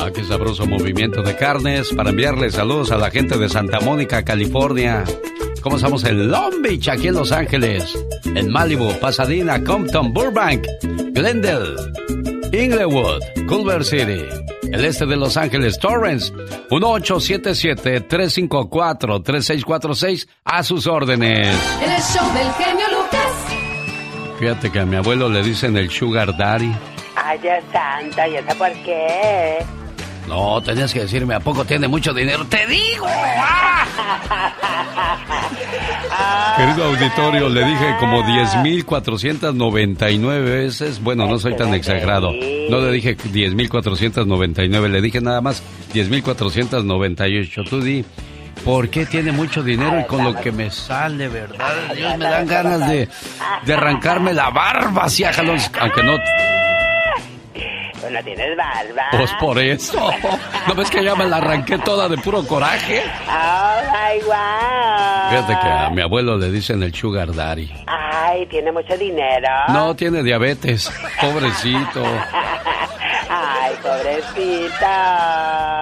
Ah, qué sabroso movimiento de carnes para enviarle saludos a la gente de Santa Mónica, California. ¿Cómo estamos en Long Beach, aquí en Los Ángeles? En Malibu, Pasadena, Compton, Burbank, Glendale, Inglewood, Culver City, el este de Los Ángeles, Torrance, 1877-354-3646, a sus órdenes. El show del genio Lucas. Fíjate que a mi abuelo le dicen el Sugar Daddy. Ay, Dios santo, ¿y eso por qué? No, tenías que decirme, ¿a poco tiene mucho dinero? ¡Te digo! Querido auditorio, le dije como 10.499 veces. Bueno, no soy tan exagerado. No le dije 10.499, le dije nada más 10.498. Tú di, ¿por qué tiene mucho dinero y con lo que me sale, verdad? Dios, me dan ganas de, de arrancarme la barba hacia jalón, aunque no no tienes barba. Pues por eso. ¿No ves que ya me la arranqué toda de puro coraje? Ay, guau. Fíjate que a mi abuelo le dicen el sugar daddy. Ay, tiene mucho dinero. No, tiene diabetes. Pobrecito. Ay, pobrecito.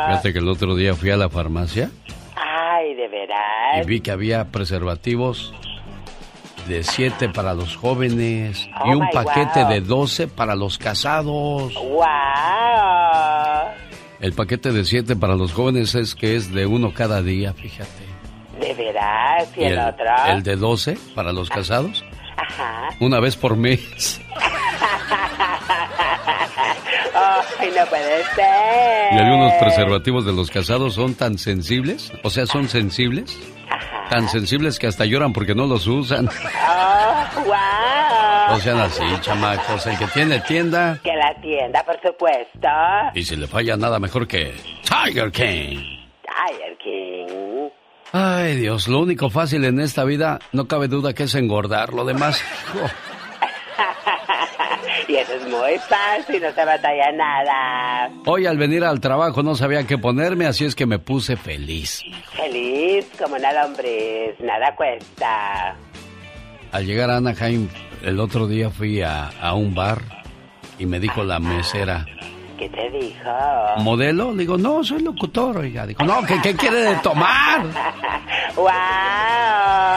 Fíjate que el otro día fui a la farmacia. Ay, de veras. Y vi que había preservativos de 7 para los jóvenes y Oh, un paquete wow. de 12 para los casados. ¡Wow! El paquete de 7 para los jóvenes es que es de uno cada día, fíjate. ¿De veras? ¿Y, Y el, otro? el de 12 para los casados, Ajá. una vez por mes. Ay, no puede ser. Y algunos preservativos de los casados son tan sensibles, o sea, son sensibles, tan sensibles que hasta lloran porque no los usan. Oh, wow. No sean así, chamacos. El que tiene tienda Que la tienda, por supuesto. y si le falla nada mejor que Tiger King. Tiger King. Ay, Dios, lo único fácil en esta vida, no cabe duda que es engordar. Lo demás, oh, Y eso es muy fácil, no se batalla nada. hoy al venir al trabajo no sabía qué ponerme, así es que me puse feliz. Feliz como una lombriz, nada cuesta. Al llegar a Anaheim, el otro día fui a, a un bar y me dijo la mesera, ¿Qué te dijo? ¿modelo? Le digo, no, soy locutor, oiga. Dijo, no, ¿qué, qué quiere de tomar? ¡Wow!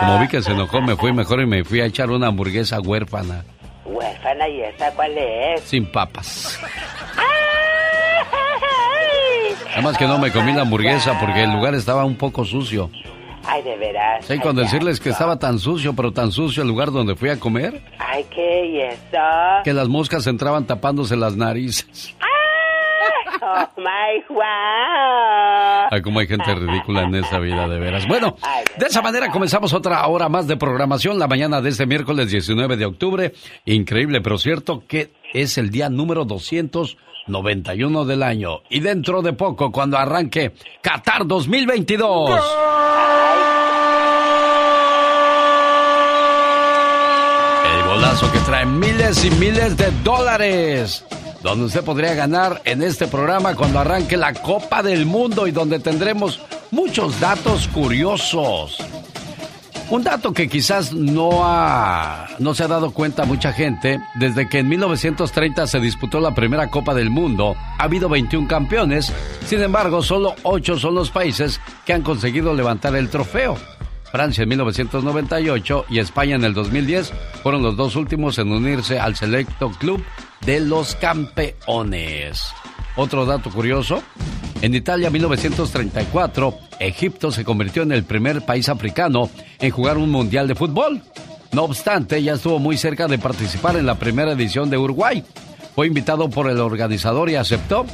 Como vi que se enojó, me fui mejor y me fui a echar una hamburguesa huérfana, Huérfana, ¿y esa cuál es? sin papas. Nada más que no me comí la hamburguesa porque el lugar estaba un poco sucio. Ay, de veras. Sí, con Ay, decirles que estaba tan sucio, pero tan sucio el lugar donde fui a comer, Ay, ¿qué? ¿Y eso? que las moscas entraban tapándose las narices. Oh, my, wow. Ay, cómo hay gente ridícula en esta vida, de veras. Bueno, de esa manera comenzamos otra hora más de programación la mañana de este miércoles 19 de octubre. Increíble, pero cierto que es el día número 291 del año. Y dentro de poco, cuando arranque Qatar 2022. El golazo que trae miles y miles de dólares. Donde usted podría ganar en este programa cuando arranque la Copa del Mundo y donde tendremos muchos datos curiosos. Un dato que quizás no, ha, no se ha dado cuenta mucha gente, desde que en 1930 se disputó la primera Copa del Mundo, ha habido 21 campeones, sin embargo solo 8 son los países que han conseguido levantar el trofeo. Francia en 1998 y España en el 2010 fueron los dos últimos en unirse al selecto club de los campeones. Otro dato curioso, en Italia 1934, Egipto se convirtió en el primer país africano en jugar un mundial de fútbol. No obstante, ya estuvo muy cerca de participar en la primera edición de Uruguay. Fue invitado por el organizador y aceptó,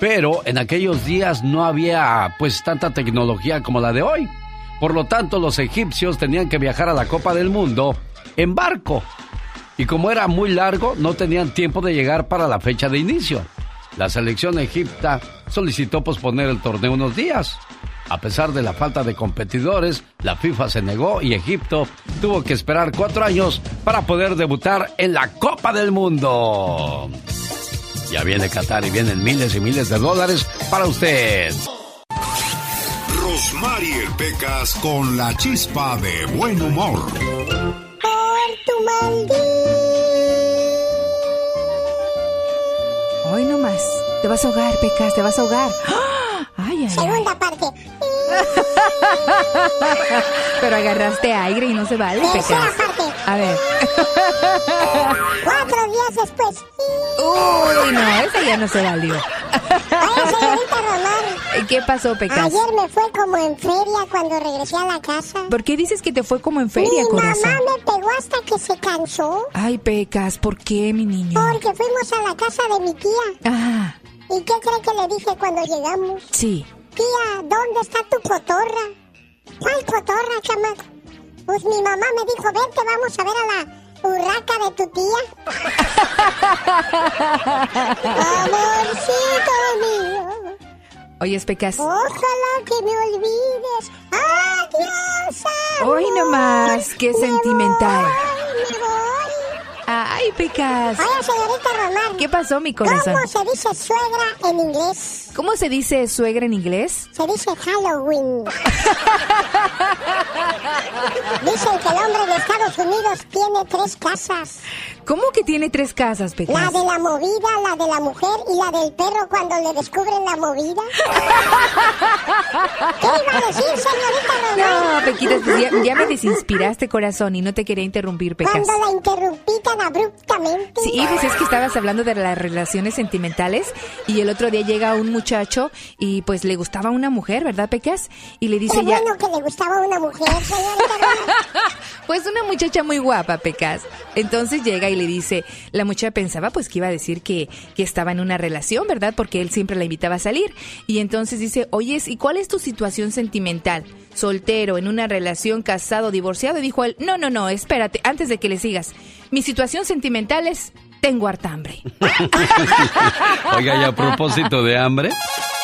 pero en aquellos días no había pues tanta tecnología como la de hoy. Por lo tanto, los egipcios tenían que viajar a la Copa del Mundo en barco. Y como era muy largo, no tenían tiempo de llegar para la fecha de inicio. La selección egipta solicitó posponer el torneo unos días. A pesar de la falta de competidores, la FIFA se negó y Egipto tuvo que esperar cuatro años para poder debutar en la Copa del Mundo. Ya viene Qatar y vienen miles y miles de dólares para usted. Rosmarie Pecas con la chispa de buen humor. Por tu maldito. Hoy no más. Te vas a ahogar, Pecas, te vas a ahogar. Ay, ay, Segunda parte. Pero agarraste aire y no se vale, Tercera Pecas. parte. A ver. Cuatro días después. Uy, no, esa ya no se valió. Oye, señorita Romar. ¿Qué pasó, Pecas? Ayer me fue como en feria cuando regresé a la casa. ¿Por qué dices que te fue como en feria, Mi corazón? mamá me pegó hasta que se cansó. Ay, Pecas, ¿por qué, mi niño? Porque fuimos a la casa de mi tía. Ah, ¿Y qué cree que le dije cuando llegamos? sí. Tía, ¿dónde está tu cotorra? ¿Cuál cotorra, chamaco? Pues mi mamá me dijo, vente, vamos a ver a la urraca de tu tía. Amorcito mío, Oyes, Pecas. ojalá que me olvides. Adiós. Hoy nomás, qué Me sentimental. voy, me voy. Ay, Pecas. Oye, señorita Romar. ¿Qué pasó, mi corazón? ¿Cómo se dice suegra en inglés? ¿Cómo se dice suegra en inglés? Se dice Halloween. Dicen que el hombre de Estados Unidos tiene tres casas. ¿Cómo que tiene tres casas, La Pecas? de la movida, la de la mujer y la del perro cuando le descubren la movida. ¿Qué iba a decir, señorita? No, Pequitas, pues ya, ya me desinspiraste, corazón, y no te quería interrumpir, Pecas. Cuando la interrumpí tan abruptamente. Sí, pues es que estabas hablando de las relaciones sentimentales y el otro día llega un muchacho y pues le gustaba una mujer, ¿verdad, Pecas? Y le dice ya... bueno que le gustaba una mujer. Pues una muchacha muy guapa, Pecas. Entonces llega y le dice, la muchacha pensaba pues que iba a decir que, que estaba en una relación, ¿verdad? Porque él siempre la invitaba a salir. Y entonces dice, oyes, ¿y cuál es tu situación sentimental? Soltero, en una relación, casado, divorciado. Y dijo él, no, no, no, espérate, antes de que le sigas. Mi situación sentimental es, tengo harta hambre. Oiga, y a propósito de hambre,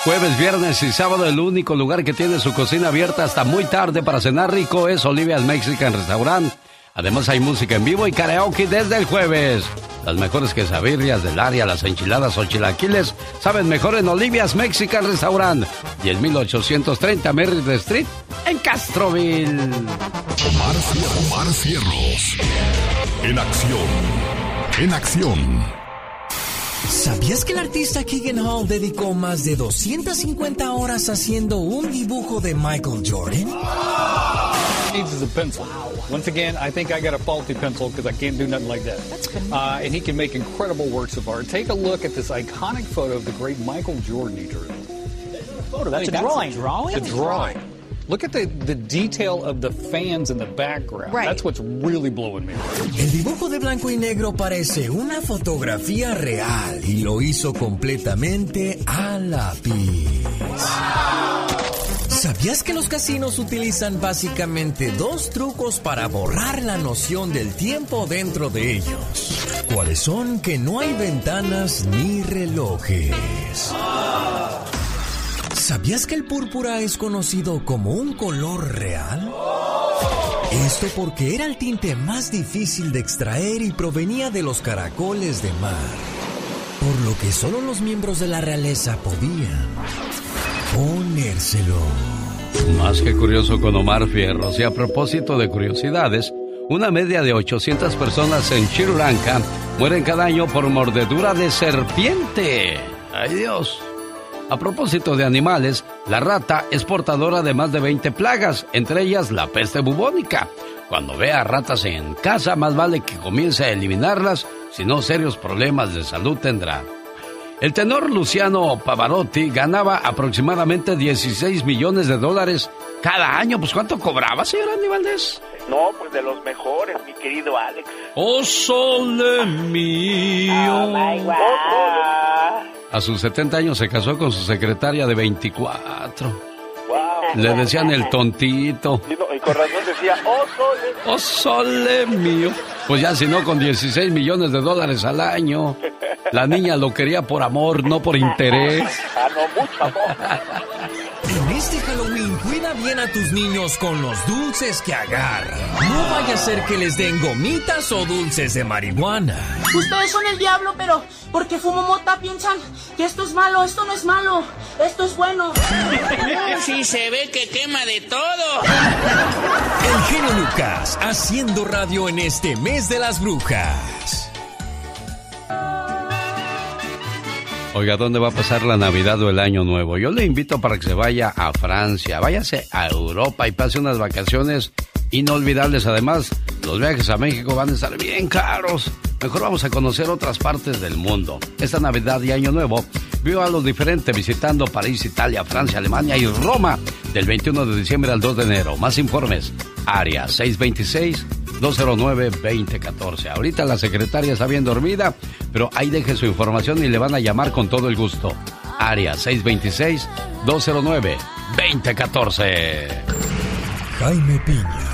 jueves, viernes y sábado el único lugar que tiene su cocina abierta hasta muy tarde para cenar rico es Olivia's Mexican Restaurant. Además hay música en vivo y karaoke desde el jueves. Las mejores quesabirrias del área, las enchiladas o chilaquiles, saben mejor en Olivia's Mexican Restaurant y el 1830 Merritt Street en Castroville. Omar, Cier- Omar Cierros. En acción. En acción. ¿Sabías que el artista Keegan Hall dedicó más de 250 horas haciendo un dibujo de Michael Jordan? needs is a pencil. Once again, I think I got a faulty pencil because I can't do nothing like that. Uh, and he can make incredible works of art. Take a look at this iconic photo of the great Michael Jordan he drew. Photo, that's a drawing. drawing? It's a drawing. Look at the, the detail of the fans in the background. Right. That's what's really blowing me away. El dibujo de blanco y negro parece una fotografía real y lo hizo completamente a lápiz. ¿Sabías que los casinos utilizan básicamente dos trucos para borrar la noción del tiempo dentro de ellos? ¿Cuáles son? Que no hay ventanas ni relojes. ¿Sabías que el púrpura es conocido como un color real? Esto porque era el tinte más difícil de extraer y provenía de los caracoles de mar, por lo que solo los miembros de la realeza podían ponérselo. Más que curioso con Omar Fierros. Y a propósito de curiosidades, una media de 800 personas en Sri Lanka mueren cada año por mordedura de serpiente. ¡Ay Dios! A propósito de animales, la rata es portadora de más de 20 plagas, entre ellas la peste bubónica. Cuando vea ratas en casa, más vale que comience a eliminarlas, si no serios problemas de salud tendrá. El tenor Luciano Pavarotti ganaba aproximadamente 16 millones de dólares cada año. Pues ¿cuánto cobraba, señor Andy Valdés? No, pues de los mejores, mi querido Alex. Oh, sole mío. Oh, my God. A sus 70 años se casó con su secretaria de 24. Wow. Le decían el tontito. Y, no, y con razón decía, oh, sole. Oh, sole mío. Pues ya si no, con 16 millones de dólares al año. La niña lo quería por amor, no por interés. Ah, no, mucho amor. Este Halloween cuida bien a tus niños con los dulces que agarran. No vaya a ser que les den gomitas o dulces de marihuana. Ustedes son el diablo, pero porque fumo mota piensan que esto es malo, esto no es malo, esto es bueno. Sí, se ve que quema de todo. El genio Lucas haciendo radio en este mes de las brujas. Oiga, ¿dónde va a pasar la Navidad o el Año Nuevo? Yo le invito para que se vaya a Francia, váyase a Europa y pase unas vacaciones inolvidables. Además, los viajes a México van a estar bien caros. Mejor vamos a conocer otras partes del mundo. Esta Navidad y Año Nuevo, vio a los diferentes visitando París, Italia, Francia, Alemania y Roma del 21 de diciembre al 2 de enero. Más informes, área 626 209-2014. Ahorita la secretaria está bien dormida, pero ahí deje su información y le van a llamar con todo el gusto. Área 626-209-2014. Jaime Piña,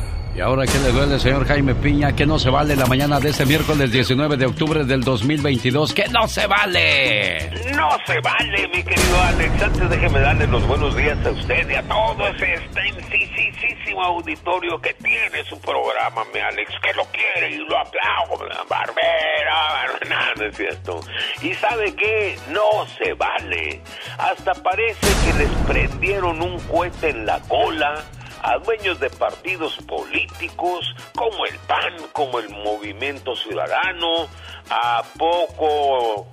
¿Y ahora qué le duele, señor Jaime Piña? Que no se vale la mañana de este miércoles 19 de octubre del 2022. ¡Que no se vale! ¡No se vale, mi querido Alex! Antes déjeme darle los buenos días a usted y a todo ese extensísimo auditorio que tiene su programa, mi Alex, que lo quiere y lo aplaudo. Barbera, nada, no es cierto. ¿Y sabe qué? No se vale. Hasta parece que les prendieron un cohete en la cola a dueños de partidos políticos como el PAN, como el Movimiento Ciudadano, a poco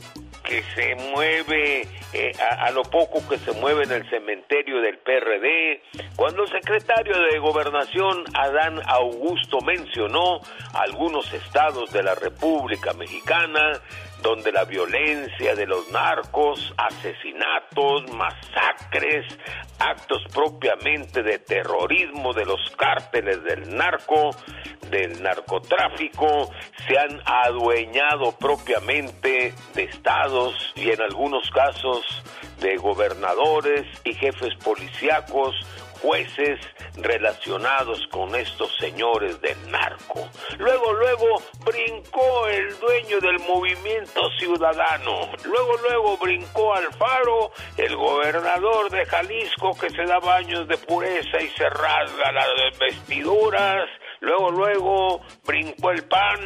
que se mueve, eh, a, lo poco que se mueve en el cementerio del PRD, cuando el secretario de Gobernación, Adán Augusto, mencionó algunos estados de la República Mexicana, donde la violencia de los narcos, asesinatos, masacres, actos propiamente de terrorismo de los cárteles del narco, del narcotráfico, se han adueñado propiamente de estados y en algunos casos de gobernadores y jefes policíacos jueces relacionados con estos señores del narco. Luego, luego brincó el dueño del movimiento ciudadano. Luego, luego brincó Alfaro, el gobernador de Jalisco que se da baños de pureza y se rasga las vestiduras luego, luego brincó el PAN,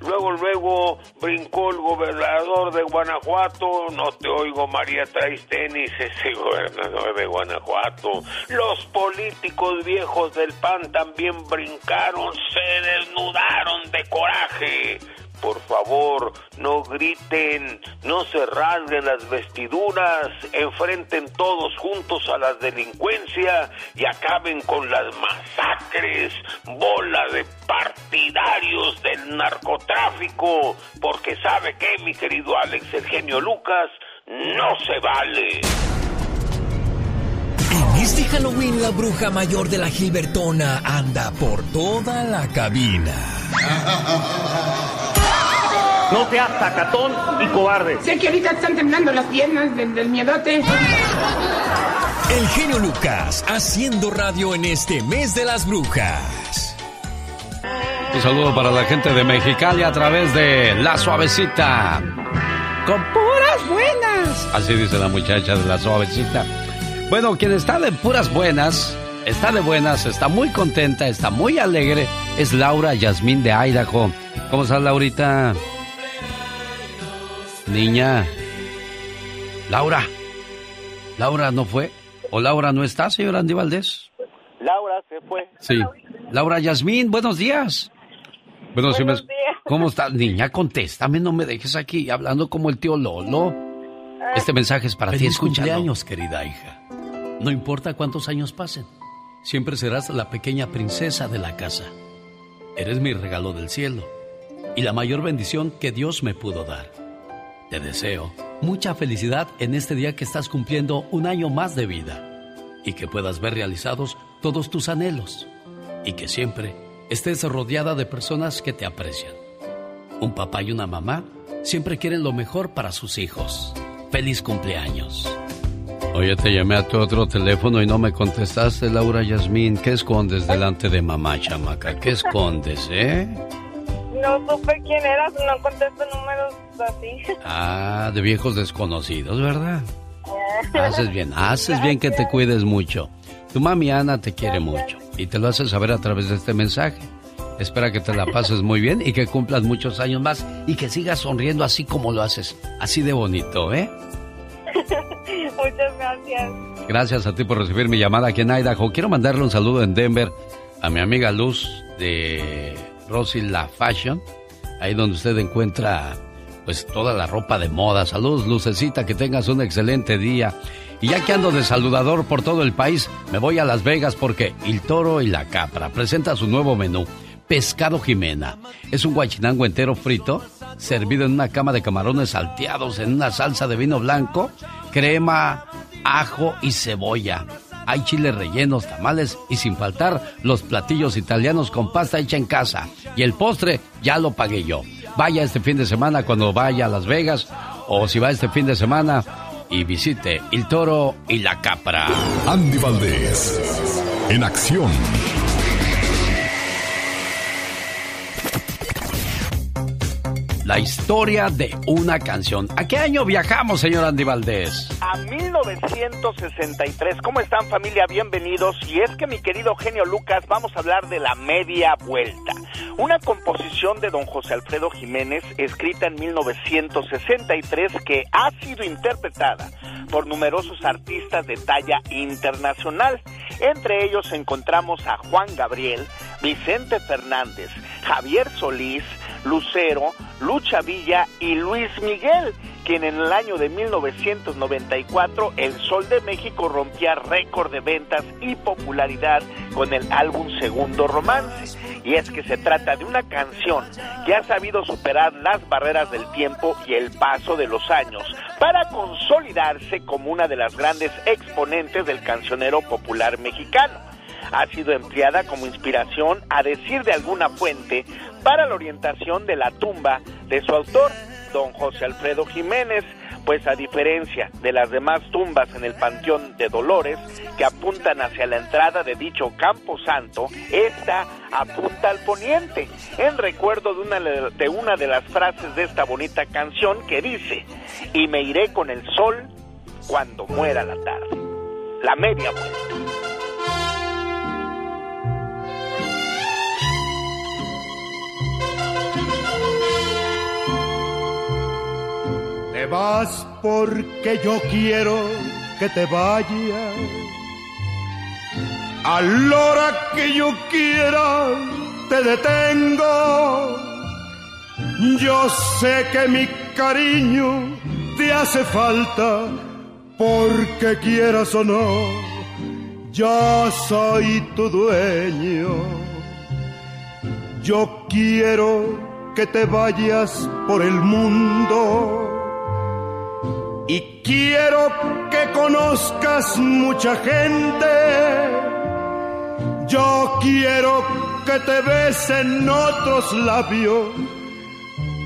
luego, luego brincó el gobernador de Guanajuato, no te oigo María, traes tenis, ese gobernador de Guanajuato, los políticos viejos del PAN también brincaron, se desnudaron de coraje, por favor, no griten, no se rasguen las vestiduras, enfrenten todos juntos a la delincuencia y acaben con las masacres, bola de partidarios del narcotráfico, porque sabe que, mi querido Alex, el genio Lucas, no se vale. En este Halloween la bruja mayor de la Gilbertona anda por toda la cabina. No seas sacatón y cobarde. Sé que ahorita están temblando las piernas del, del miedote. El genio Lucas haciendo radio en este mes de las brujas. Un saludo para la gente de Mexicali a través de La Suavecita. Con puras buenas. Así dice la muchacha de La Suavecita. Bueno, quien está de puras buenas, está de buenas, está muy contenta, está muy alegre, es Laura Yasmín de Idaho. ¿Cómo estás, Laurita? Niña. Laura. Laura no fue. ¿O Laura no está, señor Andy Valdés? Laura se fue. Sí. Laura Yasmín, buenos días. buenos días. ¿Cómo estás? Niña, contéstame, no me dejes aquí hablando como el tío Lolo. Este mensaje es para ti, escúchalo. cumpleaños, querida hija. No importa cuántos años pasen, siempre serás la pequeña princesa de la casa. Eres mi regalo del cielo y la mayor bendición que Dios me pudo dar. Te deseo mucha felicidad en este día que estás cumpliendo un año más de vida y que puedas ver realizados todos tus anhelos y que siempre estés rodeada de personas que te aprecian. Un papá y una mamá siempre quieren lo mejor para sus hijos. Feliz cumpleaños. Oye, te llamé a tu otro teléfono y no me contestaste, Laura Yasmín. ¿Qué escondes delante de mamá, chamaca? ¿Qué escondes, eh? No supe quién eras, no contesto números así. Ah, de viejos desconocidos, ¿verdad? Haces bien, haces bien que te cuides mucho. Tu mami Ana te quiere mucho y te lo hace saber a través de este mensaje. Espera que te la pases muy bien y que cumplas muchos años más y que sigas sonriendo así como lo haces, así de bonito, ¿eh? Muchas gracias. Gracias a ti por recibir mi llamada aquí en Idaho. Quiero mandarle un saludo en Denver a mi amiga Luz de Rosy La Fashion, ahí donde usted encuentra pues toda la ropa de moda. Saludos, Lucecita, que tengas un excelente día. Y ya que ando de saludador por todo el país, me voy a Las Vegas porque El Toro y la Capra presenta su nuevo menú, Pescado Jimena. Es un guachinango entero frito, servido en una cama de camarones salteados en una salsa de vino blanco, crema, ajo y cebolla. Hay chiles rellenos, tamales y sin faltar los platillos italianos con pasta hecha en casa. Y el postre ya lo pagué yo. Vaya este fin de semana cuando vaya a Las Vegas o si va este fin de semana y visite El Toro y la Capra. Andy Valdés, en acción. La historia de una canción. ¿A qué año viajamos, señor Andy Valdés? A 1963. ¿Cómo están familia? Bienvenidos. Y es que mi querido genio Lucas, vamos a hablar de la media vuelta. Una composición de don José Alfredo Jiménez, escrita en 1963, que ha sido interpretada por numerosos artistas de talla internacional. Entre ellos encontramos a Juan Gabriel, Vicente Fernández, Javier Solís, Lucero, Lucha Villa y Luis Miguel, quien en el año de 1994 El Sol de México rompía récord de ventas y popularidad con el álbum Segundo Romance. Y es que se trata de una canción que ha sabido superar las barreras del tiempo y el paso de los años para consolidarse como una de las grandes exponentes del cancionero popular mexicano ha sido empleada como inspiración, a decir de alguna fuente, para la orientación de la tumba de su autor, don José Alfredo Jiménez, pues a diferencia de las demás tumbas en el Panteón de Dolores, que apuntan hacia la entrada de dicho campo santo, esta apunta al poniente, en recuerdo de una, de una de las frases de esta bonita canción que dice, y me iré con el sol cuando muera la tarde. La media vuelta. Vas porque yo quiero que te vayas. A la hora que yo quiera te detengo. Yo sé que mi cariño te hace falta porque quieras o no. Yo soy tu dueño. Yo quiero que te vayas por el mundo y quiero que conozcas mucha gente. Yo quiero que te besen otros labios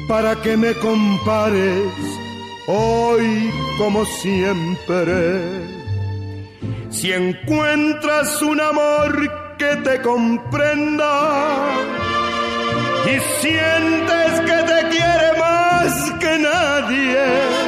para que me compares hoy como siempre. Si encuentras un amor que te comprenda y sientes que te quiere más que nadie,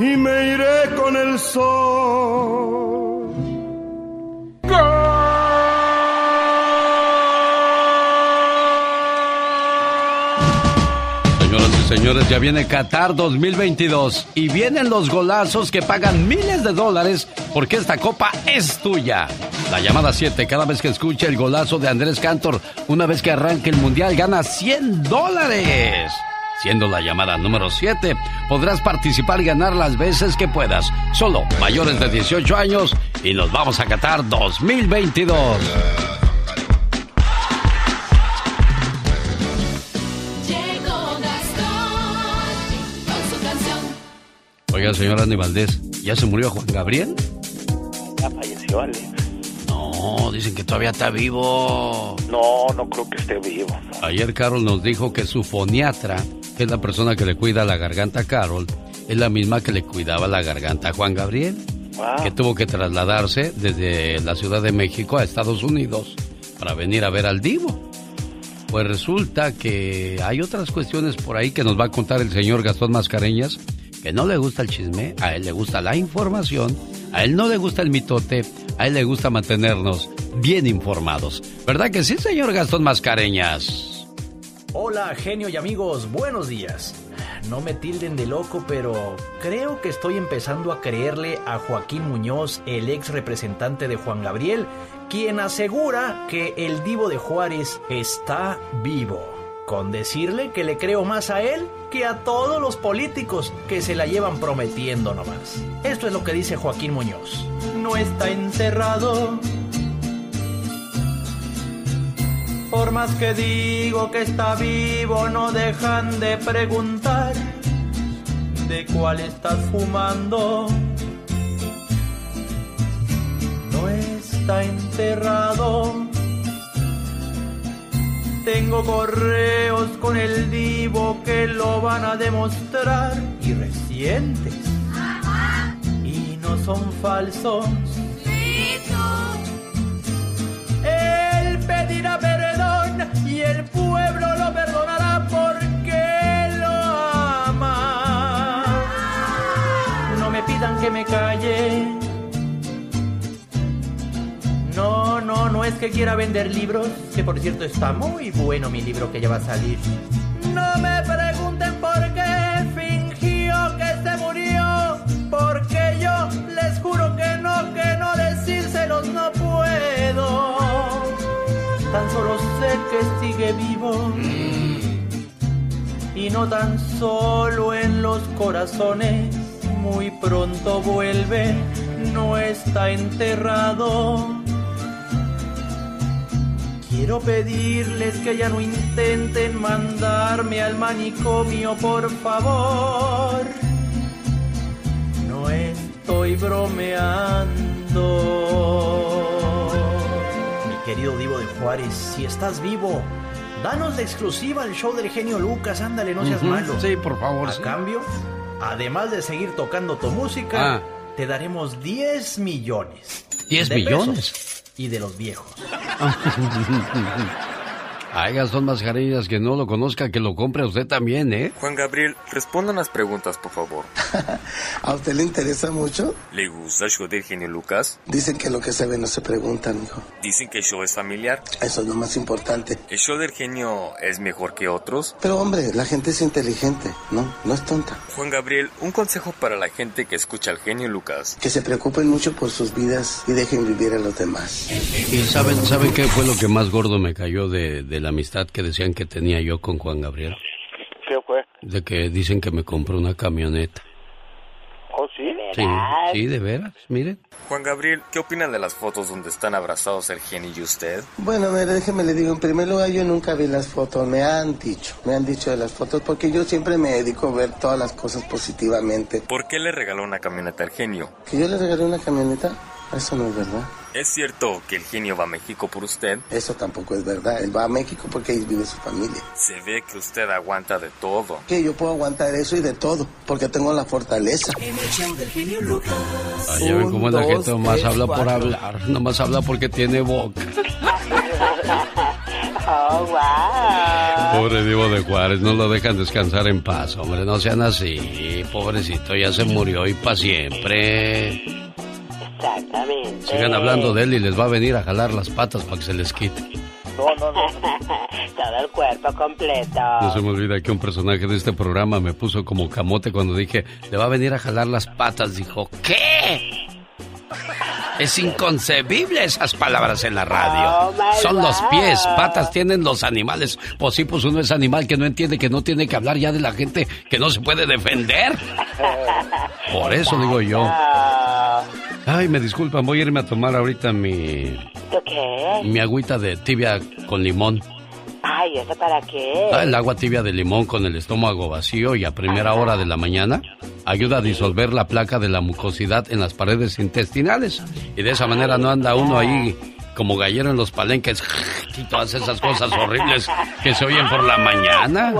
y me iré con el sol. Señoras y señores, ya viene Qatar 2022 y vienen los golazos que pagan miles de dólares porque esta copa es tuya. La llamada 7, cada vez que escuche el golazo de Andrés Cantor, una vez que arranque el mundial, gana 100 dólares. Siendo la llamada número 7, podrás participar y ganar las veces que puedas. Solo mayores de 18 años y nos vamos a Qatar 2022. Oiga, señor Andy Valdés, ¿ya se murió Juan Gabriel? Ya falleció, Alex. No, dicen que todavía está vivo. No, no creo que esté vivo. Ayer Carol nos dijo que su foniatra, que es la persona que le cuida la garganta a Carol, es la misma que le cuidaba la garganta a Juan Gabriel. Que tuvo que trasladarse desde la Ciudad de México a Estados Unidos para venir a ver al Divo. Pues resulta que hay otras cuestiones por ahí que nos va a contar el señor Gastón Mascareñas, que no le gusta el chisme, a él le gusta la información, a él no le gusta el mitote, a él le gusta mantenernos bien informados. ¿Verdad que sí, señor Gastón Mascareñas? Hola, genio y amigos, buenos días. No me tilden de loco, pero creo que estoy empezando a creerle a Joaquín Muñoz, el ex representante de Juan Gabriel, quien asegura que el divo de Juárez está vivo. Con decirle que le creo más a él que a todos los políticos que se la llevan prometiendo nomás. Esto es lo que dice Joaquín Muñoz. No está encerrado. Por más que digo que está vivo, no dejan de preguntar de cuál estás fumando. No está enterrado. Tengo correos con el divo que lo van a demostrar y recientes. Y no son falsos. Él pedirá perdón y el pueblo lo perdonará porque lo ama. No me pidan que me calle. No, no, no es que quiera vender libros, que por cierto está muy bueno mi libro que ya va a salir. Solo sé que sigue vivo. Y no tan solo en los corazones, muy pronto vuelve, no está enterrado. Quiero pedirles que ya no intenten mandarme al manicomio, por favor. No estoy bromeando. Querido Divo de Juárez, si estás vivo, danos la exclusiva al show del genio Lucas. Ándale, no seas malo. sí, por favor, A sí. cambio, además de seguir tocando tu música, Ah. te daremos 10 millones. 10 de millones. Y de los viejos. Ay, Gastón Mascareñas, que no lo conozca, que lo compre usted también, ¿eh? Juan Gabriel, responda unas preguntas, por favor. ¿A usted le interesa mucho? ¿Le gusta el show del genio Lucas? Dicen que lo que se ve no se pregunta, mijo. Dicen que el show es familiar. Eso es lo más importante. ¿El show del genio es mejor que otros? Pero hombre, la gente es inteligente, ¿no? No es tonta. Juan Gabriel, un consejo para la gente que escucha al genio Lucas. Que se preocupen mucho por sus vidas y dejen vivir a los demás. ¿Y saben, saben qué fue lo que más gordo me cayó de, de la amistad que decían que tenía yo con Juan Gabriel? ¿Qué fue? De que dicen que me compró una camioneta. ¿Oh, sí? Sí, sí, de veras, miren. Juan Gabriel, ¿qué opina de las fotos donde están abrazados el genio y usted? Bueno, mire, déjeme le digo, en primer lugar yo nunca vi las fotos, me han dicho, me han dicho de las fotos, porque yo siempre me dedico a ver todas las cosas positivamente. ¿Por qué le regaló una camioneta al genio? ¿Que yo le regalé una camioneta? Eso no es verdad. ¿Es cierto que el genio va a México por usted? Eso tampoco es verdad. Él va a México porque ahí vive su familia. Se ve que usted aguanta de todo. Que yo puedo aguantar eso y de todo, porque tengo la fortaleza. Ay, ya ven cómo la gente nomás tres, habla por cuatro. hablar, nomás habla porque tiene boca. Oh, wow. Pobre Divo de Juárez, no lo dejan descansar en paz, hombre, no sean así, pobrecito, ya se murió y para siempre. Exactamente. Sigan hablando de él y les va a venir a jalar las patas para que se les quite. No, no, no. Todo el cuerpo completo. No se me olvida que un personaje de este programa me puso como camote cuando dije, le va a venir a jalar las patas. Dijo, ¿qué? Es inconcebible esas palabras en la radio. Oh, Son los pies, patas tienen los animales. Pues sí, pues uno es animal que no entiende que no tiene que hablar ya de la gente que no se puede defender. Por eso digo yo. Ay, me disculpan, voy a irme a tomar ahorita mi, ¿Tú qué? mi agüita de tibia con limón. Ay, ¿eso para qué? Ah, el agua tibia de limón con el estómago vacío y a primera hora de la mañana ayuda a disolver la placa de la mucosidad en las paredes intestinales. Y de esa manera no anda uno ahí como gallero en los palenques y todas esas cosas horribles que se oyen por la mañana.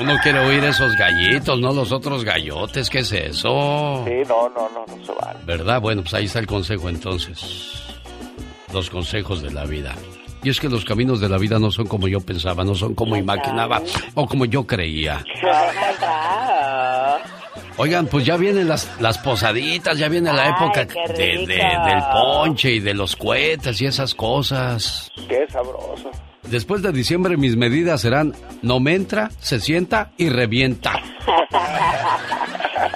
Uno quiere oír esos gallitos, no los otros gallotes. ¿Qué es eso? Sí, no, no, no, no se vale. ¿Verdad? Bueno, pues ahí está el consejo entonces. Los consejos de la vida. Y es que los caminos de la vida no son como yo pensaba, no son como imaginaba o como yo creía. Oigan, pues ya vienen las, las posaditas, ya viene la época de- del ponche y de los cohetes y esas cosas. Qué sabroso. Después de diciembre mis medidas serán no me entra, se sienta y revienta.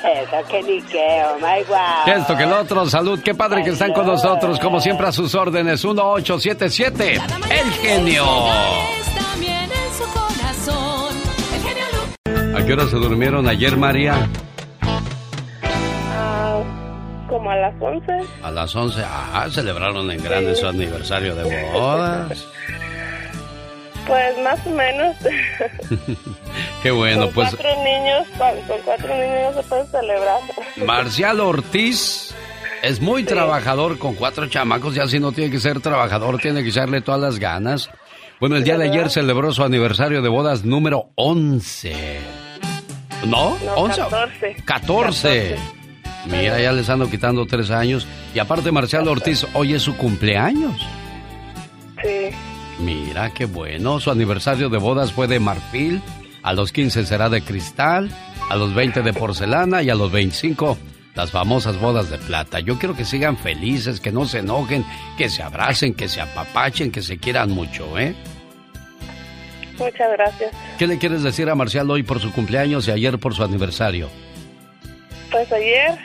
Eso que ni qué, oh my. Que esto, que el otro, salud, qué padre que están con nosotros, como siempre a sus órdenes, 1877, el genio. También en su corazón. El genio Lucas. ¿A qué hora se durmieron ayer, María? Ah, como a las 11. A las 11. Ah, celebraron en grande su aniversario de bodas. Pues más o menos. Qué bueno, con pues cuatro niños, con, cuatro niños se puede celebrar. Marcial Ortiz es muy trabajador con cuatro chamacos, ya si no tiene que ser trabajador, tiene que echarle todas las ganas. Bueno, el día de ayer celebró su aniversario de bodas número 11. ¿No? No, 11. 14. 14. Mira, ya les ando quitando tres años. Y aparte, Marcial Ortiz, hoy es su cumpleaños. Sí. Mira, qué bueno. Su aniversario de bodas fue de marfil. A los 15 será de cristal. A los 20 de porcelana. Y a los 25 las famosas bodas de plata. Yo quiero que sigan felices, que no se enojen, que se abracen, que se apapachen, que se quieran mucho, ¿eh? Muchas gracias. ¿Qué le quieres decir a Marcial hoy por su cumpleaños y ayer por su aniversario? Pues ayer,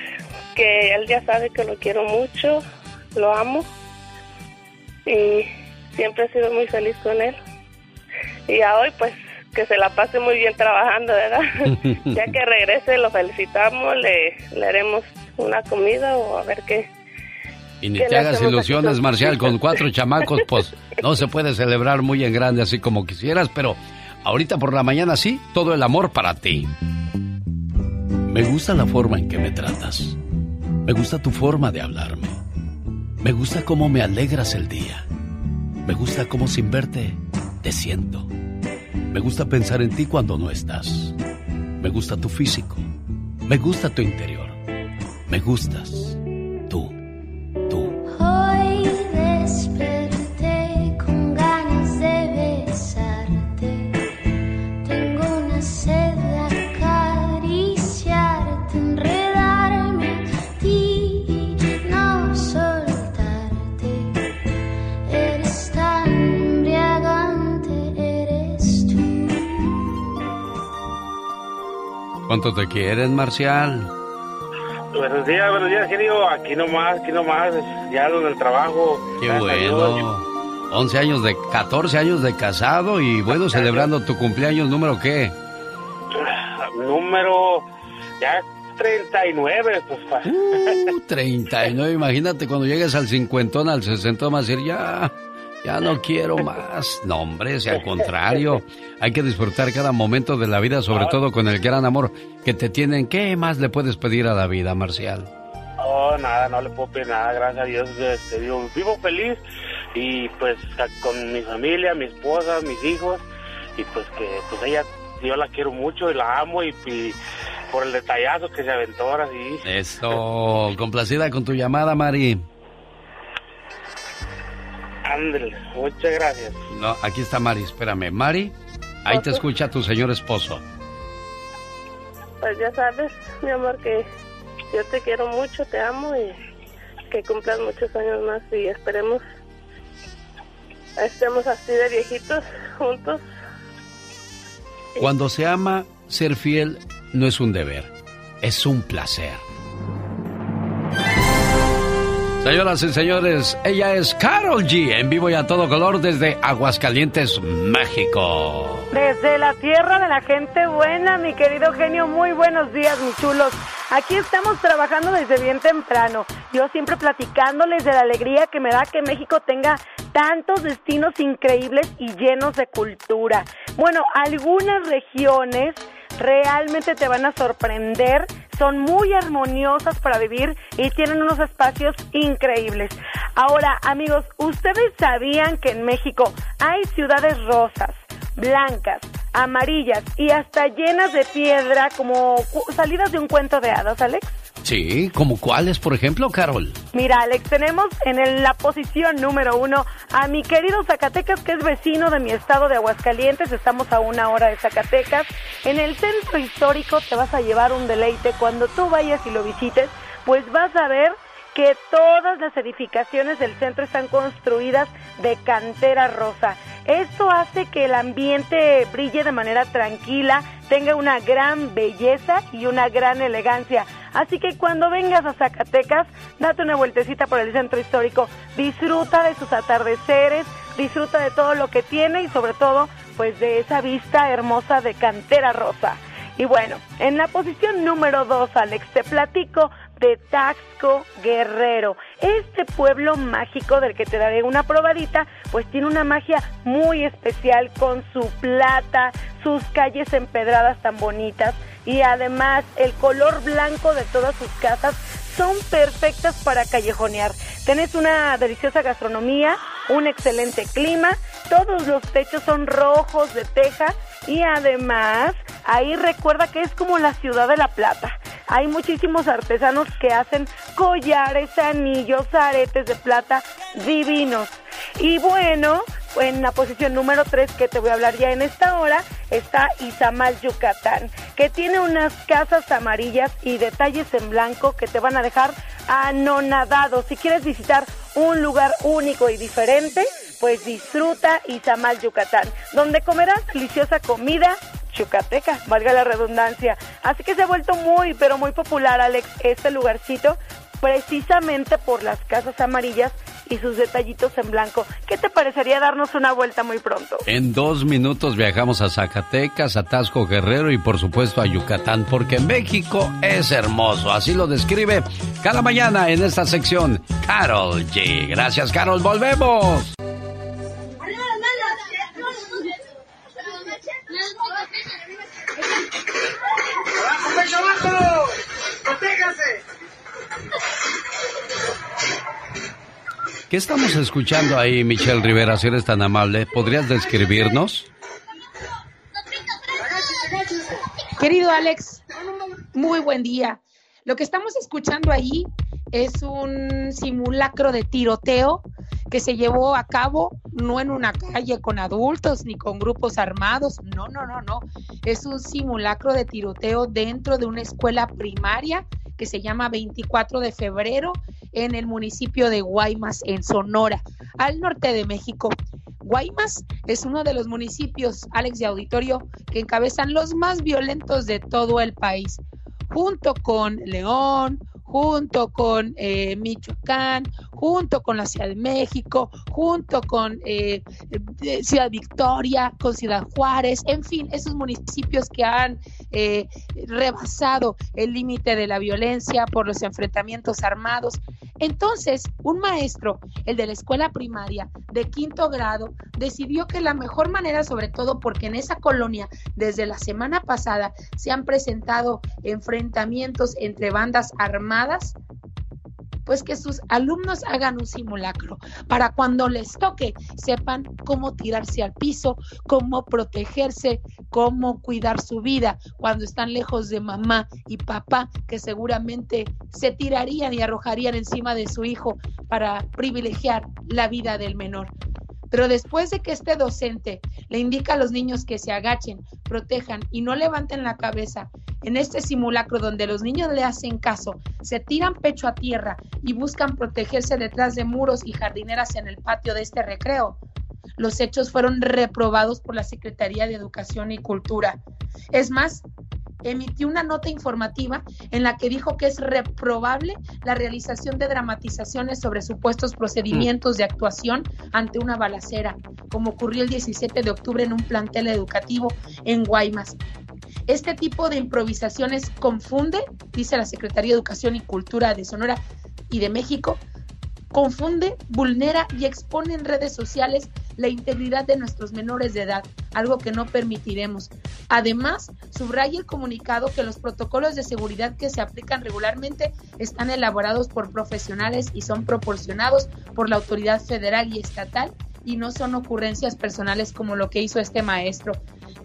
que él ya sabe que lo quiero mucho, lo amo y siempre he sido muy feliz con él. Y a hoy, pues, que se la pase muy bien trabajando, ¿verdad? ya que regrese, lo felicitamos, le, le haremos una comida o a ver qué. Y ni ¿Qué te hagas ilusiones, aquí? Marcial, con cuatro chamacos, pues no se puede celebrar muy en grande así como quisieras, pero ahorita por la mañana sí, todo el amor para ti. Me gusta la forma en que me tratas. Me gusta tu forma de hablarme. Me gusta cómo me alegras el día. Me gusta cómo sin verte te siento. Me gusta pensar en ti cuando no estás. Me gusta tu físico. Me gusta tu interior. Me gustas. ¿Cuánto te quieren, Marcial? Buenos días, buenos días, genio. Aquí nomás, aquí nomás, ya en el trabajo. Qué bueno. 11 años de 14 años de casado y bueno, celebrando tu cumpleaños número qué? Número ya 39, pues. pa- Uh, 39, imagínate cuando llegues al cincuentón, al sesentón, vas a decir, ya, ya no quiero más. No, hombre, si al contrario, hay que disfrutar cada momento de la vida, sobre todo con el gran amor que te tienen. ¿Qué más le puedes pedir a la vida, Marcial? Oh, nada, no le puedo pedir nada, gracias a Dios. Este, vivo feliz y pues con mi familia, mi esposa, mis hijos y pues que pues ella, yo la quiero mucho y la amo y, y por el detallazo que se aventó ahora sí. Eso, complacida con tu llamada, Mari. Ándale, muchas gracias. No, aquí está Mari, espérame. Mari, ahí te escucha tu señor esposo. Pues ya sabes, mi amor, que yo te quiero mucho, te amo y que cumplas muchos años más y esperemos estemos así de viejitos juntos. Cuando se ama, ser fiel no es un deber, es un placer. Señoras y señores, ella es Carol G, en vivo y a todo color desde Aguascalientes, México. Desde la tierra de la gente buena, mi querido genio, muy buenos días, mis chulos. Aquí estamos trabajando desde bien temprano. Yo siempre platicándoles de la alegría que me da que México tenga tantos destinos increíbles y llenos de cultura. Bueno, algunas regiones realmente te van a sorprender, son muy armoniosas para vivir y tienen unos espacios increíbles. Ahora, amigos, ¿ustedes sabían que en México hay ciudades rosas, blancas, amarillas y hasta llenas de piedra como salidas de un cuento de hadas, Alex? Sí, ¿como cuáles, por ejemplo, Carol? Mira, Alex, tenemos en la posición número uno a mi querido Zacatecas, que es vecino de mi estado de Aguascalientes. Estamos a una hora de Zacatecas. En el centro histórico te vas a llevar un deleite. Cuando tú vayas y lo visites, pues vas a ver que todas las edificaciones del centro están construidas de cantera rosa. Esto hace que el ambiente brille de manera tranquila, tenga una gran belleza y una gran elegancia. Así que cuando vengas a Zacatecas, date una vueltecita por el centro histórico, disfruta de sus atardeceres, disfruta de todo lo que tiene y sobre todo pues de esa vista hermosa de Cantera Rosa. Y bueno, en la posición número dos, Alex, te platico de Taxco Guerrero. Este pueblo mágico del que te daré una probadita, pues tiene una magia muy especial con su plata, sus calles empedradas tan bonitas y además el color blanco de todas sus casas son perfectas para callejonear. Tenés una deliciosa gastronomía, un excelente clima, todos los techos son rojos de teja y además ahí recuerda que es como la ciudad de La Plata. Hay muchísimos artesanos que hacen collares, anillos, aretes de plata divinos. Y bueno, en la posición número 3 que te voy a hablar ya en esta hora está Izamal, Yucatán, que tiene unas casas amarillas y detalles en blanco que te van a dejar anonadado. Si quieres visitar un lugar único y diferente, pues disfruta Izamal, Yucatán, donde comerás deliciosa comida yucateca, valga la redundancia. Así que se ha vuelto muy, pero muy popular, Alex, este lugarcito, precisamente por las casas amarillas y sus detallitos en blanco. ¿Qué te parecería darnos una vuelta muy pronto? En dos minutos viajamos a Zacatecas, a Tasco Guerrero y por supuesto a Yucatán, porque México es hermoso. Así lo describe cada mañana en esta sección Carol G. Gracias, Carol. Volvemos. ¿Qué estamos escuchando ahí, Michelle Rivera, si eres tan amable? ¿Podrías describirnos? Querido Alex, muy buen día. Lo que estamos escuchando ahí es un simulacro de tiroteo que se llevó a cabo no en una calle con adultos ni con grupos armados, no, no, no, no. Es un simulacro de tiroteo dentro de una escuela primaria que se llama 24 de febrero en el municipio de Guaymas, en Sonora, al norte de México. Guaymas es uno de los municipios, Alex de Auditorio, que encabezan los más violentos de todo el país, junto con León, junto con eh, Michoacán, junto con la Ciudad de México, junto con eh, Ciudad Victoria, con Ciudad Juárez, en fin, esos municipios que han eh, rebasado el límite de la violencia por los enfrentamientos armados. Entonces, un maestro, el de la escuela primaria de quinto grado, decidió que la mejor manera, sobre todo porque en esa colonia, desde la semana pasada, se han presentado entre bandas armadas, pues que sus alumnos hagan un simulacro para cuando les toque sepan cómo tirarse al piso, cómo protegerse, cómo cuidar su vida cuando están lejos de mamá y papá que seguramente se tirarían y arrojarían encima de su hijo para privilegiar la vida del menor. Pero después de que este docente le indica a los niños que se agachen, protejan y no levanten la cabeza, en este simulacro donde los niños le hacen caso, se tiran pecho a tierra y buscan protegerse detrás de muros y jardineras en el patio de este recreo, los hechos fueron reprobados por la Secretaría de Educación y Cultura. Es más, emitió una nota informativa en la que dijo que es reprobable la realización de dramatizaciones sobre supuestos procedimientos de actuación ante una balacera, como ocurrió el 17 de octubre en un plantel educativo en Guaymas. Este tipo de improvisaciones confunde, dice la Secretaría de Educación y Cultura de Sonora y de México, confunde, vulnera y expone en redes sociales la integridad de nuestros menores de edad, algo que no permitiremos. Además, subraya el comunicado que los protocolos de seguridad que se aplican regularmente están elaborados por profesionales y son proporcionados por la autoridad federal y estatal y no son ocurrencias personales como lo que hizo este maestro.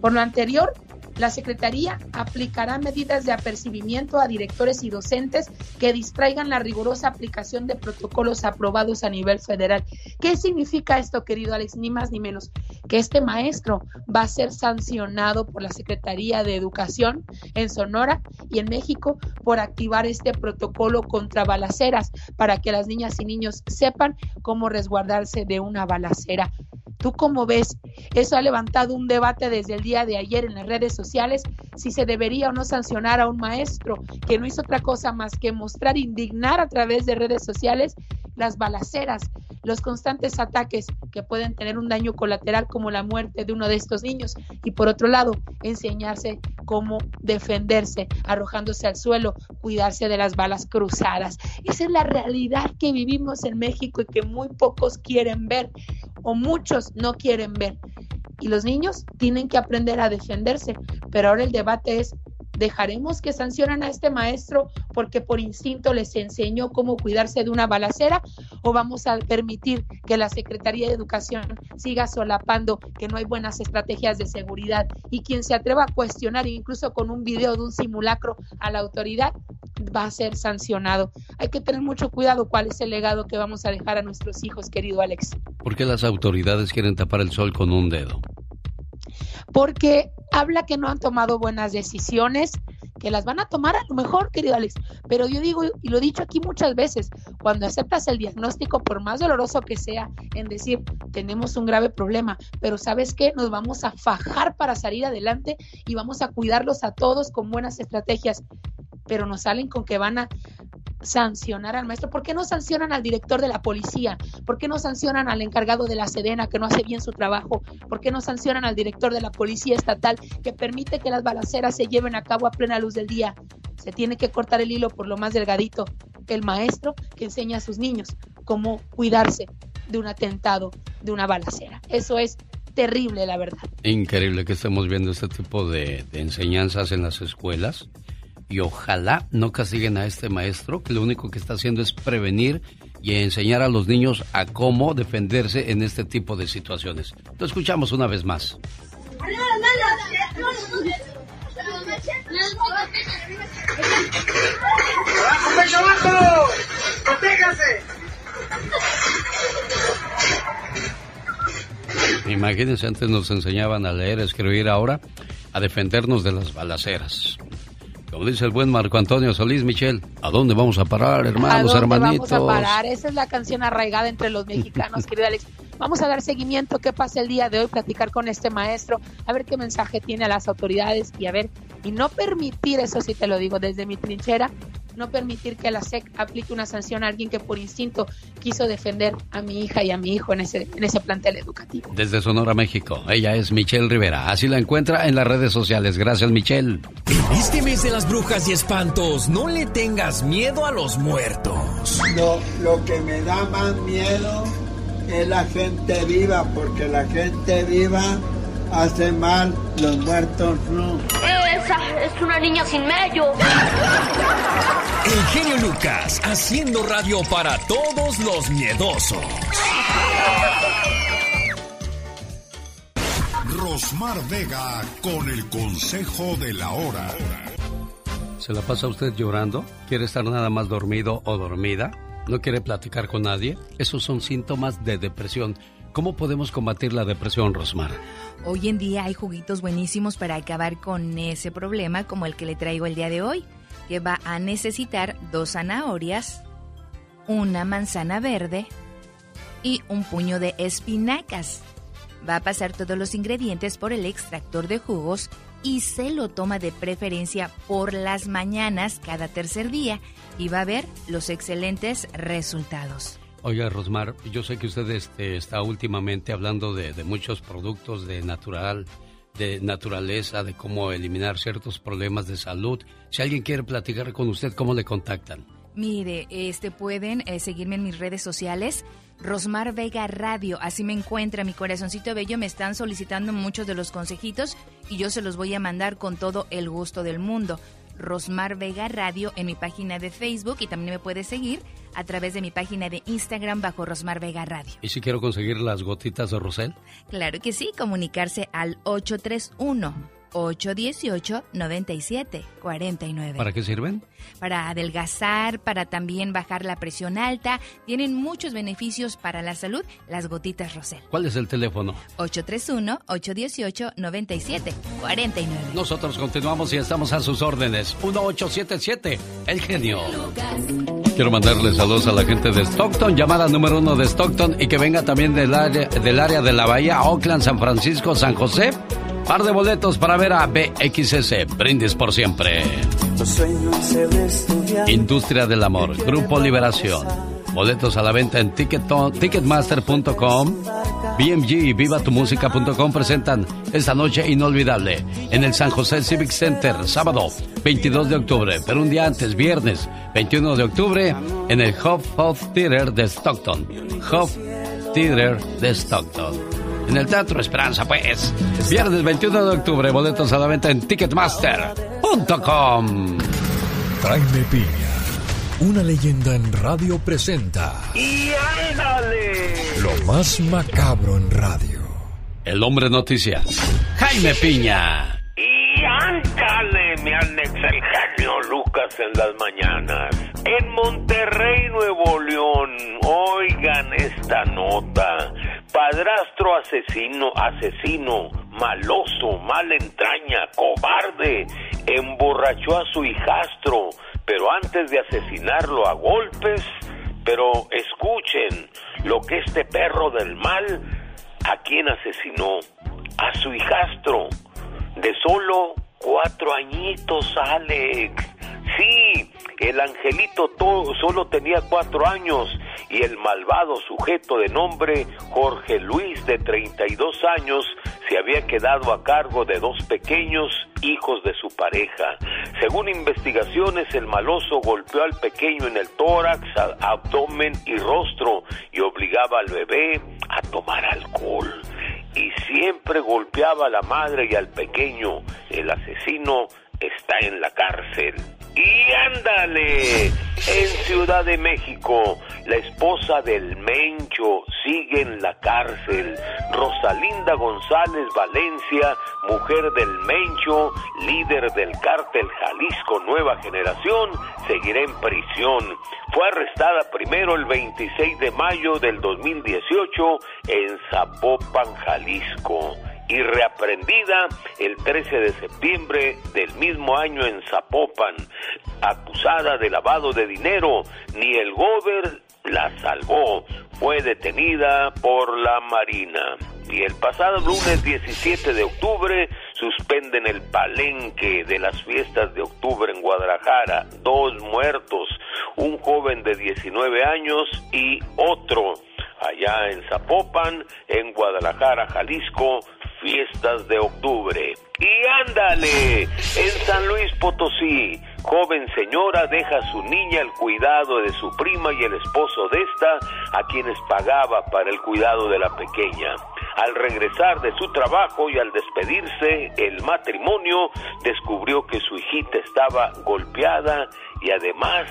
Por lo anterior, la Secretaría aplicará medidas de apercibimiento a directores y docentes que distraigan la rigurosa aplicación de protocolos aprobados a nivel federal. ¿Qué significa esto, querido Alex? Ni más ni menos que este maestro va a ser sancionado por la Secretaría de Educación en Sonora y en México por activar este protocolo contra balaceras para que las niñas y niños sepan cómo resguardarse de una balacera. ¿Tú cómo ves? Eso ha levantado un debate desde el día de ayer en las redes sociales si se debería o no sancionar a un maestro que no hizo otra cosa más que mostrar indignar a través de redes sociales las balaceras, los constantes ataques que pueden tener un daño colateral como la muerte de uno de estos niños y por otro lado enseñarse cómo defenderse arrojándose al suelo, cuidarse de las balas cruzadas. Esa es la realidad que vivimos en México y que muy pocos quieren ver o muchos no quieren ver. Y los niños tienen que aprender a defenderse, pero ahora el debate es, ¿dejaremos que sancionen a este maestro porque por instinto les enseñó cómo cuidarse de una balacera o vamos a permitir que la Secretaría de Educación siga solapando que no hay buenas estrategias de seguridad y quien se atreva a cuestionar incluso con un video de un simulacro a la autoridad va a ser sancionado. Hay que tener mucho cuidado cuál es el legado que vamos a dejar a nuestros hijos, querido Alex. ¿Por qué las autoridades quieren tapar el sol con un dedo? Porque habla que no han tomado buenas decisiones, que las van a tomar a lo mejor, querido Alex. Pero yo digo, y lo he dicho aquí muchas veces, cuando aceptas el diagnóstico, por más doloroso que sea, en decir, tenemos un grave problema, pero ¿sabes qué? Nos vamos a fajar para salir adelante y vamos a cuidarlos a todos con buenas estrategias. Pero nos salen con que van a sancionar al maestro? ¿Por qué no sancionan al director de la policía? ¿Por qué no sancionan al encargado de la Sedena que no hace bien su trabajo? ¿Por qué no sancionan al director de la policía estatal que permite que las balaceras se lleven a cabo a plena luz del día? Se tiene que cortar el hilo por lo más delgadito. El maestro que enseña a sus niños cómo cuidarse de un atentado, de una balacera. Eso es terrible, la verdad. Increíble que estemos viendo este tipo de, de enseñanzas en las escuelas y ojalá no castiguen a este maestro que lo único que está haciendo es prevenir y enseñar a los niños a cómo defenderse en este tipo de situaciones. Lo escuchamos una vez más. Imagínense, antes nos enseñaban a leer, a escribir, ahora a defendernos de las balaceras. Como dice el buen Marco Antonio Solís Michel, ¿a dónde vamos a parar, hermanos, ¿A dónde hermanitos? Vamos a parar, esa es la canción arraigada entre los mexicanos, querido Alex. Vamos a dar seguimiento, qué pasa el día de hoy, platicar con este maestro, a ver qué mensaje tiene a las autoridades y a ver, y no permitir, eso sí te lo digo desde mi trinchera, no permitir que la SEC aplique una sanción a alguien que por instinto quiso defender a mi hija y a mi hijo en ese, en ese plantel educativo. Desde Sonora, México, ella es Michelle Rivera. Así la encuentra en las redes sociales. Gracias, Michelle. En este mes de las brujas y espantos, no le tengas miedo a los muertos. Lo, lo que me da más miedo es la gente viva, porque la gente viva hace mal, los muertos no. Esa es una niña sin medio. El genio Lucas, haciendo radio para todos los miedosos. Rosmar Vega con el consejo de la hora. ¿Se la pasa usted llorando? ¿Quiere estar nada más dormido o dormida? ¿No quiere platicar con nadie? Esos son síntomas de depresión. ¿Cómo podemos combatir la depresión, Rosmar? Hoy en día hay juguitos buenísimos para acabar con ese problema, como el que le traigo el día de hoy, que va a necesitar dos zanahorias, una manzana verde y un puño de espinacas. Va a pasar todos los ingredientes por el extractor de jugos y se lo toma de preferencia por las mañanas cada tercer día y va a ver los excelentes resultados. Oiga, Rosmar, yo sé que usted este, está últimamente hablando de, de, muchos productos de natural, de naturaleza, de cómo eliminar ciertos problemas de salud. Si alguien quiere platicar con usted, ¿cómo le contactan? Mire, este pueden eh, seguirme en mis redes sociales. Rosmar Vega Radio, así me encuentra mi corazoncito bello, me están solicitando muchos de los consejitos y yo se los voy a mandar con todo el gusto del mundo. Rosmar Vega Radio en mi página de Facebook y también me puede seguir a través de mi página de Instagram bajo Rosmar Vega Radio. ¿Y si quiero conseguir las gotitas de Rosel? Claro que sí, comunicarse al 831 818-9749. ¿Para qué sirven? Para adelgazar, para también bajar la presión alta. Tienen muchos beneficios para la salud las gotitas Rosel. ¿Cuál es el teléfono? 831-818-9749. Nosotros continuamos y estamos a sus órdenes. 1877, el genio. Quiero mandarle saludos a la gente de Stockton, llamada número uno de Stockton y que venga también del área, del área de la Bahía, Oakland, San Francisco, San José. Par de boletos para ver a BXS, Brindis por siempre. Industria del Amor, Grupo Liberación. Boletos a la venta en ticketmaster.com. BMG y vivatumusica.com presentan esta noche inolvidable en el San José Civic Center, sábado 22 de octubre, pero un día antes, viernes 21 de octubre, en el Huff Huff Theater de Stockton. Huff Theater de Stockton en el Teatro Esperanza, pues. Viernes 21 de octubre, boletos a la venta en ticketmaster.com. Jaime Piña, una leyenda en radio presenta. ¡Y ándale! Lo más macabro en radio. El hombre noticia, Jaime Piña. ¡Y ándale, mi Alex, el genio Lucas en las mañanas! En Monterrey, Nuevo León, oigan esta nota padrastro asesino, asesino, maloso, mal entraña, cobarde, emborrachó a su hijastro, pero antes de asesinarlo a golpes, pero escuchen lo que este perro del mal, a quien asesinó, a su hijastro, de solo cuatro añitos, Alex. Sí, el angelito solo tenía cuatro años y el malvado sujeto de nombre Jorge Luis de 32 años se había quedado a cargo de dos pequeños hijos de su pareja. Según investigaciones, el maloso golpeó al pequeño en el tórax, abdomen y rostro y obligaba al bebé a tomar alcohol. Y siempre golpeaba a la madre y al pequeño. El asesino está en la cárcel. Y ándale, en Ciudad de México, la esposa del Mencho sigue en la cárcel. Rosalinda González Valencia, mujer del Mencho, líder del cártel Jalisco Nueva Generación, seguirá en prisión. Fue arrestada primero el 26 de mayo del 2018 en Zapopan, Jalisco y reaprendida el 13 de septiembre del mismo año en Zapopan, acusada de lavado de dinero, ni el gober la salvó, fue detenida por la Marina. Y el pasado lunes 17 de octubre suspenden el palenque de las fiestas de octubre en Guadalajara. Dos muertos, un joven de 19 años y otro allá en Zapopan, en Guadalajara, Jalisco, fiestas de octubre. Y ándale, en San Luis Potosí, joven señora deja a su niña al cuidado de su prima y el esposo de esta, a quienes pagaba para el cuidado de la pequeña. Al regresar de su trabajo y al despedirse el matrimonio, descubrió que su hijita estaba golpeada y además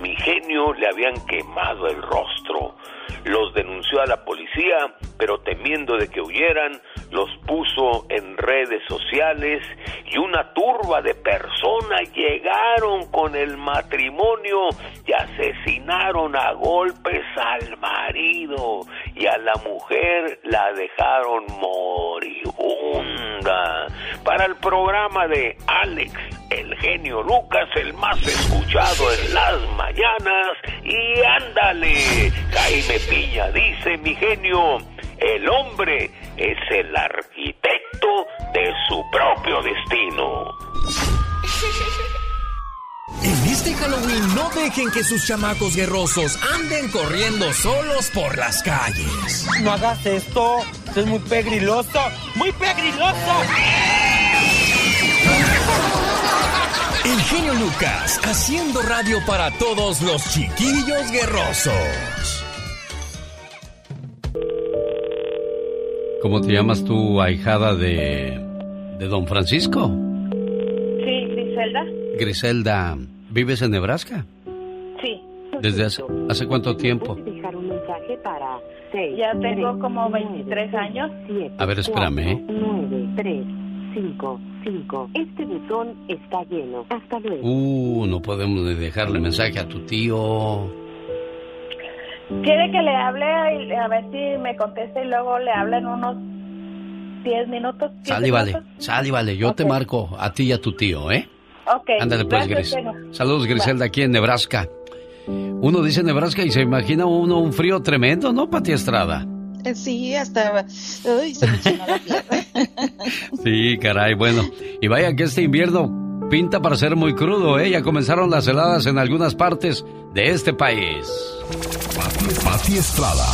mi genio le habían quemado el rostro. Los denunció a la policía, pero temiendo de que huyeran, los puso en redes sociales y una turba de personas llegaron con el matrimonio y asesinaron a golpes al marido y a la mujer la dejaron moribunda. Para el programa de Alex, el genio Lucas, el más escuchado en las mañanas, y ándale, Jaime Piña dice mi genio, el hombre es el arquitecto de su propio destino. En este Halloween no dejen que sus chamacos guerrosos anden corriendo solos por las calles. No hagas esto, es muy pegriloso, muy pegriloso. El genio Lucas, haciendo radio para todos los chiquillos guerrosos. ¿Cómo te llamas tú, ahijada de, de don Francisco? Sí, Griselda. Griselda, ¿vives en Nebraska? Sí. ¿Desde hace, hace cuánto tiempo? dejar un mensaje para Ya tengo como 23 años. A ver, espérame. ¿eh? 9, 3, 5, 5. Este buzón está lleno. Hasta luego. Uh, no podemos ni dejarle mensaje a tu tío. ¿Quiere que le hable y a ver si me contesta y luego le habla en unos 10 minutos? 15 Sal y vale, sal y vale. Yo te marco a ti y a tu tío, ¿eh? Ok. Ándale pues, Gris. Saludos, Griselda, aquí en Nebraska. Uno dice Nebraska y se imagina uno un frío tremendo, ¿no, Pati Estrada? Eh, Sí, hasta... Uy, se me la piel. Sí, caray, bueno. Y vaya que este invierno pinta para ser muy crudo, ¿eh? Ya comenzaron las heladas en algunas partes de este país. Pati, Pati Estrada.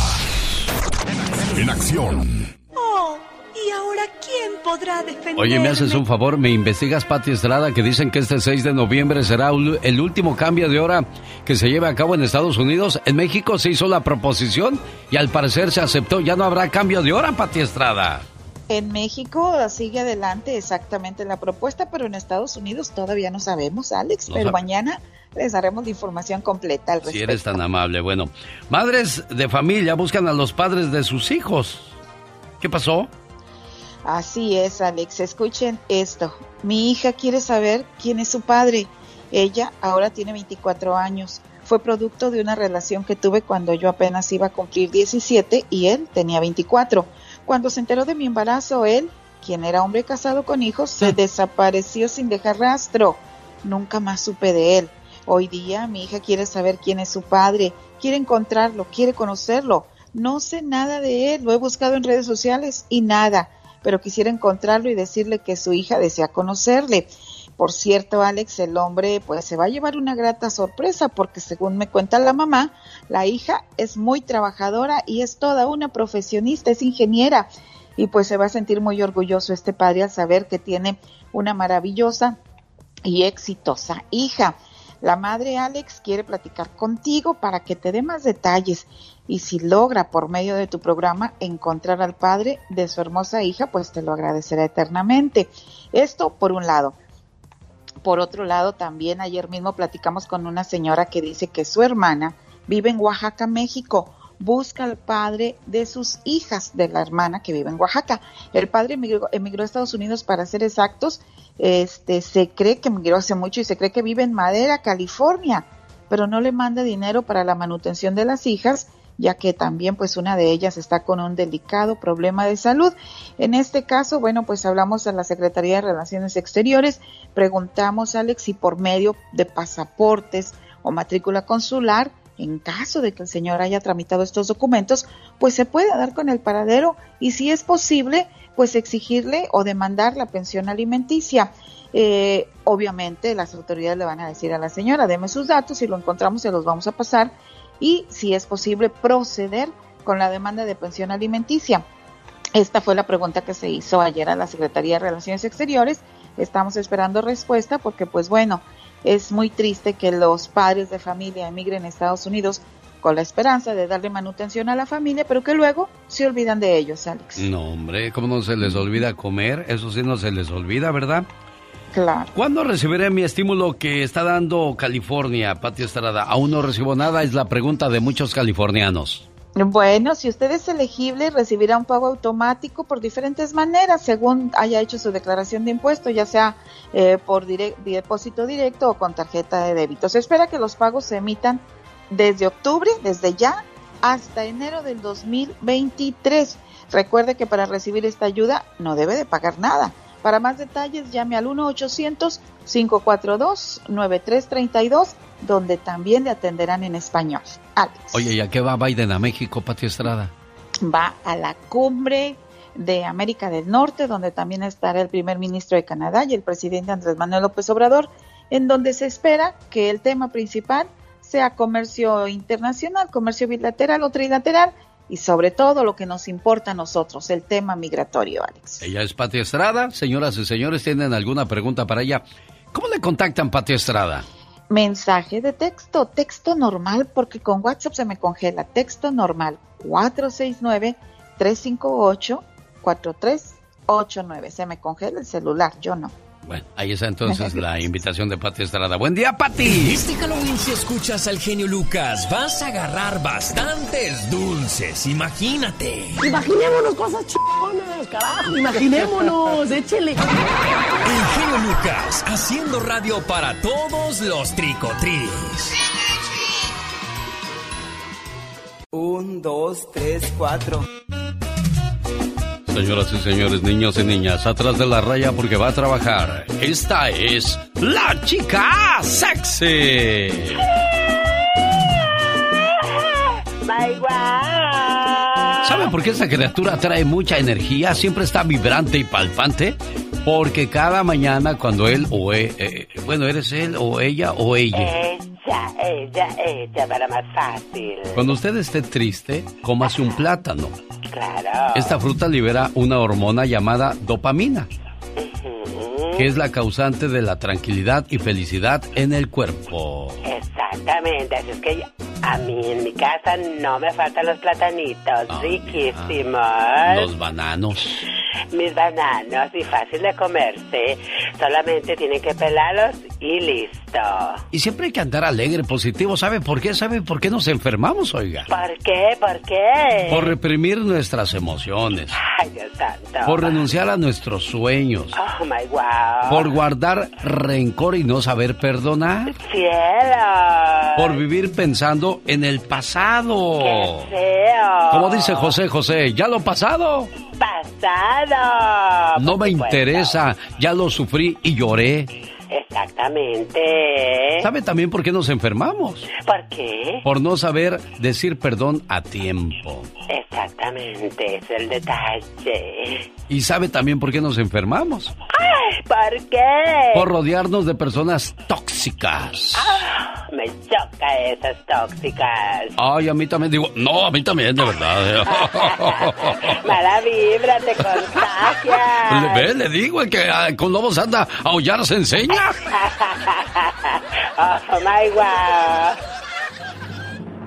En acción. Oh, ¿y ahora quién podrá defenderme? Oye, ¿me haces un favor? ¿Me investigas, Pati Estrada, que dicen que este 6 de noviembre será el último cambio de hora que se lleve a cabo en Estados Unidos? En México se hizo la proposición y al parecer se aceptó. Ya no habrá cambio de hora, Pati Estrada. En México sigue adelante exactamente la propuesta, pero en Estados Unidos todavía no sabemos, Alex. No pero sabe- mañana les daremos la información completa al respecto. Si eres tan amable. Bueno, madres de familia buscan a los padres de sus hijos. ¿Qué pasó? Así es, Alex. Escuchen esto. Mi hija quiere saber quién es su padre. Ella ahora tiene 24 años. Fue producto de una relación que tuve cuando yo apenas iba a cumplir 17 y él tenía 24. Cuando se enteró de mi embarazo, él, quien era hombre casado con hijos, se desapareció sin dejar rastro. Nunca más supe de él. Hoy día mi hija quiere saber quién es su padre, quiere encontrarlo, quiere conocerlo. No sé nada de él, lo he buscado en redes sociales y nada, pero quisiera encontrarlo y decirle que su hija desea conocerle. Por cierto, Alex, el hombre pues se va a llevar una grata sorpresa porque según me cuenta la mamá, la hija es muy trabajadora y es toda una profesionista, es ingeniera y pues se va a sentir muy orgulloso este padre al saber que tiene una maravillosa y exitosa hija. La madre Alex quiere platicar contigo para que te dé más detalles y si logra por medio de tu programa encontrar al padre de su hermosa hija, pues te lo agradecerá eternamente. Esto por un lado. Por otro lado, también ayer mismo platicamos con una señora que dice que su hermana vive en Oaxaca, México. Busca al padre de sus hijas, de la hermana que vive en Oaxaca. El padre emigró, emigró a Estados Unidos para ser exactos. Este, se cree que emigró hace mucho y se cree que vive en Madera, California, pero no le manda dinero para la manutención de las hijas, ya que también pues una de ellas está con un delicado problema de salud. En este caso, bueno, pues hablamos a la Secretaría de Relaciones Exteriores, preguntamos, Alex, si por medio de pasaportes o matrícula consular, en caso de que el señor haya tramitado estos documentos, pues se puede dar con el paradero y si es posible, pues exigirle o demandar la pensión alimenticia. Eh, obviamente las autoridades le van a decir a la señora, deme sus datos, si lo encontramos se los vamos a pasar y si es posible proceder con la demanda de pensión alimenticia. Esta fue la pregunta que se hizo ayer a la Secretaría de Relaciones Exteriores. Estamos esperando respuesta porque, pues bueno, es muy triste que los padres de familia emigren a Estados Unidos con la esperanza de darle manutención a la familia, pero que luego se olvidan de ellos, Alex. No, hombre, ¿cómo no se les olvida comer? Eso sí no se les olvida, ¿verdad? Claro. ¿Cuándo recibiré mi estímulo que está dando California, Pati Estrada? Aún no recibo nada, es la pregunta de muchos californianos. Bueno, si usted es elegible, recibirá un pago automático por diferentes maneras, según haya hecho su declaración de impuestos, ya sea eh, por direct- depósito directo o con tarjeta de débito. Se espera que los pagos se emitan desde octubre, desde ya, hasta enero del 2023. Recuerde que para recibir esta ayuda no debe de pagar nada. Para más detalles, llame al 1-800-542-9332, donde también le atenderán en español. Alex Oye, ¿y a qué va Biden a México, Pati Estrada? va a la cumbre de América del Norte, donde también estará el primer ministro de Canadá y el presidente Andrés Manuel López Obrador, en donde se espera que el tema principal sea comercio internacional, comercio bilateral o trilateral y sobre todo lo que nos importa a nosotros, el tema migratorio, Alex. Ella es Pati Estrada. Señoras y señores, ¿tienen alguna pregunta para ella? ¿Cómo le contactan, Pati Estrada? Mensaje de texto, texto normal, porque con WhatsApp se me congela. Texto normal, 469-358-4389. Se me congela el celular, yo no. Bueno, ahí está entonces la invitación de Pati Estrada. Buen día, Pati. Este Halloween, si escuchas al genio Lucas, vas a agarrar bastantes dulces. Imagínate. Imaginémonos cosas chingonas, carajo. Imaginémonos, échele. El genio Lucas, haciendo radio para todos los tricotris. Un, dos, tres, cuatro. Señoras y señores, niños y niñas, atrás de la raya porque va a trabajar. Esta es la chica sexy. ¿Saben por qué esa criatura trae mucha energía? Siempre está vibrante y palpante. Porque cada mañana cuando él o e, eh, bueno, eres él o ella o ella. Ella, ella, ella, para más fácil. Cuando usted esté triste, cómase un plátano. Claro. Esta fruta libera una hormona llamada dopamina, que es la causante de la tranquilidad y felicidad en el cuerpo. Exactamente, así es que a mí en mi casa no me faltan los platanitos, riquísimos. Los bananos. Mis bananos y fácil de comerse. Solamente tienen que pelarlos y listo. Y siempre hay que andar alegre, positivo. ¿Sabe por qué? ¿Sabe por qué nos enfermamos, oiga? ¿Por qué? ¿Por qué? Por reprimir nuestras emociones. Ay, Dios santo. Por renunciar a nuestros sueños. Oh, my wow. Por guardar rencor y no saber perdonar. Cielo. Por vivir pensando en el pasado. Qué feo. Como dice José José, ya lo pasado Pasado. no me interesa, ya lo sufrí y lloré. Exactamente. ¿Sabe también por qué nos enfermamos? ¿Por qué? Por no saber decir perdón a tiempo. Exactamente, es el detalle. ¿Y sabe también por qué nos enfermamos? Ay, ¿por qué? Por rodearnos de personas tóxicas. Ah, me choca esas tóxicas. Ay, a mí también digo, no, a mí también, de verdad. Mala vibra, te contagia. ¿Ve? Le digo, el que ah, con lobos anda, a aullar se enseña. Oh, my wow.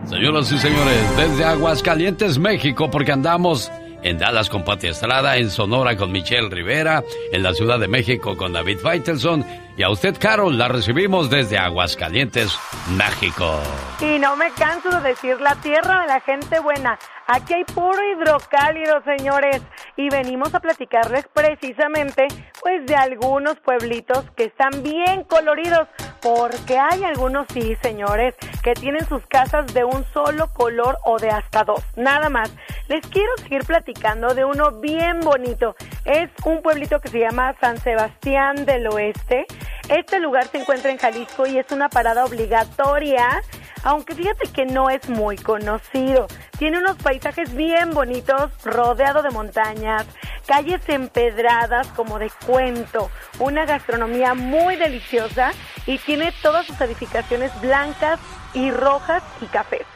Señoras y señores, desde Aguascalientes, México, porque andamos en Dallas con Pati Estrada, en Sonora con Michelle Rivera, en la Ciudad de México con David Faitelson, y a usted, Carol, la recibimos desde Aguascalientes, México. Y no me canso de decir la tierra de la gente buena. Aquí hay puro hidrocálido, señores. Y venimos a platicarles precisamente, pues, de algunos pueblitos que están bien coloridos. Porque hay algunos, sí, señores, que tienen sus casas de un solo color o de hasta dos. Nada más. Les quiero seguir platicando de uno bien bonito. Es un pueblito que se llama San Sebastián del Oeste. Este lugar se encuentra en Jalisco y es una parada obligatoria aunque fíjate que no es muy conocido. Tiene unos paisajes bien bonitos, rodeado de montañas, calles empedradas como de cuento, una gastronomía muy deliciosa y tiene todas sus edificaciones blancas y rojas y cafés.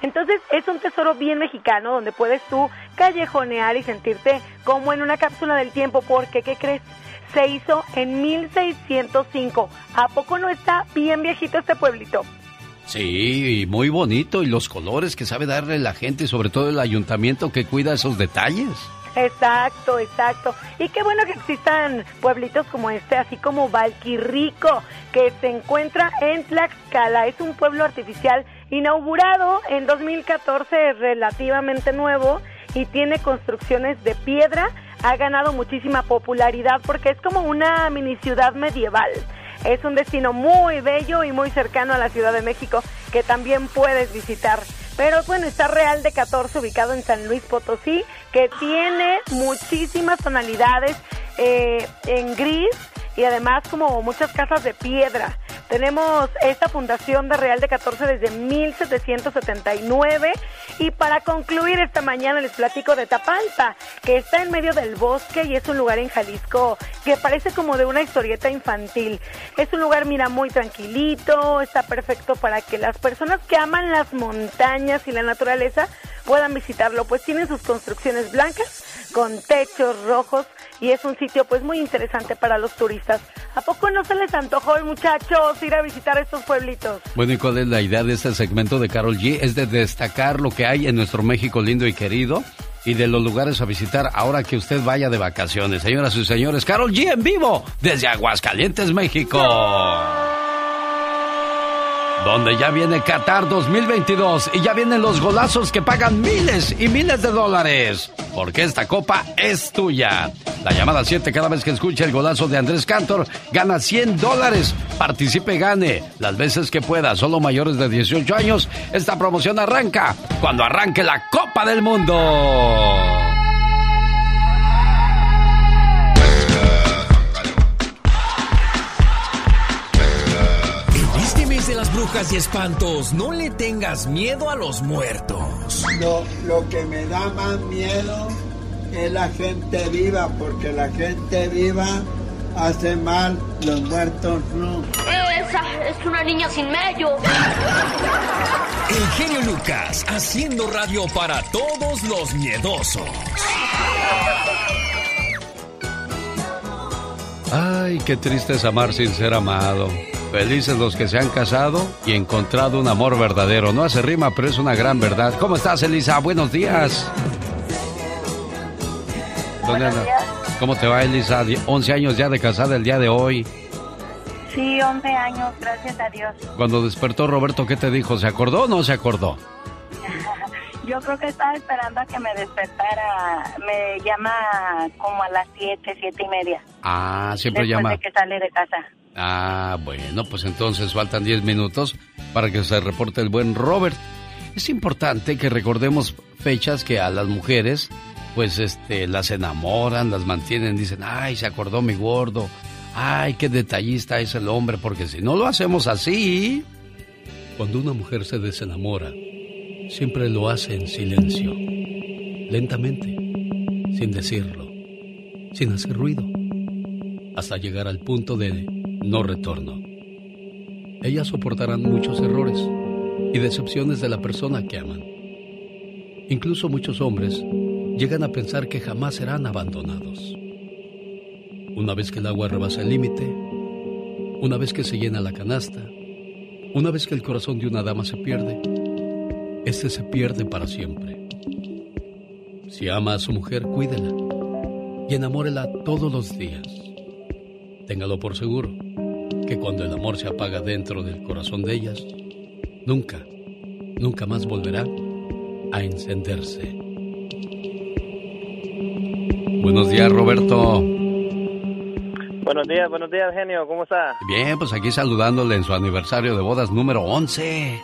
Entonces es un tesoro bien mexicano donde puedes tú callejonear y sentirte como en una cápsula del tiempo porque, ¿qué crees? Se hizo en 1605. ¿A poco no está bien viejito este pueblito? Sí, muy bonito, y los colores que sabe darle la gente, y sobre todo el ayuntamiento que cuida esos detalles. Exacto, exacto. Y qué bueno que existan pueblitos como este, así como Valquirrico, que se encuentra en Tlaxcala. Es un pueblo artificial inaugurado en 2014, es relativamente nuevo y tiene construcciones de piedra. Ha ganado muchísima popularidad porque es como una mini ciudad medieval. Es un destino muy bello y muy cercano a la Ciudad de México que también puedes visitar. Pero bueno, está Real de 14 ubicado en San Luis Potosí, que tiene muchísimas tonalidades eh, en gris y además como muchas casas de piedra. Tenemos esta fundación de Real de 14 desde 1779 y para concluir esta mañana les platico de Tapalpa, que está en medio del bosque y es un lugar en Jalisco que parece como de una historieta infantil. Es un lugar, mira, muy tranquilito, está perfecto para que las personas que aman las montañas y la naturaleza puedan visitarlo, pues tienen sus construcciones blancas con techos rojos y es un sitio pues muy interesante para los turistas. ¿A poco no se les antojó, muchachos, ir a visitar estos pueblitos? Bueno, ¿y cuál es la idea de este segmento de Carol G? Es de destacar lo que hay en nuestro México lindo y querido y de los lugares a visitar ahora que usted vaya de vacaciones. Señoras y señores, Carol G en vivo desde Aguascalientes, México donde ya viene Qatar 2022 y ya vienen los golazos que pagan miles y miles de dólares, porque esta copa es tuya. La llamada 7 cada vez que escuche el golazo de Andrés Cantor gana 100 dólares. Participe, gane las veces que pueda, solo mayores de 18 años. Esta promoción arranca cuando arranque la Copa del Mundo. Brujas y espantos, no le tengas miedo a los muertos. Lo, lo que me da más miedo es la gente viva, porque la gente viva hace mal, los muertos no. Esa es una niña sin medio. El genio Lucas, haciendo radio para todos los miedosos. Ay, qué triste es amar sin ser amado. Felices los que se han casado y encontrado un amor verdadero. No hace rima, pero es una gran verdad. ¿Cómo estás, Elisa? Buenos días. ¿Dónde andas? ¿Cómo te va, Elisa? 11 años ya de casada el día de hoy. Sí, 11 años, gracias a Dios. Cuando despertó Roberto, ¿qué te dijo? ¿Se acordó o no se acordó? Yo creo que estaba esperando a que me despertara. Me llama como a las 7, 7 y media. Ah, siempre después llama. de que sale de casa. Ah, bueno, pues entonces faltan 10 minutos para que se reporte el buen Robert. Es importante que recordemos fechas que a las mujeres, pues, este, las enamoran, las mantienen, dicen, ay, se acordó mi gordo, ay, qué detallista es el hombre, porque si no lo hacemos así, cuando una mujer se desenamora, siempre lo hace en silencio, lentamente, sin decirlo, sin hacer ruido, hasta llegar al punto de no retorno. Ellas soportarán muchos errores y decepciones de la persona que aman. Incluso muchos hombres llegan a pensar que jamás serán abandonados. Una vez que el agua rebasa el límite, una vez que se llena la canasta, una vez que el corazón de una dama se pierde, este se pierde para siempre. Si ama a su mujer, cuídela y enamórela todos los días. Téngalo por seguro que cuando el amor se apaga dentro del corazón de ellas, nunca, nunca más volverá a encenderse. Buenos días, Roberto. Buenos días, buenos días, genio, ¿cómo está? Bien, pues aquí saludándole en su aniversario de bodas número 11.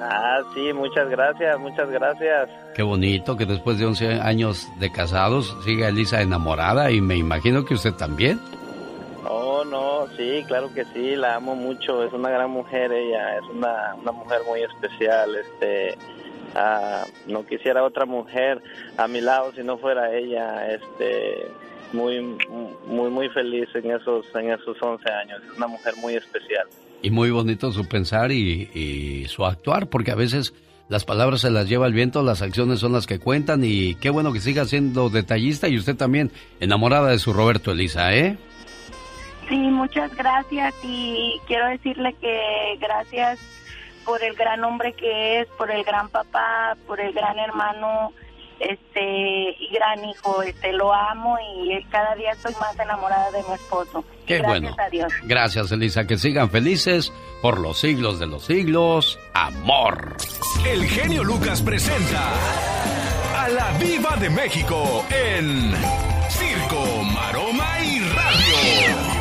Ah, sí, muchas gracias, muchas gracias. Qué bonito que después de 11 años de casados siga Elisa enamorada y me imagino que usted también. No, sí, claro que sí, la amo mucho, es una gran mujer ella, es una, una mujer muy especial, este, ah, no quisiera otra mujer a mi lado si no fuera ella, este, muy, muy, muy feliz en esos, en esos 11 años, es una mujer muy especial. Y muy bonito su pensar y, y su actuar, porque a veces las palabras se las lleva el viento, las acciones son las que cuentan y qué bueno que siga siendo detallista y usted también enamorada de su Roberto Elisa, ¿eh? Sí, muchas gracias y quiero decirle que gracias por el gran hombre que es, por el gran papá, por el gran hermano, este y gran hijo, este lo amo y cada día estoy más enamorada de mi esposo. Qué gracias bueno. a Dios. Gracias, Elisa. Que sigan felices por los siglos de los siglos. Amor. El genio Lucas presenta a la Viva de México en Circo, Maroma y Radio.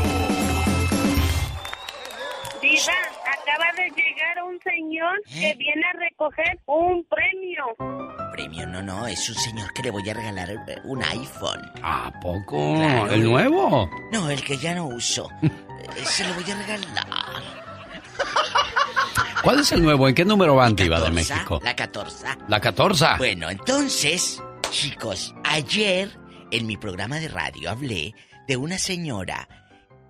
Diva, acaba de llegar un señor que viene a recoger un premio. Premio, no, no, es un señor que le voy a regalar eh, un iPhone. ¿A poco? Claro. ¿El nuevo? No, el que ya no uso. Eh, Se lo voy a regalar. ¿Cuál es el nuevo? ¿En qué número van, Diva de 14, México? La 14. La 14. Bueno, entonces, chicos, ayer en mi programa de radio hablé de una señora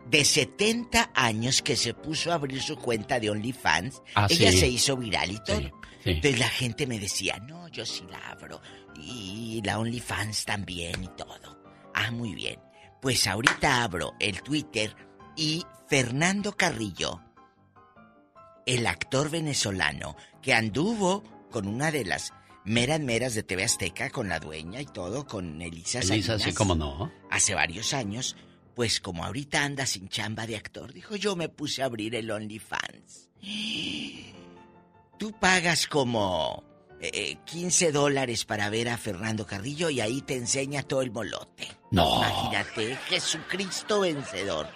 de 70 años que se puso a abrir su cuenta de OnlyFans. Ah, Ella sí. se hizo viral y todo. sí. Entonces la gente me decía, no, yo sí la abro. Y la OnlyFans también y todo. Ah, muy bien. Pues ahorita abro el Twitter y Fernando Carrillo, el actor venezolano que anduvo con una de las meras meras de TV Azteca, con la dueña y todo, con Elisa Elisa, sí, cómo no. hace varios años, pues como ahorita anda sin chamba de actor, dijo yo me puse a abrir el OnlyFans. Tú pagas como eh, 15 dólares para ver a Fernando Carrillo y ahí te enseña todo el molote. No. Imagínate, Jesucristo vencedor.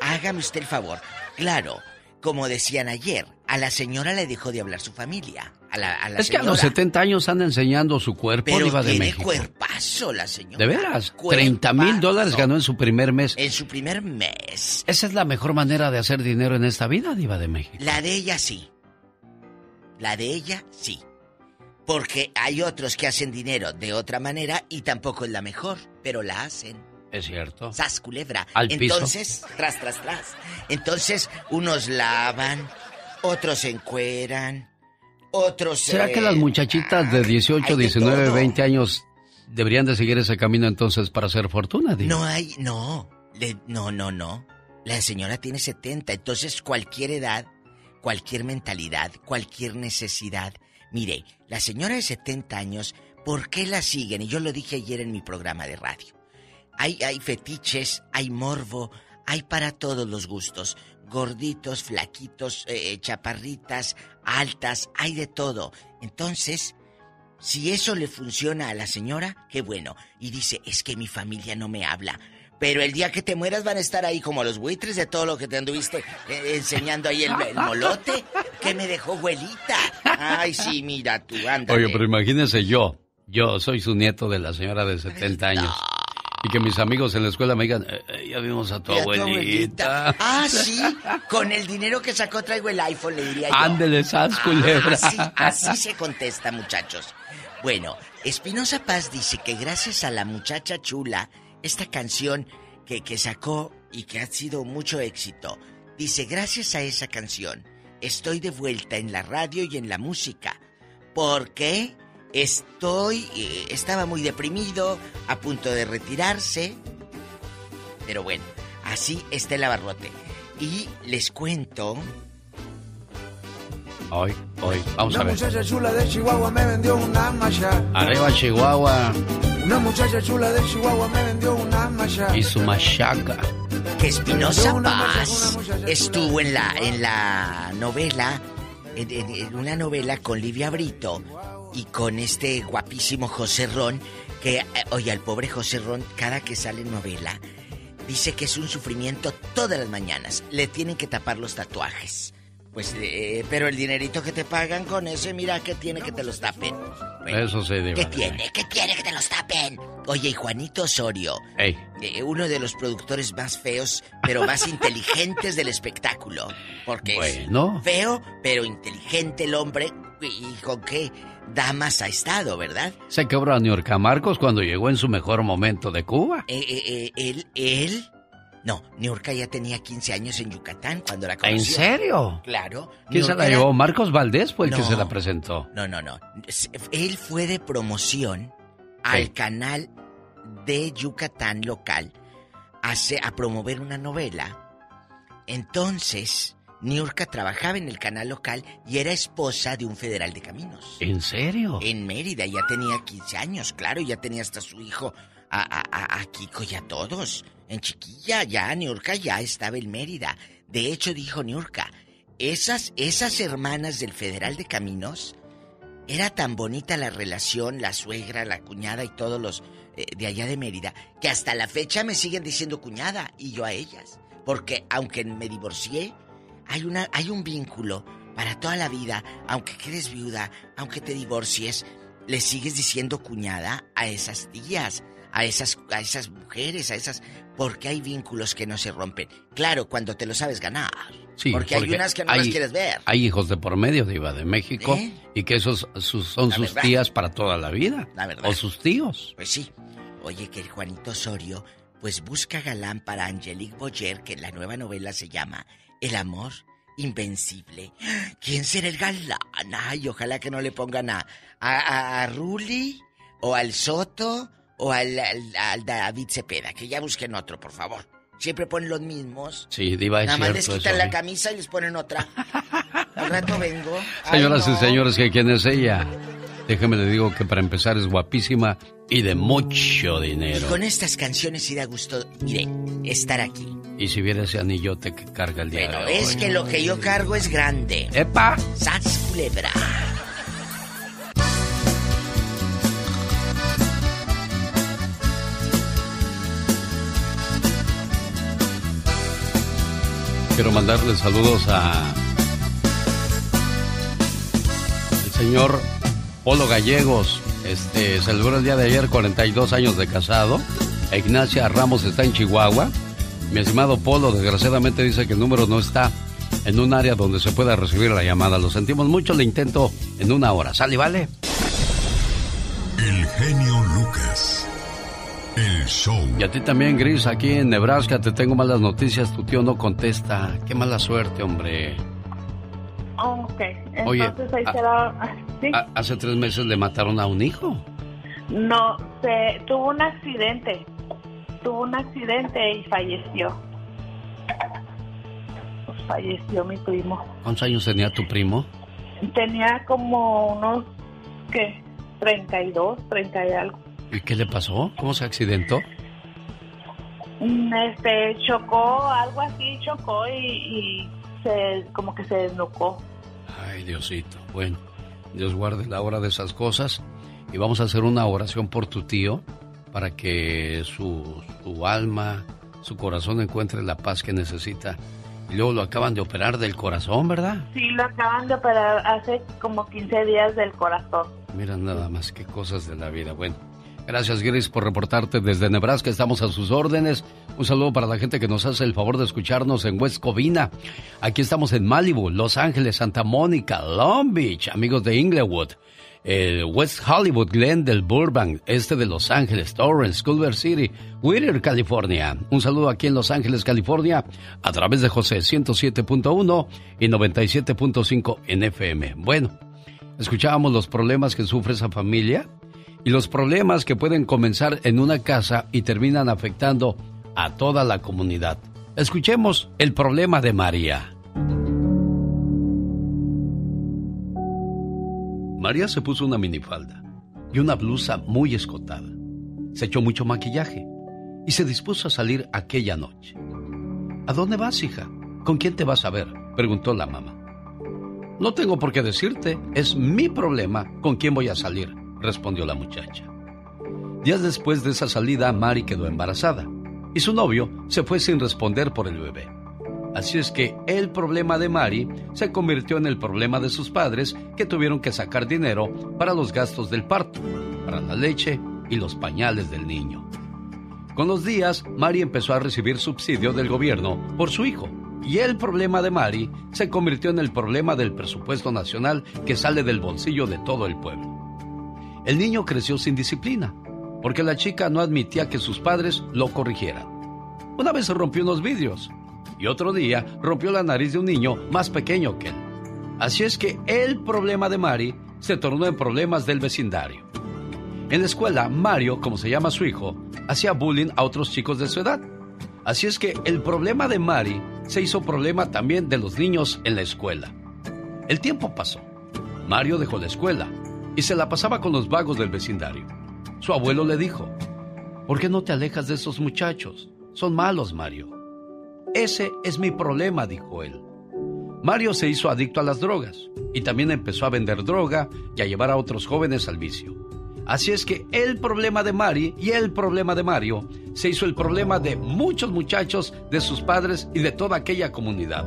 Hágame usted el favor. Claro, como decían ayer, a la señora le dejó de hablar su familia. A la, a la Es que a los señora. 70 años anda enseñando su cuerpo, Pero Diva de tiene México. cuerpazo la señora. ¿De veras? 30 mil dólares ganó en su primer mes. En su primer mes. Esa es la mejor manera de hacer dinero en esta vida, Diva de México. La de ella sí. La de ella sí. Porque hay otros que hacen dinero de otra manera y tampoco es la mejor, pero la hacen. Es cierto. Sas culebra. Al piso. Entonces, tras, tras, tras. Entonces, unos lavan, otros se encueran, otros. ¿Será eh, que las muchachitas de 18, hay de 19, todo. 20 años deberían de seguir ese camino entonces para hacer fortuna, Diva? No hay, no, le- no, no, no. La señora tiene 70, entonces cualquier edad, cualquier mentalidad, cualquier necesidad. Mire, la señora de 70 años, ¿por qué la siguen? Y yo lo dije ayer en mi programa de radio. Hay, hay fetiches, hay morbo, hay para todos los gustos. Gorditos, flaquitos, eh, chaparritas, altas, hay de todo. Entonces, si eso le funciona a la señora, qué bueno. Y dice, es que mi familia no me habla. Pero el día que te mueras van a estar ahí como los buitres de todo lo que te anduviste eh, enseñando ahí el, el molote que me dejó abuelita. Ay, sí, mira tú, ándale. Oye, pero imagínese yo. Yo soy su nieto de la señora de 70 años. Y que mis amigos en la escuela me digan, "Eh, eh, ya vimos a tu abuelita. Ah, sí, con el dinero que sacó traigo el iPhone, le diría yo. Ándele, sas, culebra. Así, así se contesta, muchachos. Bueno, Espinosa Paz dice que gracias a la muchacha chula, esta canción que, que sacó y que ha sido mucho éxito, dice, gracias a esa canción, estoy de vuelta en la radio y en la música. Porque estoy, eh, estaba muy deprimido, a punto de retirarse. Pero bueno, así está el abarrote. Y les cuento Hoy, hoy, vamos Una a ver. muchacha chula de Chihuahua me vendió una malla. Arriba Chihuahua Una muchacha chula de Chihuahua me vendió una malla. y su machaca. que Espinosa Paz estuvo en la en la novela en, en- en una novela con Livia Brito y con este guapísimo José Ron que eh, oye al pobre José Ron cada que sale novela dice que es un sufrimiento todas las mañanas le tienen que tapar los tatuajes pues eh, pero el dinerito que te pagan con ese mira que tiene que te los tapen Eso sí, Diva. ¿Qué tiene? ¿Qué tiene que te los tapen? Oye, y Juanito Osorio, Ey, eh, uno de los productores más feos, pero más inteligentes del espectáculo. Porque Bueno. es feo, pero inteligente el hombre. ¿Y con qué damas ha estado, verdad? se quebró a Niurka Marcos cuando llegó en su mejor momento de Cuba. Eh, eh, eh, él, él... No, Niurka ya tenía 15 años en Yucatán cuando la conoció. ¿En serio? Claro. ¿Quién se la llevó? Marcos Valdés fue el que se la presentó. No, no, no. Él fue de promoción al canal de Yucatán local hace, a promover una novela. Entonces, Niurka trabajaba en el canal local y era esposa de un federal de caminos. ¿En serio? En Mérida, ya tenía 15 años, claro, ya tenía hasta su hijo, a, a, a- a Kiko y a todos. En chiquilla, ya Niurka ya estaba en Mérida. De hecho, dijo Niurka, esas, esas hermanas del Federal de Caminos, era tan bonita la relación, la suegra, la cuñada y todos los eh, de allá de Mérida, que hasta la fecha me siguen diciendo cuñada y yo a ellas. Porque aunque me divorcié, hay, una, hay un vínculo para toda la vida, aunque quedes viuda, aunque te divorcies, le sigues diciendo cuñada a esas tías, a esas, a esas mujeres, a esas... Porque hay vínculos que no se rompen. Claro, cuando te lo sabes ganar. Sí, porque, hay unas que no las quieres ver. Hay hijos de por medio, Diva, de México, ¿Eh? y que esos sus- son La sus verdad. tías para toda la vida. La verdad. O sus tíos. Pues sí. Oye, que el Juanito Osorio, pues busca galán para Angelique Boyer, que en la nueva novela se llama El amor invencible. ¿Quién será el galán? Ay, ojalá que no le pongan a, a, Ruli, o al Soto, o al, al- al David Cepeda, que ya busquen otro, por favor. Siempre ponen los mismos. Sí, Diva, es Nada más les quitan eso, la camisa y les ponen otra. Al rato vengo. Ay, Señoras no. y señores, que quién es ella. Déjeme le digo que para empezar es guapísima y de mucho dinero. Con estas canciones sí da gusto, mire, estar aquí. Y si viera ese anillote que carga el día Bueno, de hoy. es que lo que yo cargo es grande. ¡Epa! ¡Sas, culebra! Quiero mandarle saludos a el señor Polo Gallegos. Este celebró el día de ayer 42 años de casado. Ignacia Ramos está en Chihuahua. Mi estimado Polo, desgraciadamente dice que el número no está en un área donde se pueda recibir la llamada. Lo sentimos mucho, le intento en una hora. ¿Sale, vale? El genio Lucas. El show. Y a ti también, Gris, aquí en Nebraska te tengo malas noticias. Tu tío no contesta. Qué mala suerte, hombre. Oh, ok. Oye, Entonces ahí ah, será. Hace tres meses le mataron a un hijo. No, se tuvo un accidente. Tuvo un accidente y falleció. Pues falleció mi primo. ¿Cuántos años tenía tu primo? Tenía como unos, ¿qué? 32, 30 y algo. ¿Y qué le pasó? ¿Cómo se accidentó? Mm, Este, chocó, algo así, chocó y, y se, como que se desnucó. Ay, Diosito. Bueno, Dios guarde la hora de esas cosas. Y vamos a hacer una oración por tu tío para que su, su alma, su corazón encuentre la paz que necesita. Y luego lo acaban de operar del corazón, ¿verdad? Sí, lo acaban de operar hace como 15 días del corazón. Mira nada más que cosas de la vida. Bueno, gracias Gris por reportarte desde Nebraska. Estamos a sus órdenes. Un saludo para la gente que nos hace el favor de escucharnos en West Covina. Aquí estamos en Malibu, Los Ángeles, Santa Mónica, Long Beach, amigos de Inglewood. El West Hollywood, Glendale, Burbank, este de Los Ángeles, Torrance, Culver City, Whittier, California. Un saludo aquí en Los Ángeles, California, a través de José 107.1 y 97.5 en FM. Bueno, escuchábamos los problemas que sufre esa familia y los problemas que pueden comenzar en una casa y terminan afectando a toda la comunidad. Escuchemos el problema de María. María se puso una minifalda y una blusa muy escotada. Se echó mucho maquillaje y se dispuso a salir aquella noche. ¿A dónde vas, hija? ¿Con quién te vas a ver? preguntó la mamá. No tengo por qué decirte, es mi problema con quién voy a salir, respondió la muchacha. Días después de esa salida, Mari quedó embarazada y su novio se fue sin responder por el bebé. Así es que el problema de Mari se convirtió en el problema de sus padres que tuvieron que sacar dinero para los gastos del parto, para la leche y los pañales del niño. Con los días, Mari empezó a recibir subsidio del gobierno por su hijo. Y el problema de Mari se convirtió en el problema del presupuesto nacional que sale del bolsillo de todo el pueblo. El niño creció sin disciplina, porque la chica no admitía que sus padres lo corrigieran. Una vez rompió unos vidrios y otro día rompió la nariz de un niño más pequeño que él. Así es que el problema de Mari se tornó en problemas del vecindario. En la escuela, Mario, como se llama su hijo, hacía bullying a otros chicos de su edad. Así es que el problema de Mari se hizo problema también de los niños en la escuela. El tiempo pasó. Mario dejó la escuela y se la pasaba con los vagos del vecindario. Su abuelo le dijo, ¿por qué no te alejas de esos muchachos? Son malos, Mario. Ese es mi problema, dijo él. Mario se hizo adicto a las drogas y también empezó a vender droga y a llevar a otros jóvenes al vicio. Así es que el problema de Mari y el problema de Mario se hizo el problema de muchos muchachos, de sus padres y de toda aquella comunidad.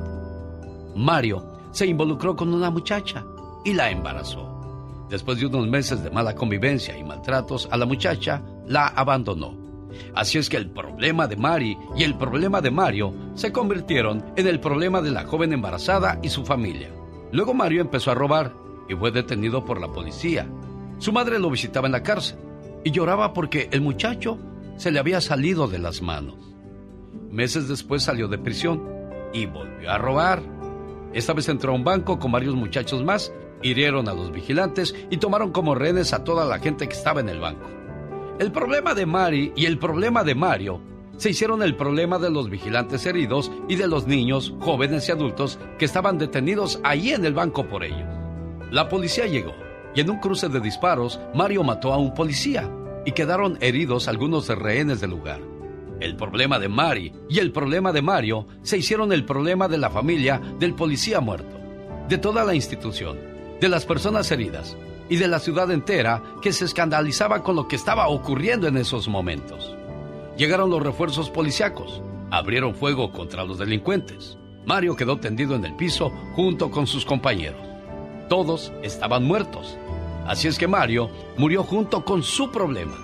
Mario se involucró con una muchacha y la embarazó. Después de unos meses de mala convivencia y maltratos a la muchacha, la abandonó. Así es que el problema de Mari y el problema de Mario se convirtieron en el problema de la joven embarazada y su familia. Luego Mario empezó a robar y fue detenido por la policía. Su madre lo visitaba en la cárcel y lloraba porque el muchacho se le había salido de las manos. Meses después salió de prisión y volvió a robar. Esta vez entró a un banco con varios muchachos más hirieron a los vigilantes y tomaron como rehenes a toda la gente que estaba en el banco. El problema de Mari y el problema de Mario se hicieron el problema de los vigilantes heridos y de los niños, jóvenes y adultos que estaban detenidos ahí en el banco por ellos. La policía llegó y en un cruce de disparos Mario mató a un policía y quedaron heridos algunos rehenes del lugar. El problema de Mari y el problema de Mario se hicieron el problema de la familia del policía muerto, de toda la institución de las personas heridas y de la ciudad entera que se escandalizaba con lo que estaba ocurriendo en esos momentos. Llegaron los refuerzos policíacos, abrieron fuego contra los delincuentes. Mario quedó tendido en el piso junto con sus compañeros. Todos estaban muertos. Así es que Mario murió junto con su problema.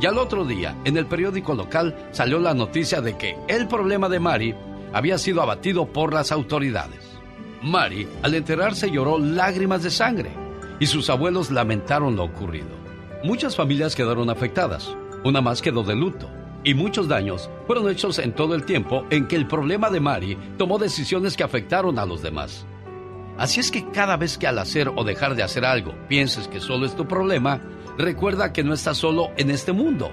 Y al otro día, en el periódico local salió la noticia de que el problema de Mari había sido abatido por las autoridades. Mari, al enterarse, lloró lágrimas de sangre y sus abuelos lamentaron lo ocurrido. Muchas familias quedaron afectadas, una más quedó de luto y muchos daños fueron hechos en todo el tiempo en que el problema de Mari tomó decisiones que afectaron a los demás. Así es que cada vez que al hacer o dejar de hacer algo pienses que solo es tu problema, recuerda que no estás solo en este mundo.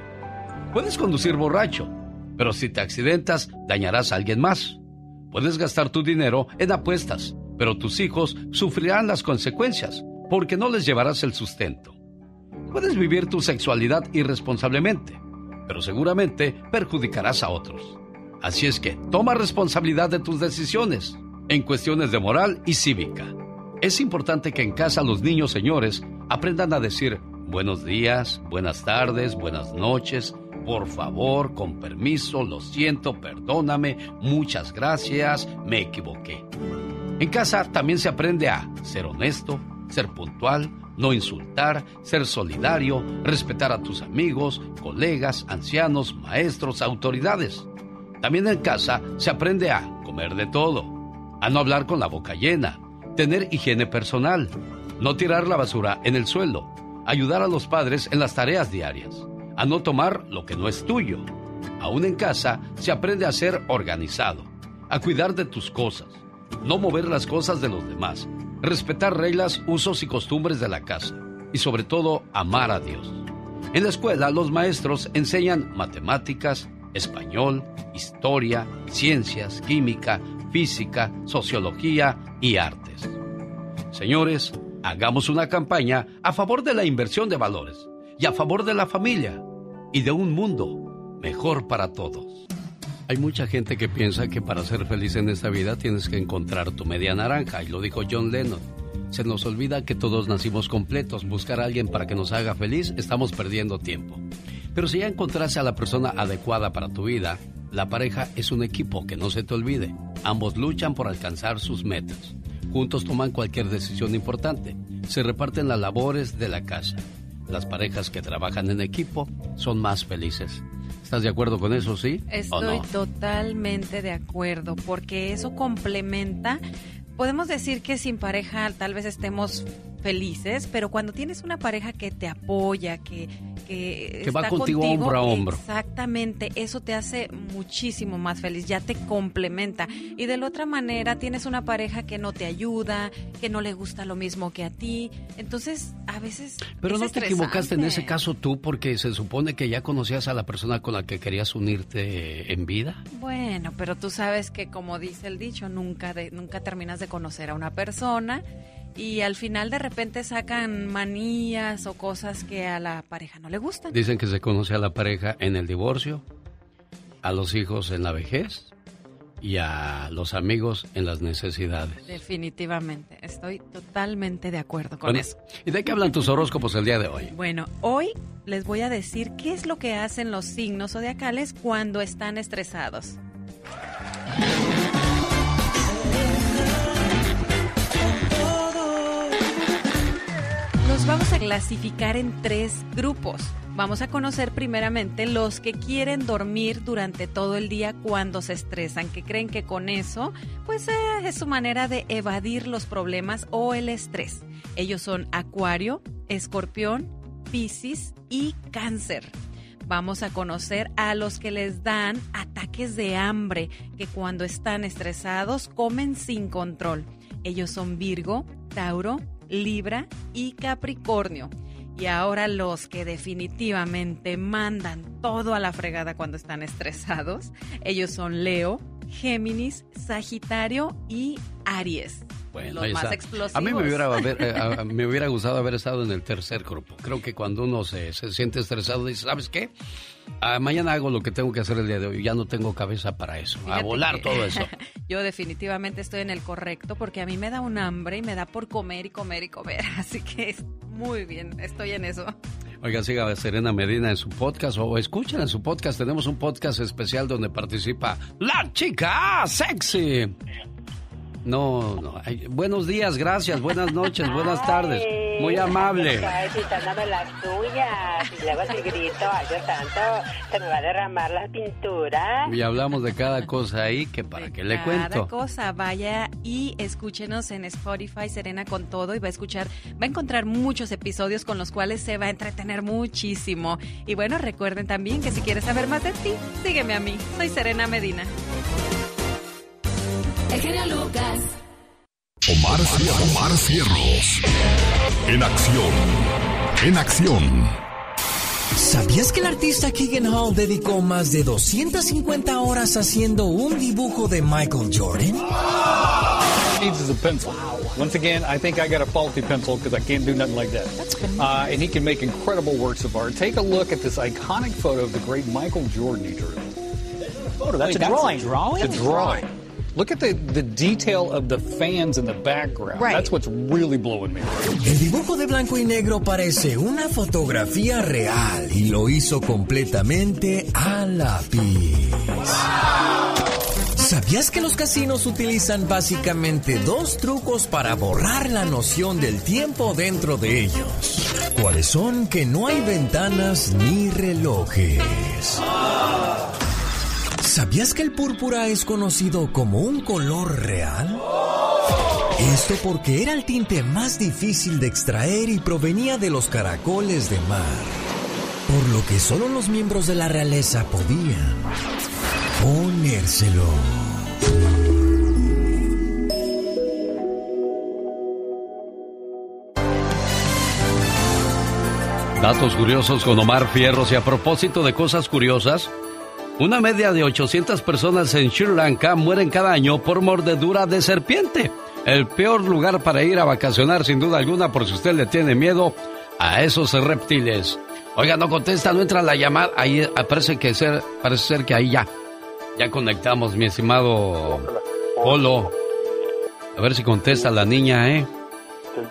Puedes conducir borracho, pero si te accidentas dañarás a alguien más. Puedes gastar tu dinero en apuestas, pero tus hijos sufrirán las consecuencias porque no les llevarás el sustento. Puedes vivir tu sexualidad irresponsablemente, pero seguramente perjudicarás a otros. Así es que toma responsabilidad de tus decisiones en cuestiones de moral y cívica. Es importante que en casa los niños señores aprendan a decir buenos días, buenas tardes, buenas noches, por favor, con permiso, lo siento, perdóname, muchas gracias, me equivoqué. En casa también se aprende a ser honesto, ser puntual, no insultar, ser solidario, respetar a tus amigos, colegas, ancianos, maestros, autoridades. También en casa se aprende a comer de todo, a no hablar con la boca llena, tener higiene personal, no tirar la basura en el suelo, ayudar a los padres en las tareas diarias, a no tomar lo que no es tuyo. Aún en casa se aprende a ser organizado, a cuidar de tus cosas, no mover las cosas de los demás, respetar reglas, usos y costumbres de la casa y sobre todo amar a Dios. En la escuela los maestros enseñan matemáticas, español, historia, ciencias, química, física, sociología y artes. Señores, hagamos una campaña a favor de la inversión de valores y a favor de la familia y de un mundo mejor para todos. Hay mucha gente que piensa que para ser feliz en esta vida tienes que encontrar tu media naranja, y lo dijo John Lennon. Se nos olvida que todos nacimos completos. Buscar a alguien para que nos haga feliz, estamos perdiendo tiempo. Pero si ya encontraste a la persona adecuada para tu vida, la pareja es un equipo que no se te olvide. Ambos luchan por alcanzar sus metas. Juntos toman cualquier decisión importante. Se reparten las labores de la casa. Las parejas que trabajan en equipo son más felices. ¿Estás de acuerdo con eso, sí? Estoy totalmente de acuerdo, porque eso complementa. Podemos decir que sin pareja tal vez estemos felices, pero cuando tienes una pareja que te apoya, que, que, va contigo, hombro a hombro. Exactamente, eso te hace muchísimo más feliz, ya te complementa. Y de la otra manera tienes una pareja que no te ayuda, que no le gusta lo mismo que a ti. Entonces, a veces... Pero no te equivocaste en ese caso tú porque se supone que ya conocías a la persona con la que querías unirte en vida. Bueno, pero tú sabes que como dice el dicho, nunca, de, nunca terminas de conocer a una persona y al final de repente sacan manías o cosas que a la pareja no le gustan. Dicen que se conoce a la pareja en el divorcio, a los hijos en la vejez y a los amigos en las necesidades. Definitivamente, estoy totalmente de acuerdo con eso. ¿Y de qué hablan tus horóscopos el día de hoy? Bueno, hoy les voy a decir qué es lo que hacen los signos zodiacales cuando están estresados. Vamos a clasificar en tres grupos. Vamos a conocer primeramente los que quieren dormir durante todo el día cuando se estresan, que creen que con eso, pues eh, es su manera de evadir los problemas o el estrés. Ellos son Acuario, Escorpión, Piscis y Cáncer. Vamos a conocer a los que les dan ataques de hambre, que cuando están estresados comen sin control. Ellos son Virgo, Tauro, Libra y Capricornio. Y ahora los que definitivamente mandan todo a la fregada cuando están estresados, ellos son Leo, Géminis, Sagitario y Aries. Bueno, los más explosivos. A mí me hubiera, haber- eh, a- a- me hubiera gustado haber estado en el tercer grupo. Creo que cuando uno se, se siente estresado, dice, ¿sabes qué? Ah, mañana hago lo que tengo que hacer el día de hoy. Ya no tengo cabeza para eso. a volar que todo eso. Yo definitivamente estoy en el correcto porque a mí me da un hambre y me da por comer y comer y comer. Así que es muy bien, estoy en eso. Oiga, siga a Serena Medina en su podcast o escuchen en su podcast. Tenemos un podcast especial donde participa la chica sexy. No, no. ay, buenos días, gracias. Buenas noches, buenas tardes. Muy amable. Quitándome las uñas. Y luego si grito, ay Dios santo, se me va a derramar la pintura. Y hablamos de cada cosa ahí que para que le Cada cuento. cosa, vaya y escúchenos en Spotify, Serena con todo, y va a escuchar, va a encontrar muchos episodios con los cuales se va a entretener muchísimo. Y bueno, recuerden también que si quieres saber más de ti, sígueme a mí. Soy Serena Medina. El genio Lucas. Omar, Omar Cierros. En acción. En acción. ¿Sabías que el artista Keegan Hall dedicó más de 250 horas haciendo un dibujo de Michael Jordan? needs is a pencil. Once again, I think I got a faulty pencil because I can't do nothing like that. Uh, and he can make incredible works of art. Take a look at this iconic photo of the great Michael Jordan he drew. Photo, that's Wait, a that's a drawing. drawing? It's a drawing. Look at the, the detail of the fans in the background. Right. That's what's really blowing me away. El dibujo de blanco y negro parece una fotografía real y lo hizo completamente a lápiz. ¿Sabías que los casinos utilizan básicamente dos trucos para borrar la noción del tiempo dentro de ellos? ¿Cuáles son? Que no hay ventanas ni relojes. ¿Sabías que el púrpura es conocido como un color real? Esto porque era el tinte más difícil de extraer y provenía de los caracoles de mar, por lo que solo los miembros de la realeza podían ponérselo. Datos curiosos con Omar Fierros y a propósito de cosas curiosas, una media de 800 personas en Sri Lanka mueren cada año por mordedura de serpiente. El peor lugar para ir a vacacionar sin duda alguna por si usted le tiene miedo a esos reptiles. Oiga, no contesta, no entra la llamada. Ahí ah, parece que ser, parece ser que ahí ya. Ya conectamos, mi estimado Polo. A ver si contesta la niña, ¿eh?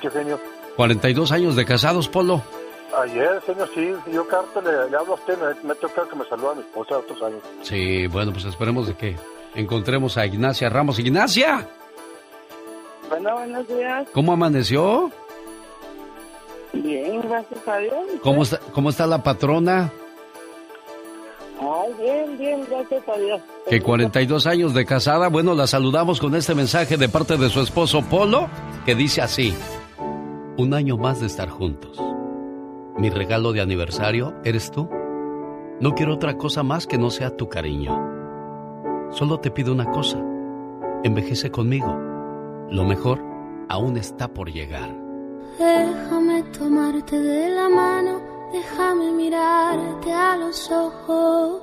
¿Qué genio? 42 años de casados, Polo. Ayer, señor, sí, yo carta le, le hablo a usted, me, me ha tocado que me saluda a mi esposa de otros años. Sí, bueno, pues esperemos de que encontremos a Ignacia Ramos. Ignacia, Bueno, buenos días. ¿cómo amaneció? Bien, gracias a Dios. ¿Cómo está, cómo está la patrona? Ay, bien, bien, gracias a Dios. Que 42 años de casada. Bueno, la saludamos con este mensaje de parte de su esposo Polo, que dice así. Un año más de estar juntos. Mi regalo de aniversario eres tú. No quiero otra cosa más que no sea tu cariño. Solo te pido una cosa. Envejece conmigo. Lo mejor aún está por llegar. Déjame tomarte de la mano, déjame mirarte a los ojos.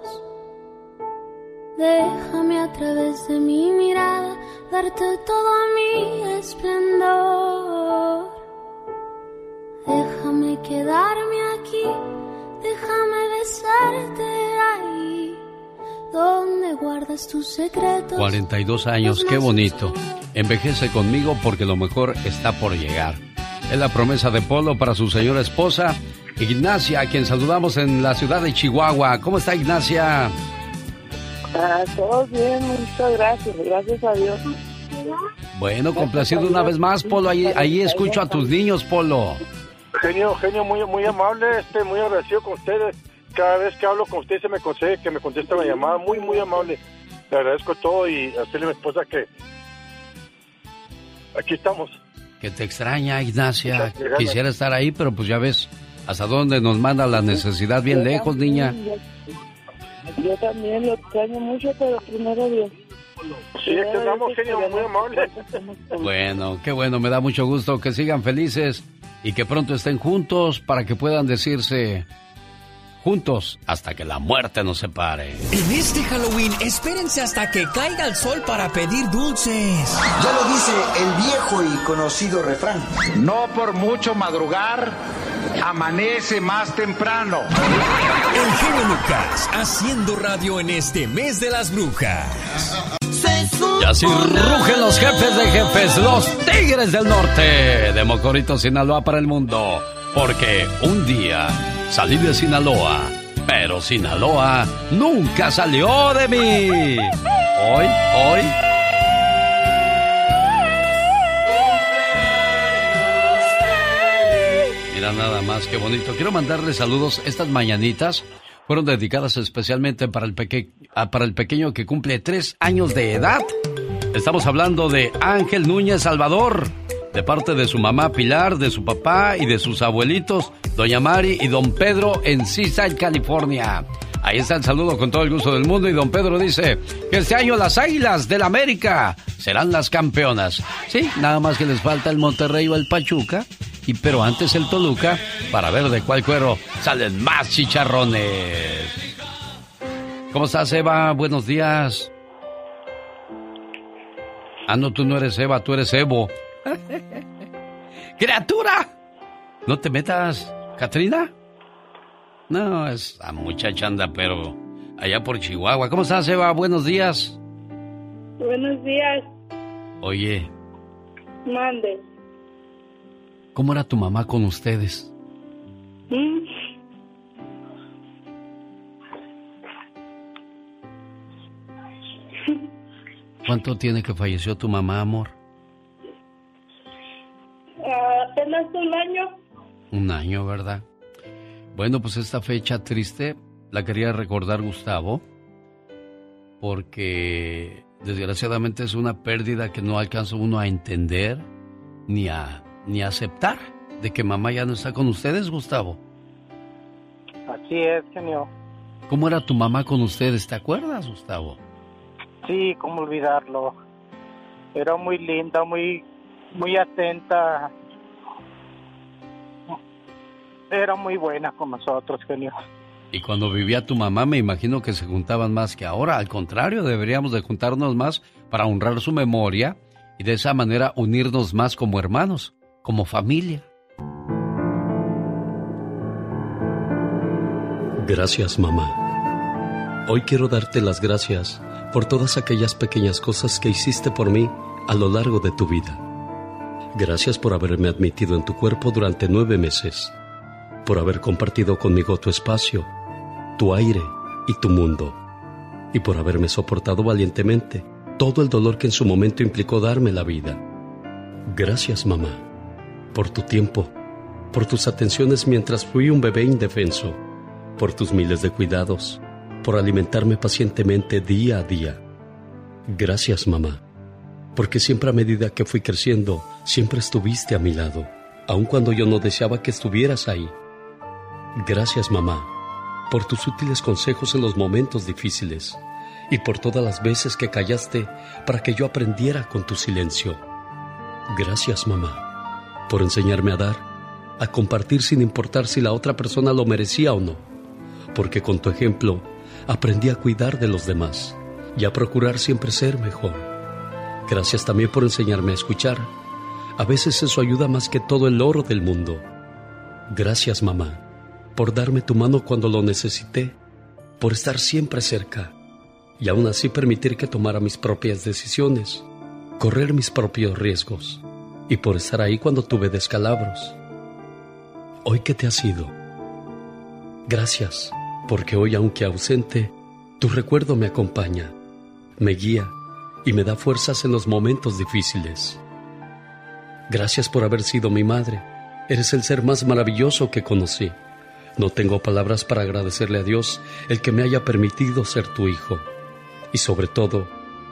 Déjame a través de mi mirada darte todo mi esplendor. Déjame quedarme aquí, déjame besarte ahí, donde guardas tus secretos. 42 años, qué bonito. Envejece conmigo porque lo mejor está por llegar. Es la promesa de Polo para su señora esposa, Ignacia, a quien saludamos en la ciudad de Chihuahua. ¿Cómo está Ignacia? Ah, todo bien, muchas gracias, gracias a Dios. Bueno, complacido una vez más, Polo. Ahí, ahí escucho a tus niños, Polo. Genio, genio, muy, muy amable, este, muy agradecido con ustedes. Cada vez que hablo con usted se me concede que me contesta la llamada, muy, muy amable. Le agradezco todo y a usted y a mi esposa que aquí estamos. Que te extraña, Ignacia. Quisiera estar ahí, pero pues ya ves hasta dónde nos manda la necesidad bien lejos, niña. Yo también lo extraño mucho, pero primero Dios. Sí, es que genio, muy amable. Bueno, qué bueno, me da mucho gusto que sigan felices y que pronto estén juntos para que puedan decirse juntos hasta que la muerte nos separe. En este Halloween, espérense hasta que caiga el sol para pedir dulces. Ya lo dice el viejo y conocido refrán. No por mucho madrugar, amanece más temprano. El genio Lucas, haciendo radio en este mes de las brujas. Y así rugen los jefes de jefes, los tigres del norte de Mocorito, Sinaloa para el mundo. Porque un día salí de Sinaloa, pero Sinaloa nunca salió de mí. Hoy, hoy. Mira nada más que bonito. Quiero mandarle saludos. Estas mañanitas fueron dedicadas especialmente para el, ah, para el pequeño que cumple tres años de edad. Estamos hablando de Ángel Núñez Salvador, de parte de su mamá Pilar, de su papá y de sus abuelitos, Doña Mari y Don Pedro en Seaside, California. Ahí está el saludo con todo el gusto del mundo y don Pedro dice que este año las Águilas del América serán las campeonas. Sí, nada más que les falta el Monterrey o el Pachuca y pero antes el Toluca para ver de cuál cuero salen más chicharrones. ¿Cómo estás, Eva? Buenos días. Ah, no, tú no eres Eva, tú eres Evo. ¡Criatura! No te metas, Katrina. No, es la muchacha anda, pero allá por Chihuahua. ¿Cómo estás, Eva? Buenos días. Buenos días. Oye. Mande. ¿Cómo era tu mamá con ustedes? ¿Mm? ¿Cuánto tiene que falleció tu mamá, amor? Un año, ¿verdad? Bueno, pues esta fecha triste la quería recordar Gustavo, porque desgraciadamente es una pérdida que no alcanza uno a entender ni a, ni a aceptar de que mamá ya no está con ustedes, Gustavo. Así es, genio. ¿Cómo era tu mamá con ustedes? ¿Te acuerdas, Gustavo? Sí, cómo olvidarlo. Era muy linda, muy, muy atenta. Era muy buena con nosotros, genio. Y cuando vivía tu mamá, me imagino que se juntaban más que ahora. Al contrario, deberíamos de juntarnos más para honrar su memoria y de esa manera unirnos más como hermanos, como familia. Gracias, mamá. Hoy quiero darte las gracias por todas aquellas pequeñas cosas que hiciste por mí a lo largo de tu vida. Gracias por haberme admitido en tu cuerpo durante nueve meses, por haber compartido conmigo tu espacio, tu aire y tu mundo, y por haberme soportado valientemente todo el dolor que en su momento implicó darme la vida. Gracias, mamá, por tu tiempo, por tus atenciones mientras fui un bebé indefenso, por tus miles de cuidados, por alimentarme pacientemente día a día. Gracias, mamá, porque siempre a medida que fui creciendo, siempre estuviste a mi lado, aun cuando yo no deseaba que estuvieras ahí. Gracias, mamá, por tus útiles consejos en los momentos difíciles y por todas las veces que callaste para que yo aprendiera con tu silencio. Gracias, mamá, por enseñarme a dar, a compartir sin importar si la otra persona lo merecía o no, porque con tu ejemplo aprendí a cuidar de los demás y a procurar siempre ser mejor. Gracias también por enseñarme a escuchar. A veces eso ayuda más que todo el oro del mundo. Gracias, mamá, por darme tu mano cuando lo necesité, por estar siempre cerca y aún así permitir que tomara mis propias decisiones, correr mis propios riesgos y por estar ahí cuando tuve descalabros. Hoy que te has ido, gracias, porque hoy aunque ausente, tu recuerdo me acompaña, me guía y me da fuerzas en los momentos difíciles. Gracias por haber sido mi madre, Eres el ser más maravilloso que conocí. No tengo palabras para agradecerle a Dios el que me haya permitido ser tu hijo. Y sobre todo,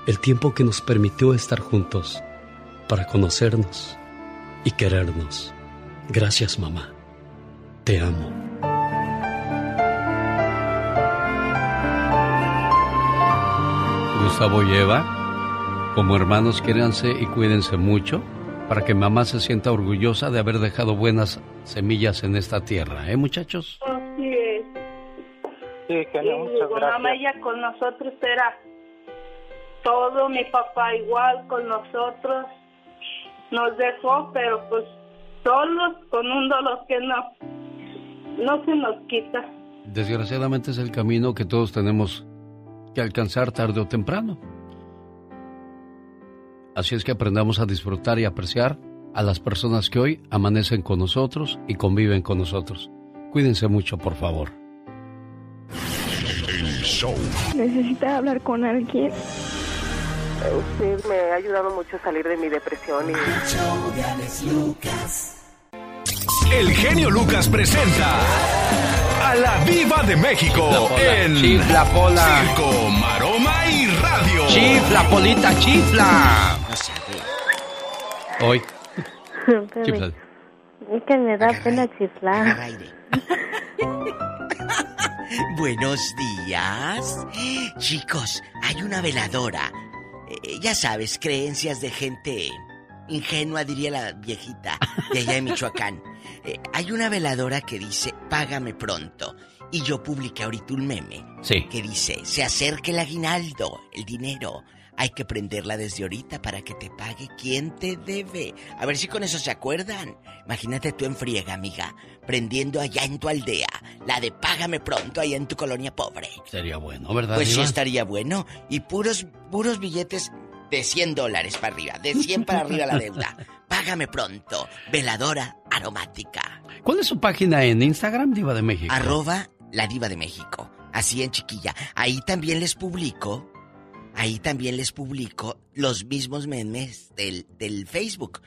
el tiempo que nos permitió estar juntos para conocernos y querernos. Gracias, mamá. Te amo. Gustavo y Eva, como hermanos, quédense y cuídense mucho para que mamá se sienta orgullosa de haber dejado buenas semillas en esta tierra, ¿eh, muchachos? Así es. Sí, Genio, muchas con gracias. mamá ella con nosotros era todo, mi papá igual con nosotros. Nos dejó, pero pues solos, con un dolor que no, no se nos quita. Desgraciadamente es el camino que todos tenemos que alcanzar tarde o temprano. Así es que aprendamos a disfrutar y apreciar a las personas que hoy amanecen con nosotros y conviven con nosotros. Cuídense mucho, por favor. Necesita hablar con alguien. Usted me ha ayudado mucho a salir de mi depresión y... El genio Lucas presenta a la Viva de México La Pola. en Chifla, Pola. Circo, Maroma y Radio. ¡Chifla, Polita, chifla! Hoy. Chifla. Es que me da pena chiflar. Buenos días. Chicos, hay una veladora. Eh, ya sabes, creencias de gente ingenua, diría la viejita de allá de Michoacán. Eh, hay una veladora que dice, págame pronto. Y yo publiqué ahorita un meme Sí. que dice, se acerca el aguinaldo, el dinero. Hay que prenderla desde ahorita para que te pague quien te debe. A ver si con eso se acuerdan. Imagínate tú en friega, amiga, prendiendo allá en tu aldea, la de págame pronto allá en tu colonia pobre. Sería bueno, ¿verdad? Pues sí estaría bueno. Y puros, puros billetes de 100 dólares para arriba, de 100 para arriba la deuda. Págame pronto. Veladora aromática. ¿Cuál es su página en Instagram, Diva de México? Arroba la diva de México. Así en chiquilla. Ahí también les publico. Ahí también les publico los mismos memes del, del Facebook.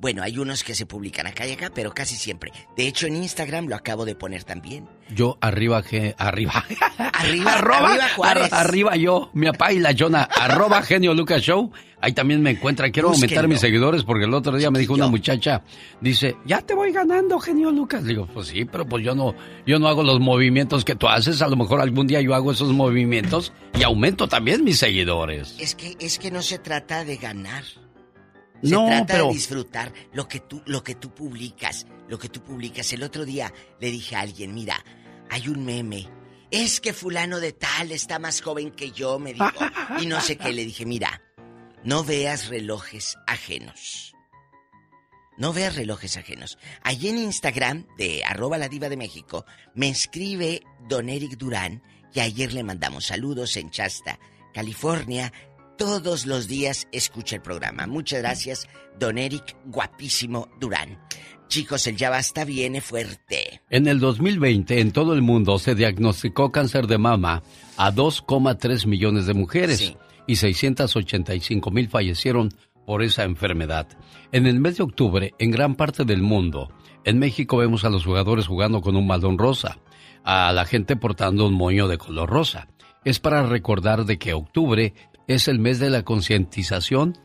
Bueno, hay unos que se publican acá y acá, pero casi siempre. De hecho, en Instagram lo acabo de poner también. Yo arriba que arriba. Arriba, arroba, arriba Juárez. ar- arriba yo, mi papá y la Jonah, arroba genio Lucas Show. Ahí también me encuentra. Quiero aumentar mis seguidores porque el otro día me dijo una muchacha, dice, ya te voy ganando, genio Lucas. Digo, pues sí, pero pues yo no, yo no hago los movimientos que tú haces. A lo mejor algún día yo hago esos movimientos y aumento también mis seguidores. Es que, es que no se trata de ganar. Se No, trata pero- de disfrutar lo que tú, lo que tú publicas, lo que tú publicas. El otro día le dije a alguien, mira, hay un meme. Es que fulano de tal está más joven que yo, me dijo. Y no sé qué. Le dije, mira, no veas relojes ajenos. No veas relojes ajenos. Allí en Instagram de arroba la diva de México me escribe don Eric Durán y ayer le mandamos saludos en Chasta, California. Todos los días escucha el programa. Muchas gracias, don Eric, guapísimo Durán. Chicos, el ya basta viene fuerte. En el 2020, en todo el mundo se diagnosticó cáncer de mama a 2,3 millones de mujeres y 685 mil fallecieron por esa enfermedad. En el mes de octubre, en gran parte del mundo, en México vemos a los jugadores jugando con un balón rosa, a la gente portando un moño de color rosa. Es para recordar de que octubre es el mes de la concientización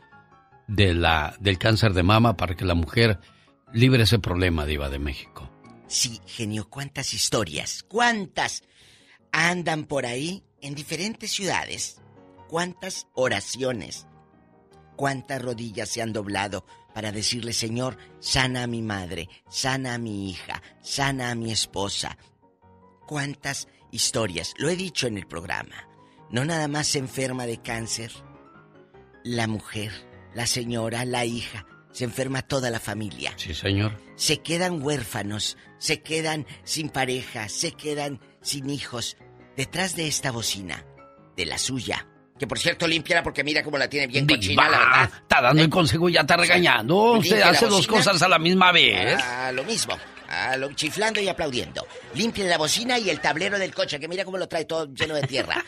de la, del cáncer de mama para que la mujer libre ese problema, Diva de México. Sí, genio, cuántas historias, cuántas andan por ahí en diferentes ciudades. Cuántas oraciones, cuántas rodillas se han doblado para decirle, Señor, sana a mi madre, sana a mi hija, sana a mi esposa. Cuántas historias, lo he dicho en el programa. No nada más se enferma de cáncer la mujer, la señora, la hija, se enferma toda la familia. Sí, señor. Se quedan huérfanos, se quedan sin pareja, se quedan sin hijos. Detrás de esta bocina, de la suya, que por cierto límpiala porque mira cómo la tiene bien cochina, la verdad. Está dando el consejo y ya está regañando. Usted hace dos cosas a la misma vez. Ah, lo mismo. A lo, chiflando y aplaudiendo. Limpien la bocina y el tablero del coche, que mira cómo lo trae todo lleno de tierra.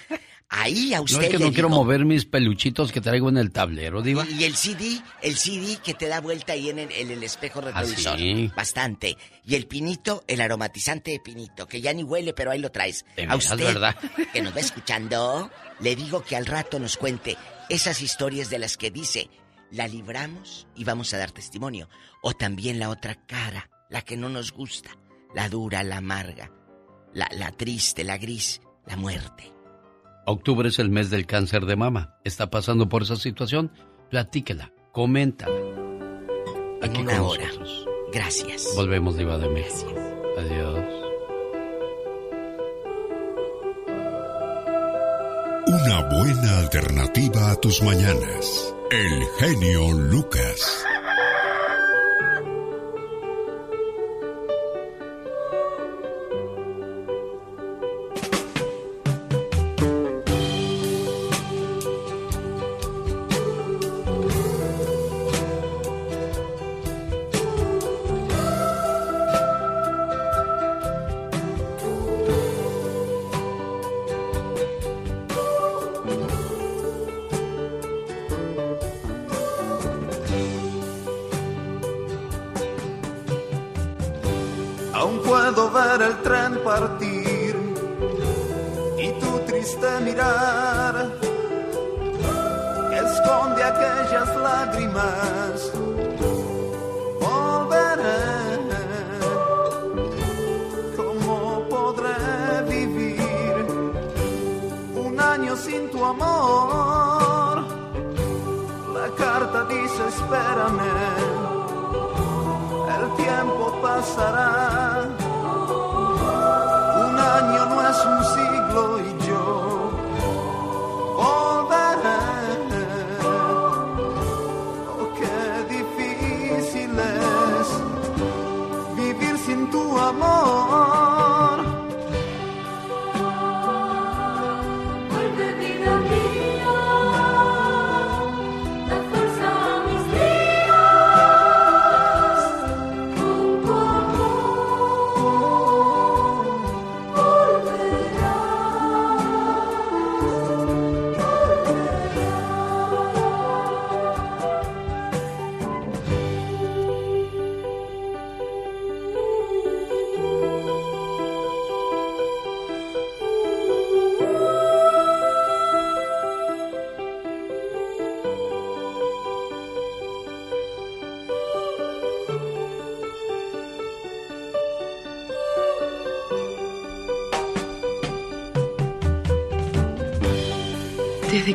Ahí a usted No es que no quiero mover mis peluchitos que traigo en el tablero, Diva. Y el CD, el CD que te da vuelta ahí en el, en el espejo retrovisor. Ah, sí? Bastante. Y el pinito, el aromatizante de pinito, que ya ni huele, pero ahí lo traes. De A usted, ¿verdad? que nos va escuchando, le digo que al rato nos cuente esas historias de las que dice, la libramos y vamos a dar testimonio. O también la otra cara, la que no nos gusta, la dura, la amarga, la, la triste, la gris, la muerte. Octubre es el mes del cáncer de mama. ¿Está pasando por esa situación? Platíquela, coméntala. En Aquí una con hora. nosotros. Gracias. Volvemos, Diva de México. Adiós. Una buena alternativa a tus mañanas. El genio Lucas.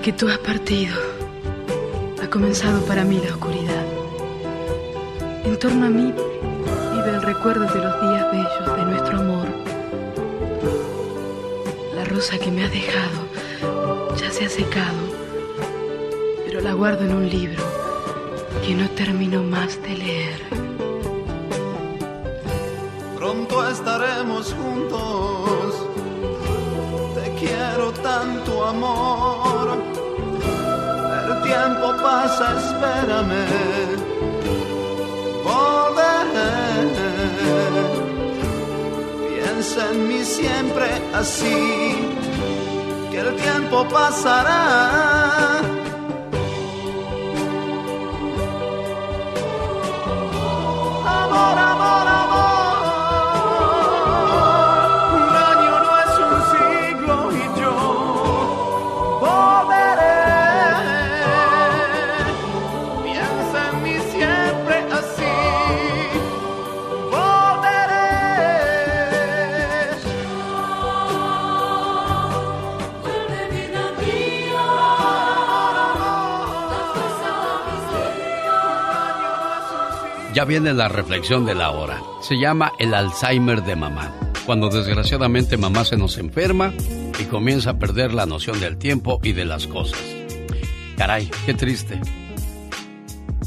Que tú has partido, ha comenzado para mí la oscuridad. En torno a mí vive el recuerdo de los días bellos de nuestro amor. La rosa que me has dejado ya se ha secado, pero la guardo en un libro que no termino más de leer. Pronto estaremos juntos. Te quiero tanto amor. Tiempo pasa, espérame. Volveré. Piensa en mí siempre así. Que el tiempo pasará. Viene la reflexión de la hora. Se llama el Alzheimer de mamá. Cuando desgraciadamente mamá se nos enferma y comienza a perder la noción del tiempo y de las cosas. Caray, qué triste.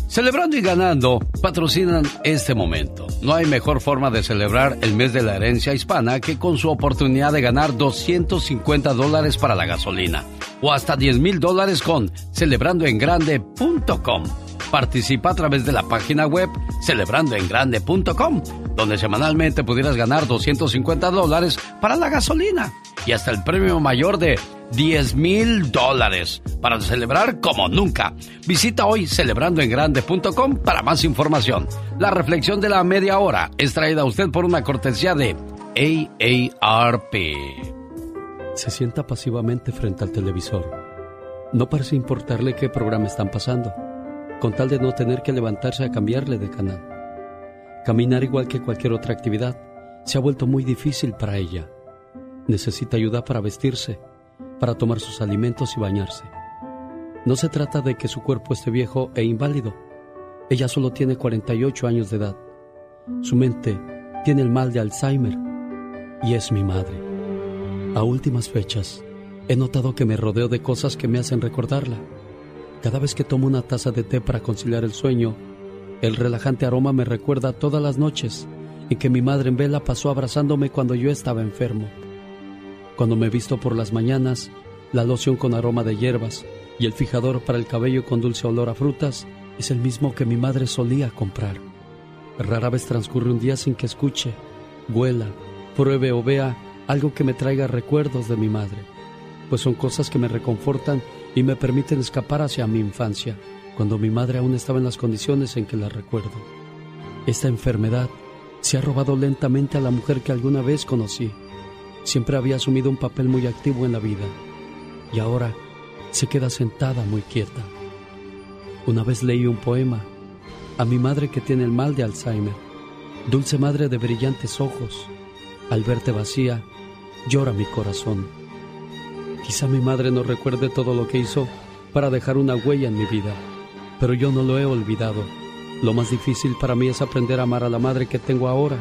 Celebrando y ganando patrocinan este momento. No hay mejor forma de celebrar el mes de la herencia hispana que con su oportunidad de ganar 250 dólares para la gasolina o hasta 10 mil dólares con celebrandoengrande.com. Participa a través de la página web celebrandoengrande.com, donde semanalmente pudieras ganar 250 dólares para la gasolina y hasta el premio mayor de 10 mil dólares para celebrar como nunca. Visita hoy celebrandoengrande.com para más información. La reflexión de la media hora es traída a usted por una cortesía de AARP. Se sienta pasivamente frente al televisor. No parece importarle qué programa están pasando, con tal de no tener que levantarse a cambiarle de canal. Caminar igual que cualquier otra actividad se ha vuelto muy difícil para ella. Necesita ayuda para vestirse, para tomar sus alimentos y bañarse. No se trata de que su cuerpo esté viejo e inválido. Ella solo tiene 48 años de edad. Su mente tiene el mal de Alzheimer y es mi madre. A últimas fechas, he notado que me rodeo de cosas que me hacen recordarla. Cada vez que tomo una taza de té para conciliar el sueño, el relajante aroma me recuerda todas las noches en que mi madre en vela pasó abrazándome cuando yo estaba enfermo. Cuando me visto por las mañanas, la loción con aroma de hierbas y el fijador para el cabello con dulce olor a frutas es el mismo que mi madre solía comprar. Rara vez transcurre un día sin que escuche, huela, pruebe o vea algo que me traiga recuerdos de mi madre, pues son cosas que me reconfortan y me permiten escapar hacia mi infancia, cuando mi madre aún estaba en las condiciones en que la recuerdo. Esta enfermedad se ha robado lentamente a la mujer que alguna vez conocí. Siempre había asumido un papel muy activo en la vida y ahora se queda sentada muy quieta. Una vez leí un poema a mi madre que tiene el mal de Alzheimer. Dulce madre de brillantes ojos, al verte vacía, llora mi corazón. Quizá mi madre no recuerde todo lo que hizo para dejar una huella en mi vida, pero yo no lo he olvidado. Lo más difícil para mí es aprender a amar a la madre que tengo ahora,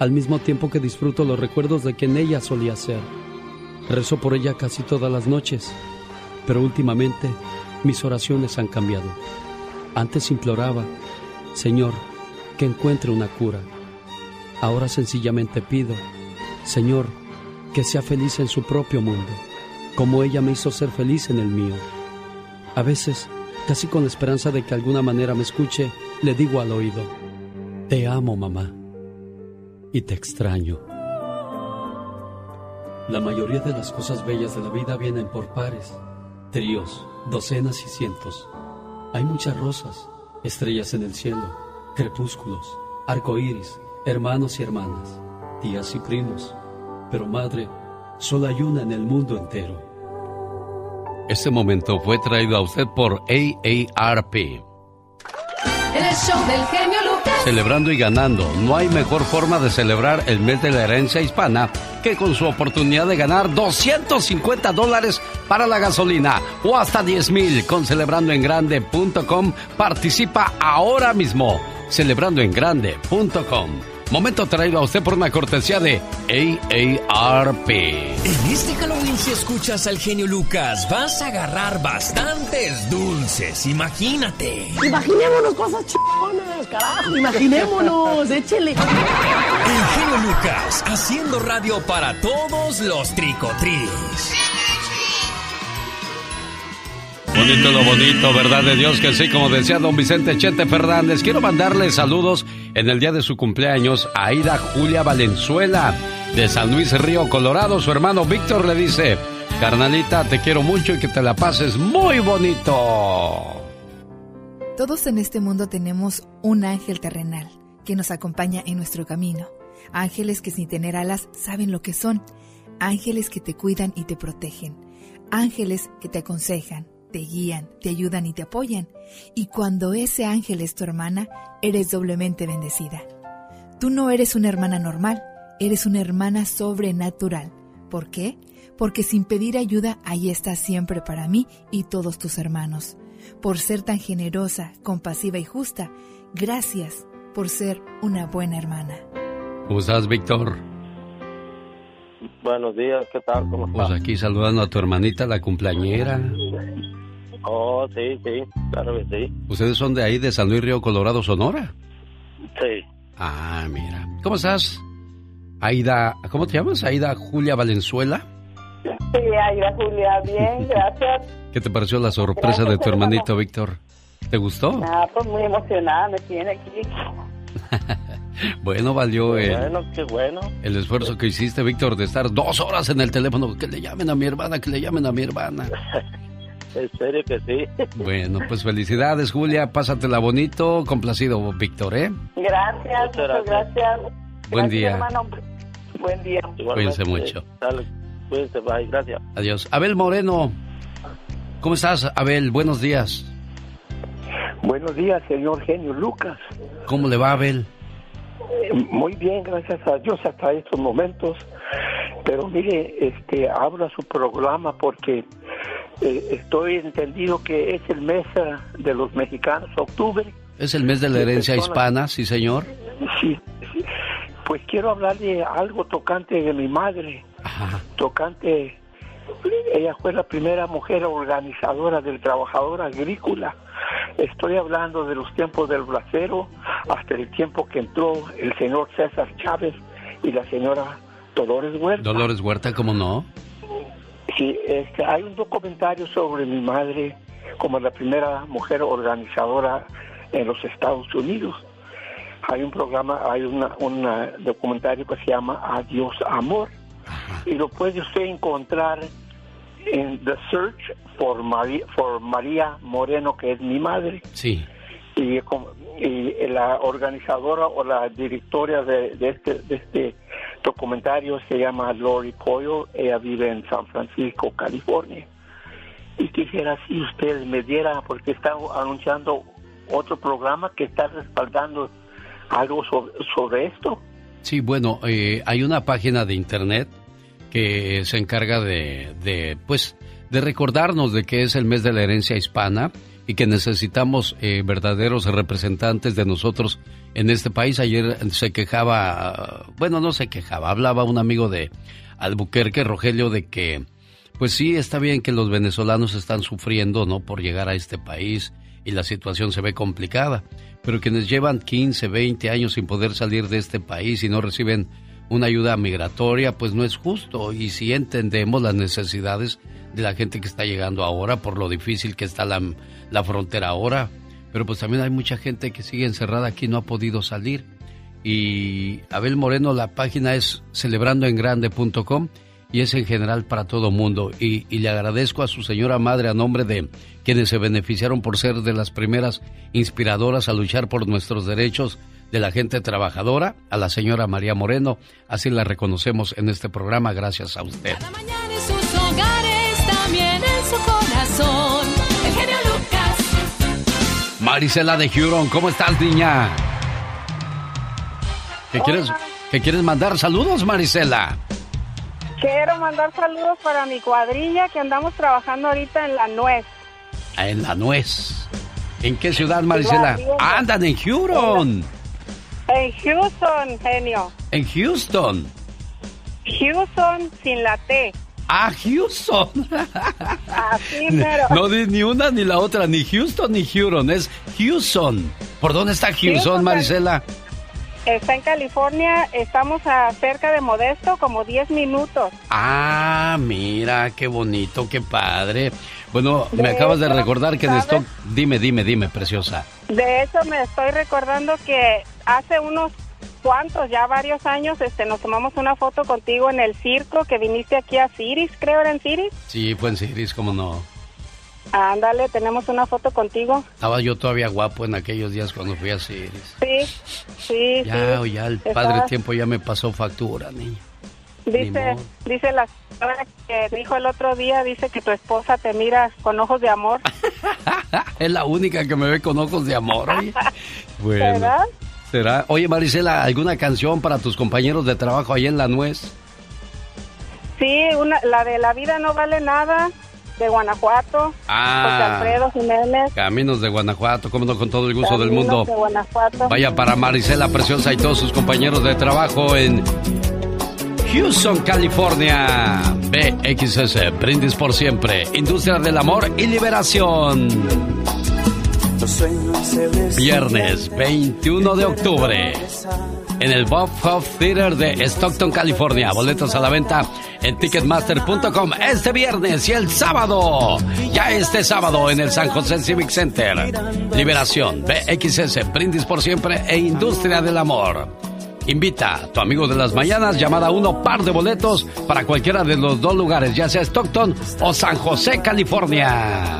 al mismo tiempo que disfruto los recuerdos de quien ella solía ser. Rezo por ella casi todas las noches, pero últimamente mis oraciones han cambiado. Antes imploraba, Señor, que encuentre una cura. Ahora sencillamente pido, Señor, que sea feliz en su propio mundo, como ella me hizo ser feliz en el mío. A veces, casi con la esperanza de que alguna manera me escuche, le digo al oído, Te amo, mamá, y te extraño. La mayoría de las cosas bellas de la vida vienen por pares, tríos, docenas y cientos. Hay muchas rosas, estrellas en el cielo, crepúsculos, arcoíris, hermanos y hermanas, tías y primos. Pero madre, solo hay una en el mundo entero. Este momento fue traído a usted por AARP. El show del genio Lucas. Celebrando y ganando. No hay mejor forma de celebrar el mes de la herencia hispana que con su oportunidad de ganar 250 dólares para la gasolina o hasta 10 mil con celebrandoengrande.com. Participa ahora mismo. Celebrandoengrande.com. Momento traído a usted por una cortesía de AARP. En este Halloween, si escuchas al genio Lucas, vas a agarrar bastantes dulces. Imagínate. Imaginémonos cosas chingonas, carajo. Imaginémonos, échele. El genio Lucas, haciendo radio para todos los tricotris. Bonito lo bonito, ¿verdad de Dios que sí? Como decía don Vicente Chete Fernández, quiero mandarle saludos en el día de su cumpleaños a Aida Julia Valenzuela de San Luis Río Colorado. Su hermano Víctor le dice, carnalita, te quiero mucho y que te la pases muy bonito. Todos en este mundo tenemos un ángel terrenal que nos acompaña en nuestro camino. Ángeles que sin tener alas saben lo que son. Ángeles que te cuidan y te protegen. Ángeles que te aconsejan, te guían, te ayudan y te apoyan. Y cuando ese ángel es tu hermana, eres doblemente bendecida. Tú no eres una hermana normal, eres una hermana sobrenatural. ¿Por qué? Porque sin pedir ayuda, ahí estás siempre para mí y todos tus hermanos. Por ser tan generosa, compasiva y justa, gracias por ser una buena hermana. ¿Cómo estás, Víctor? Buenos días, ¿qué tal? ¿Cómo Pues estás? aquí saludando a tu hermanita, la cumpleañera. Oh, sí, sí, claro que sí. ¿Ustedes son de ahí, de San Luis Río Colorado, Sonora? Sí. Ah, mira. ¿Cómo estás? Aida, ¿cómo te llamas? Aida Julia Valenzuela. Sí, Aida Julia, bien, gracias. ¿Qué te pareció la sorpresa de tu hermanito Víctor? ¿Te gustó? Nada, pues muy emocionada me tiene aquí. bueno, valió el, bueno, qué bueno. el esfuerzo que hiciste, Víctor, de estar dos horas en el teléfono. Que le llamen a mi hermana, que le llamen a mi hermana. en serio que sí. Bueno, pues felicidades, Julia. Pásatela bonito. Complacido, Víctor, ¿eh? Gracias, muchas gracias. Buen día. Hermano. Buen día. Cuídense mucho. Dale, cuídense, bye, gracias. Adiós. Abel Moreno. ¿Cómo estás, Abel? Buenos días. Buenos días, señor genio Lucas. ¿Cómo le va, Abel? Eh, muy bien, gracias a Dios hasta estos momentos. Pero mire, este, habla su programa porque eh, estoy entendido que es el mes eh, de los mexicanos, octubre. Es el mes de la herencia hispana, sí, señor. Sí, sí. Pues quiero hablar de algo tocante de mi madre. Tocante, ella fue la primera mujer organizadora del trabajador agrícola. Estoy hablando de los tiempos del bracero hasta el tiempo que entró el señor César Chávez y la señora Dolores Huerta. Dolores Huerta, ¿cómo no? Sí, este, hay un documentario sobre mi madre como la primera mujer organizadora en los Estados Unidos. Hay un programa, hay una, un documentario que se llama Adiós Amor y lo puede usted encontrar en The Search for María, for María Moreno, que es mi madre. Sí. Y, y la organizadora o la directora de, de, este, de este documentario se llama Lori Coyle, ella vive en San Francisco, California. Y quisiera si usted me diera, porque está anunciando otro programa que está respaldando algo sobre, esto. Sí, bueno, eh, hay una página de internet que se encarga de, de, pues, de recordarnos de que es el mes de la herencia hispana y que necesitamos eh, verdaderos representantes de nosotros en este país. Ayer se quejaba, bueno, no se quejaba, hablaba un amigo de Albuquerque, Rogelio, de que, pues sí, está bien que los venezolanos están sufriendo, ¿no? Por llegar a este país y la situación se ve complicada, pero quienes llevan 15, 20 años sin poder salir de este país y no reciben una ayuda migratoria, pues no es justo. Y si entendemos las necesidades de la gente que está llegando ahora, por lo difícil que está la, la frontera ahora, pero pues también hay mucha gente que sigue encerrada aquí no ha podido salir. Y Abel Moreno, la página es celebrandoengrande.com y es en general para todo mundo. Y, le agradezco a su señora madre a nombre de quienes se beneficiaron por ser de las primeras inspiradoras a luchar por nuestros derechos de la gente trabajadora, a la señora María Moreno. Así la reconocemos en este programa gracias a usted. Marisela de Huron, ¿cómo estás, niña? ¿Qué quieres, ¿Qué quieres mandar? Saludos, Marisela. Quiero mandar saludos para mi cuadrilla que andamos trabajando ahorita en La Nuez. En la nuez. ¿En qué ciudad, Marisela? Andan en Huron. En Houston, genio. En Houston. Houston sin la T. Ah, Houston. Así, pero. No di ni una ni la otra, ni Houston ni Huron, es Houston. ¿Por dónde está Houston, Houston, Marisela? Está en California, estamos a cerca de Modesto, como 10 minutos. Ah, mira, qué bonito, qué padre. Bueno, me acabas de recordar que en ¿sabes? Stock... Dime, dime, dime, preciosa. De hecho, me estoy recordando que hace unos cuantos, ya varios años, este, nos tomamos una foto contigo en el circo que viniste aquí a Ciris, creo era en Ciris. Sí, fue en Ciris, cómo no. Ándale, tenemos una foto contigo. Estaba yo todavía guapo en aquellos días cuando fui a Ciris. Sí, sí, Ya, sí. ya el padre tiempo ya me pasó factura, niña. Ni Dice, dice la señora que dijo el otro día, dice que tu esposa te mira con ojos de amor. Es la única que me ve con ojos de amor, oye. Bueno. ¿Verdad? ¿Será? Oye, Marisela, ¿alguna canción para tus compañeros de trabajo ahí en La Nuez? Sí, una, la de La vida no vale nada, de Guanajuato, Ah. José Alfredo Jiménez. Caminos de Guanajuato, cómo no, con todo el gusto del mundo. de Guanajuato. Vaya para Marisela Preciosa y todos sus compañeros de trabajo en Houston, California. BXS, Brindis por siempre. Industria del amor y liberación. Viernes 21 de octubre. en el Bob Hope Theater de Stockton, California. Boletos a la venta en ticketmaster.com este viernes y el sábado. Ya este sábado en el San José Civic Center. Liberación, BXS, Brindis por Siempre e Industria del Amor. Invita a tu amigo de las mañanas, llamada uno par de boletos para cualquiera de los dos lugares, ya sea Stockton o San José, California.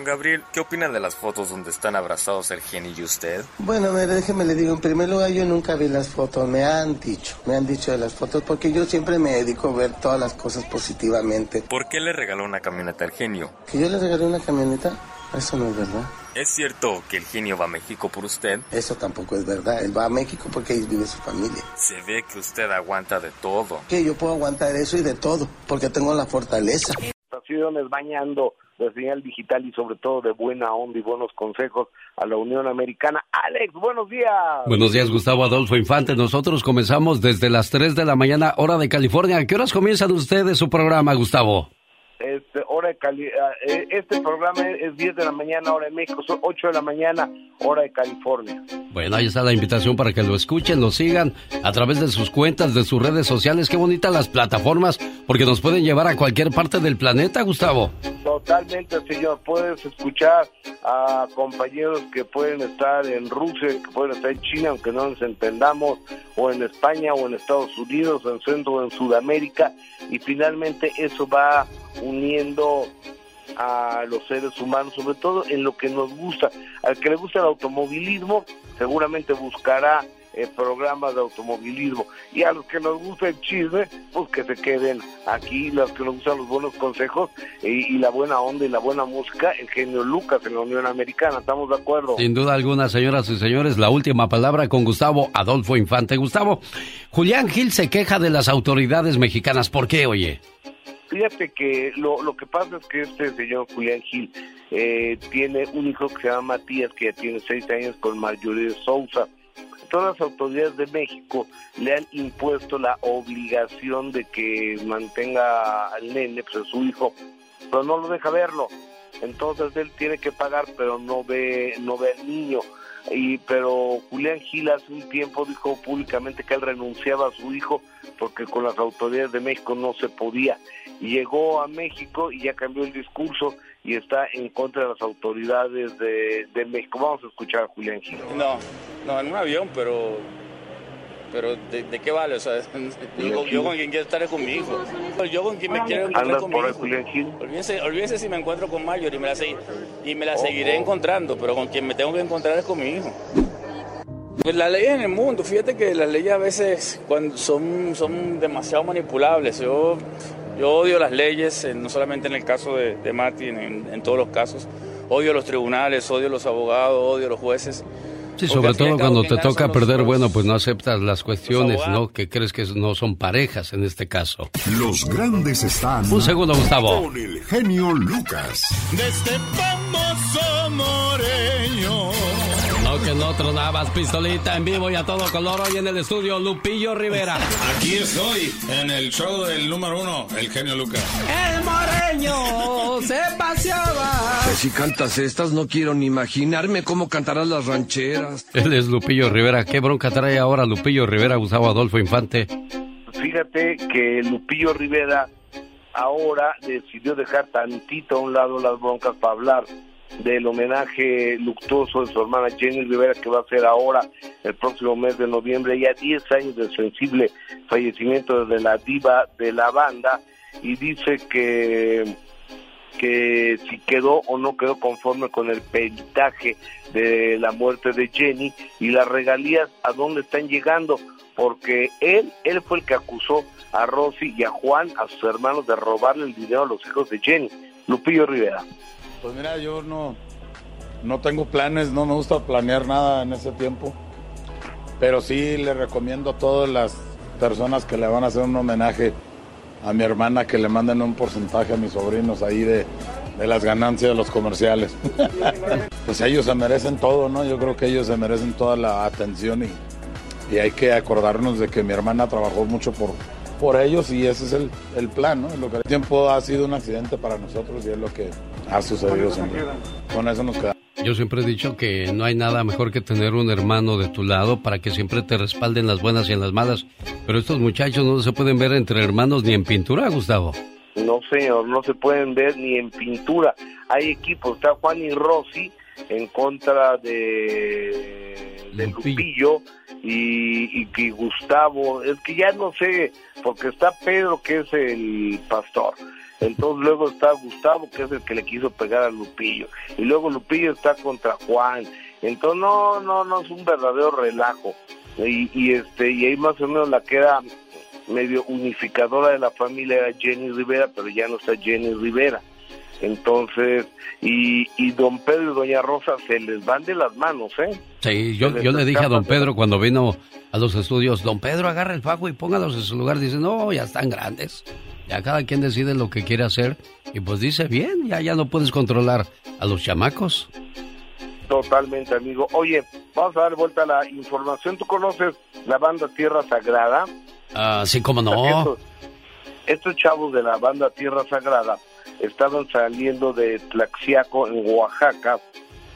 Juan Gabriel, ¿qué opinan de las fotos donde están abrazados el genio y usted? Bueno, mire, déjeme le digo, en primer lugar yo nunca vi las fotos, me han dicho, me han dicho de las fotos, porque yo siempre me dedico a ver todas las cosas positivamente. ¿Por qué le regaló una camioneta al genio? ¿Que yo le regalé una camioneta? Eso no es verdad. ¿Es cierto que el genio va a México por usted? Eso tampoco es verdad. Él va a México porque ahí vive su familia. Se ve que usted aguanta de todo. Que yo puedo aguantar eso y de todo, porque tengo la fortaleza. Estaciones bañando de señal digital y sobre todo de buena onda y buenos consejos a la Unión Americana. Alex, buenos días. Buenos días, Gustavo Adolfo Infante. Nosotros comenzamos desde las 3 de la mañana, hora de California. ¿A qué horas comienzan ustedes su programa, Gustavo? Este, hora de Cali eh, este programa es 10 de la mañana, hora de México, son 8 de la mañana, hora de California. Bueno, ahí está la invitación para que lo escuchen, lo sigan a través de sus cuentas, de sus redes sociales. Qué bonitas las plataformas, porque nos pueden llevar a cualquier parte del planeta, Gustavo. Totalmente, señor. Puedes escuchar a compañeros que pueden estar en Rusia, que pueden estar en China, aunque no nos entendamos, o en España, o en Estados Unidos, o en Centro, o en Sudamérica, y finalmente eso va uniendo a los seres humanos, sobre todo en lo que nos gusta. Al que le gusta el automovilismo, seguramente buscará eh, programas de automovilismo. Y a los que nos gusta el chisme, pues que se queden aquí, los que nos gustan los buenos consejos y, y la buena onda y la buena música, el genio Lucas en la Unión Americana. ¿Estamos de acuerdo? Sin duda alguna, señoras y señores, la última palabra con Gustavo Adolfo Infante. Gustavo, Julián Gil se queja de las autoridades mexicanas. ¿Por qué, oye? Fíjate que lo, lo que pasa es que este señor Julián Gil eh, tiene un hijo que se llama Matías, que ya tiene seis años con Marjorie Sousa. Todas las autoridades de México le han impuesto la obligación de que mantenga al nene, pues a su hijo, pero no lo deja verlo. Entonces él tiene que pagar, pero no ve, no ve al niño y pero Julián Gil hace un tiempo dijo públicamente que él renunciaba a su hijo porque con las autoridades de México no se podía. Llegó a México y ya cambió el discurso y está en contra de las autoridades de, de México. Vamos a escuchar a Julián Gil. No, no, en un avión, pero pero ¿de, de qué vale? O sea, yo, yo, con quien quiero estar es con mi hijo. Yo con quien me quiero encontrar con mi hijo. Olvídense, olvídense si me encuentro con Mayor y me la, y me la seguiré encontrando, pero con quien me tengo que encontrar es con mi hijo. Pues las leyes en el mundo, fíjate que las leyes a veces cuando son, son demasiado manipulables. Yo, yo odio las leyes, no solamente en el caso de, de Mati, en, en todos los casos. Odio los tribunales, odio los abogados, odio los jueces. Sí, sobre todo cuando te toca perder, bueno, pues no aceptas las cuestiones, ¿no? Que crees que no son parejas en este caso. Los grandes están. Un segundo, Gustavo. Con el genio Lucas. De este famoso moreño. Que no tronabas, pistolita en vivo y a todo color hoy en el estudio Lupillo Rivera. Aquí estoy, en el show del número uno, el genio Lucas. El moreño se paseaba. Pues si cantas estas, no quiero ni imaginarme cómo cantarás las rancheras. Él es Lupillo Rivera. ¿Qué bronca trae ahora Lupillo Rivera, Gustavo Adolfo Infante? Fíjate que Lupillo Rivera ahora decidió dejar tantito a un lado las broncas para hablar del homenaje luctuoso de su hermana Jenny Rivera que va a ser ahora el próximo mes de noviembre, ya 10 años del sensible fallecimiento de la diva de la banda y dice que que si quedó o no quedó conforme con el peritaje de la muerte de Jenny y las regalías a dónde están llegando, porque él, él fue el que acusó a Rosy y a Juan, a sus hermanos, de robarle el dinero a los hijos de Jenny. Lupillo Rivera. Pues mira, yo no, no tengo planes, no me gusta planear nada en ese tiempo, pero sí le recomiendo a todas las personas que le van a hacer un homenaje a mi hermana que le manden un porcentaje a mis sobrinos ahí de, de las ganancias de los comerciales. pues ellos se merecen todo, ¿no? Yo creo que ellos se merecen toda la atención y, y hay que acordarnos de que mi hermana trabajó mucho por, por ellos y ese es el, el plan, ¿no? Lo que el tiempo ha sido un accidente para nosotros y es lo que ha sucedido siempre. Con eso nos quedamos. Yo siempre he dicho que no hay nada mejor que tener un hermano de tu lado para que siempre te respalden las buenas y en las malas. Pero estos muchachos no se pueden ver entre hermanos ni en pintura, Gustavo. No, señor, no se pueden ver ni en pintura. Hay equipos, está Juan y Rossi en contra de, de Lupillo, y, y, Gustavo, es que ya no sé, porque está Pedro que es el pastor, entonces luego está Gustavo que es el que le quiso pegar a Lupillo, y luego Lupillo está contra Juan, entonces no, no, no es un verdadero relajo, y, y este, y ahí más o menos la queda medio unificadora de la familia era Jenny Rivera, pero ya no está Jenny Rivera. Entonces, y, y don Pedro y doña Rosa se les van de las manos, ¿eh? Sí, yo, yo le dije a don Pedro cuando vino a los estudios, don Pedro agarra el fajo y póngalos en su lugar. Dice, no, ya están grandes. Ya cada quien decide lo que quiere hacer. Y pues dice, bien, ya, ya no puedes controlar a los chamacos. Totalmente, amigo. Oye, vamos a dar vuelta a la información. ¿Tú conoces la banda Tierra Sagrada? Ah, sí, cómo no. estos chavos de la banda Tierra Sagrada estaban saliendo de Tlaxiaco en Oaxaca,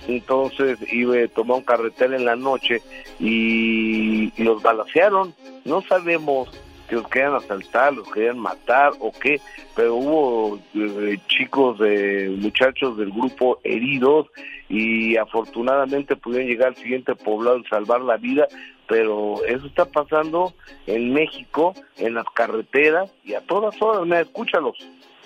entonces iba a tomar un carretel en la noche y, los balacearon. No sabemos si los querían asaltar, los querían matar o qué, pero hubo eh, chicos, de muchachos del grupo heridos y afortunadamente pudieron llegar al siguiente poblado y salvar la vida, pero eso está pasando en México, en las carreteras y a todas horas, me escúchalos.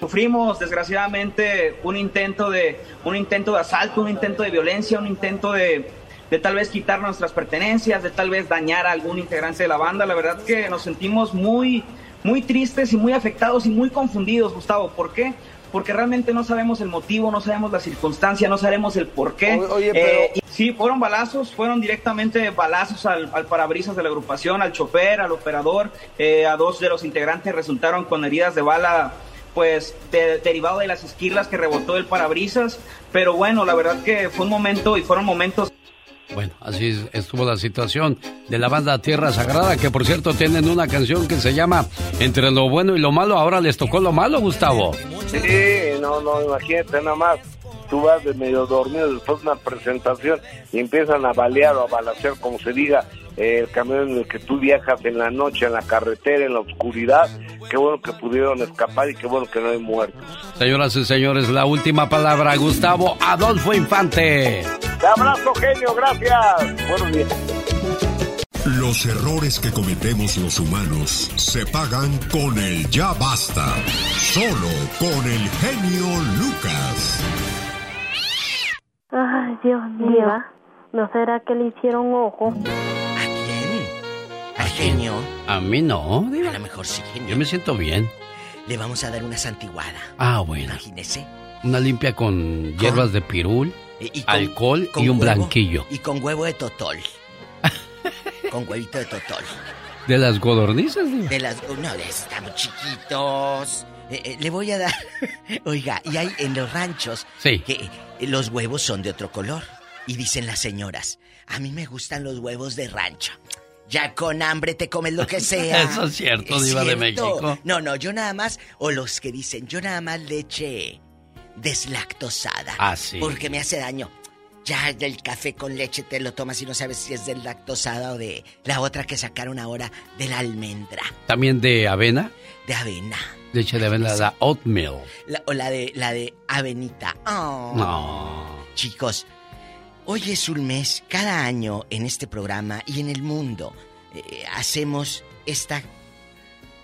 Sufrimos desgraciadamente un intento de un intento de asalto, un intento de violencia, un intento de, de tal vez quitar nuestras pertenencias, de tal vez dañar a algún integrante de la banda. La verdad que nos sentimos muy muy tristes y muy afectados y muy confundidos, Gustavo. ¿Por qué? Porque realmente no sabemos el motivo, no sabemos la circunstancia, no sabemos el por qué. Oye, pero... Eh, sí, fueron balazos, fueron directamente balazos al, parabrisas de la agrupación, al chofer, al operador. Eh, a dos de los integrantes resultaron con heridas de bala pues derivado de las esquirlas que rebotó el parabrisas, pero bueno, la verdad que fue un momento y fueron momentos bueno, así estuvo la situación de la banda Tierra Sagrada, que por cierto tienen una canción que se llama Entre lo bueno y lo malo. Ahora les tocó lo malo, Gustavo. Sí, no, no, imagínate nada más. Tú vas de medio dormido después de una presentación y empiezan a balear o a balacear, como se diga, el camión en el que tú viajas en la noche, en la carretera, en la oscuridad. Qué bueno que pudieron escapar y qué bueno que no hay muertos. Señoras y señores, la última palabra, Gustavo Adolfo Infante. Te abrazo, genio, gracias. Buenos días. Los errores que cometemos los humanos se pagan con el ya basta. Solo con el genio Lucas. Ay, Dios mío. ¿No será que le hicieron ojo? genio? A mí no. A lo mejor sí, genio. Yo me siento bien. Le vamos a dar una santiguada. Ah, bueno. Imagínese. Una limpia con hierbas de pirul, y, alcohol y un blanquillo. Y con huevo de totol. con huevito de totol. ¿De las godornizas? De las... No, estamos chiquitos. Eh, eh, le voy a dar... Oiga, y hay en los ranchos... Sí. Que eh, los huevos son de otro color. Y dicen las señoras, a mí me gustan los huevos de rancho. Ya con hambre te comes lo que sea. Eso es cierto, Diva de México. No, no, yo nada más, o los que dicen, yo nada más leche deslactosada. Ah, sí. Porque me hace daño. Ya el café con leche te lo tomas y no sabes si es deslactosada o de la otra que sacaron ahora de la almendra. ¿También de avena? De avena. Leche de avena, la oatmeal. o la de, la de avenita. Oh. No. Chicos, Hoy es un mes, cada año en este programa y en el mundo eh, hacemos esta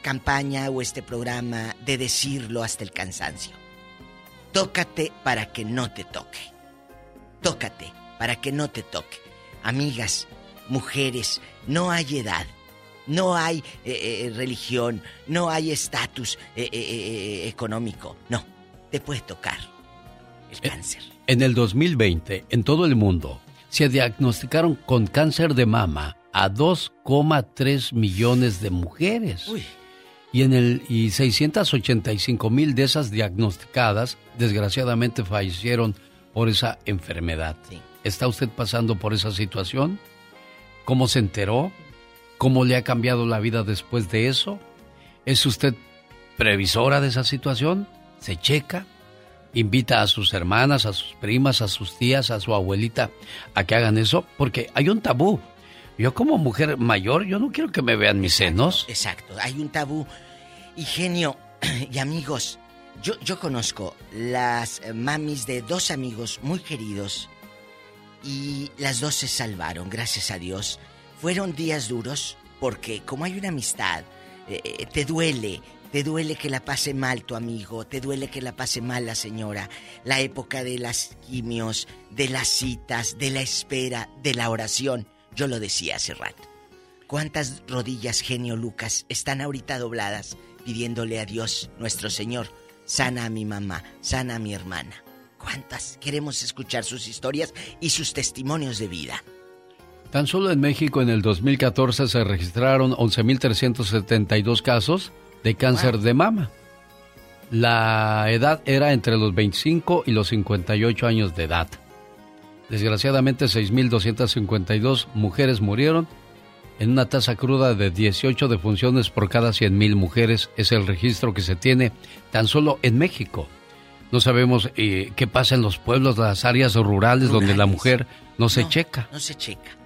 campaña o este programa de decirlo hasta el cansancio. Tócate para que no te toque. Tócate para que no te toque. Amigas, mujeres, no hay edad, no hay eh, eh, religión, no hay estatus económico. No, te puede tocar el cáncer. En el 2020, en todo el mundo, se diagnosticaron con cáncer de mama a 2,3 millones de mujeres. Y, en el, y 685 mil de esas diagnosticadas, desgraciadamente, fallecieron por esa enfermedad. ¿Está usted pasando por esa situación? ¿Cómo se enteró? ¿Cómo le ha cambiado la vida después de eso? ¿Es usted previsora de esa situación? ¿Se checa? invita a sus hermanas, a sus primas, a sus tías, a su abuelita a que hagan eso, porque hay un tabú. Yo como mujer mayor, yo no quiero que me vean mis senos. Exacto, hay un tabú. Y genio y amigos, yo, yo conozco las mamis de dos amigos muy queridos y las dos se salvaron, gracias a Dios. Fueron días duros porque como hay una amistad, eh, eh, te duele, te duele que la pase mal tu amigo, te duele que la pase mal la señora, la época de las quimios, de las citas, de la espera, de la oración. Yo lo decía hace rato. ¿Cuántas rodillas, genio Lucas, están ahorita dobladas pidiéndole a Dios, nuestro Señor, sana a mi mamá, sana a mi hermana? ¿Cuántas? Queremos escuchar sus historias y sus testimonios de vida. Tan solo en México en el 2014 se registraron 11.372 casos de cáncer de mama. La edad era entre los 25 y los 58 años de edad. Desgraciadamente 6.252 mujeres murieron en una tasa cruda de 18 defunciones por cada 100.000 mujeres. Es el registro que se tiene tan solo en México. No sabemos eh, qué pasa en los pueblos, las áreas rurales, donde la mujer no se checa. No se checa.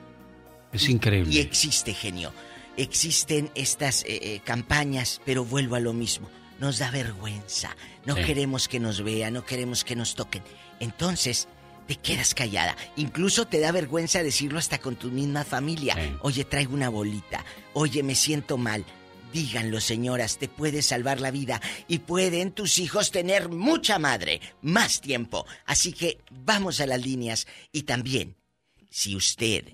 Es increíble. Y existe, genio existen estas eh, eh, campañas, pero vuelvo a lo mismo. Nos da vergüenza. No queremos que nos vean, no queremos que nos toquen. Entonces, te quedas callada. Incluso te da vergüenza decirlo hasta con tu misma familia. Oye, traigo una bolita. Oye, me siento mal. Díganlo, señoras, te puede salvar la vida y pueden tus hijos tener mucha madre, más tiempo. Así que vamos a las líneas y también, si usted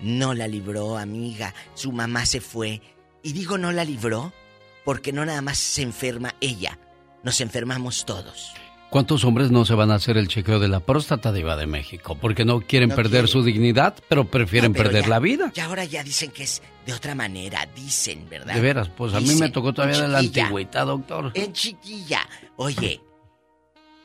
no la libró, amiga. Su mamá se fue. Y digo no la libró porque no nada más se enferma ella. Nos enfermamos todos. ¿Cuántos hombres no se van a hacer el chequeo de la próstata diva de México? Porque no quieren perder su dignidad, pero prefieren perder la vida. Y ahora ya dicen que es de otra manera, dicen, ¿verdad? De veras, pues a mí me tocó todavía de la antigüedad, doctor. En chiquilla. Oye,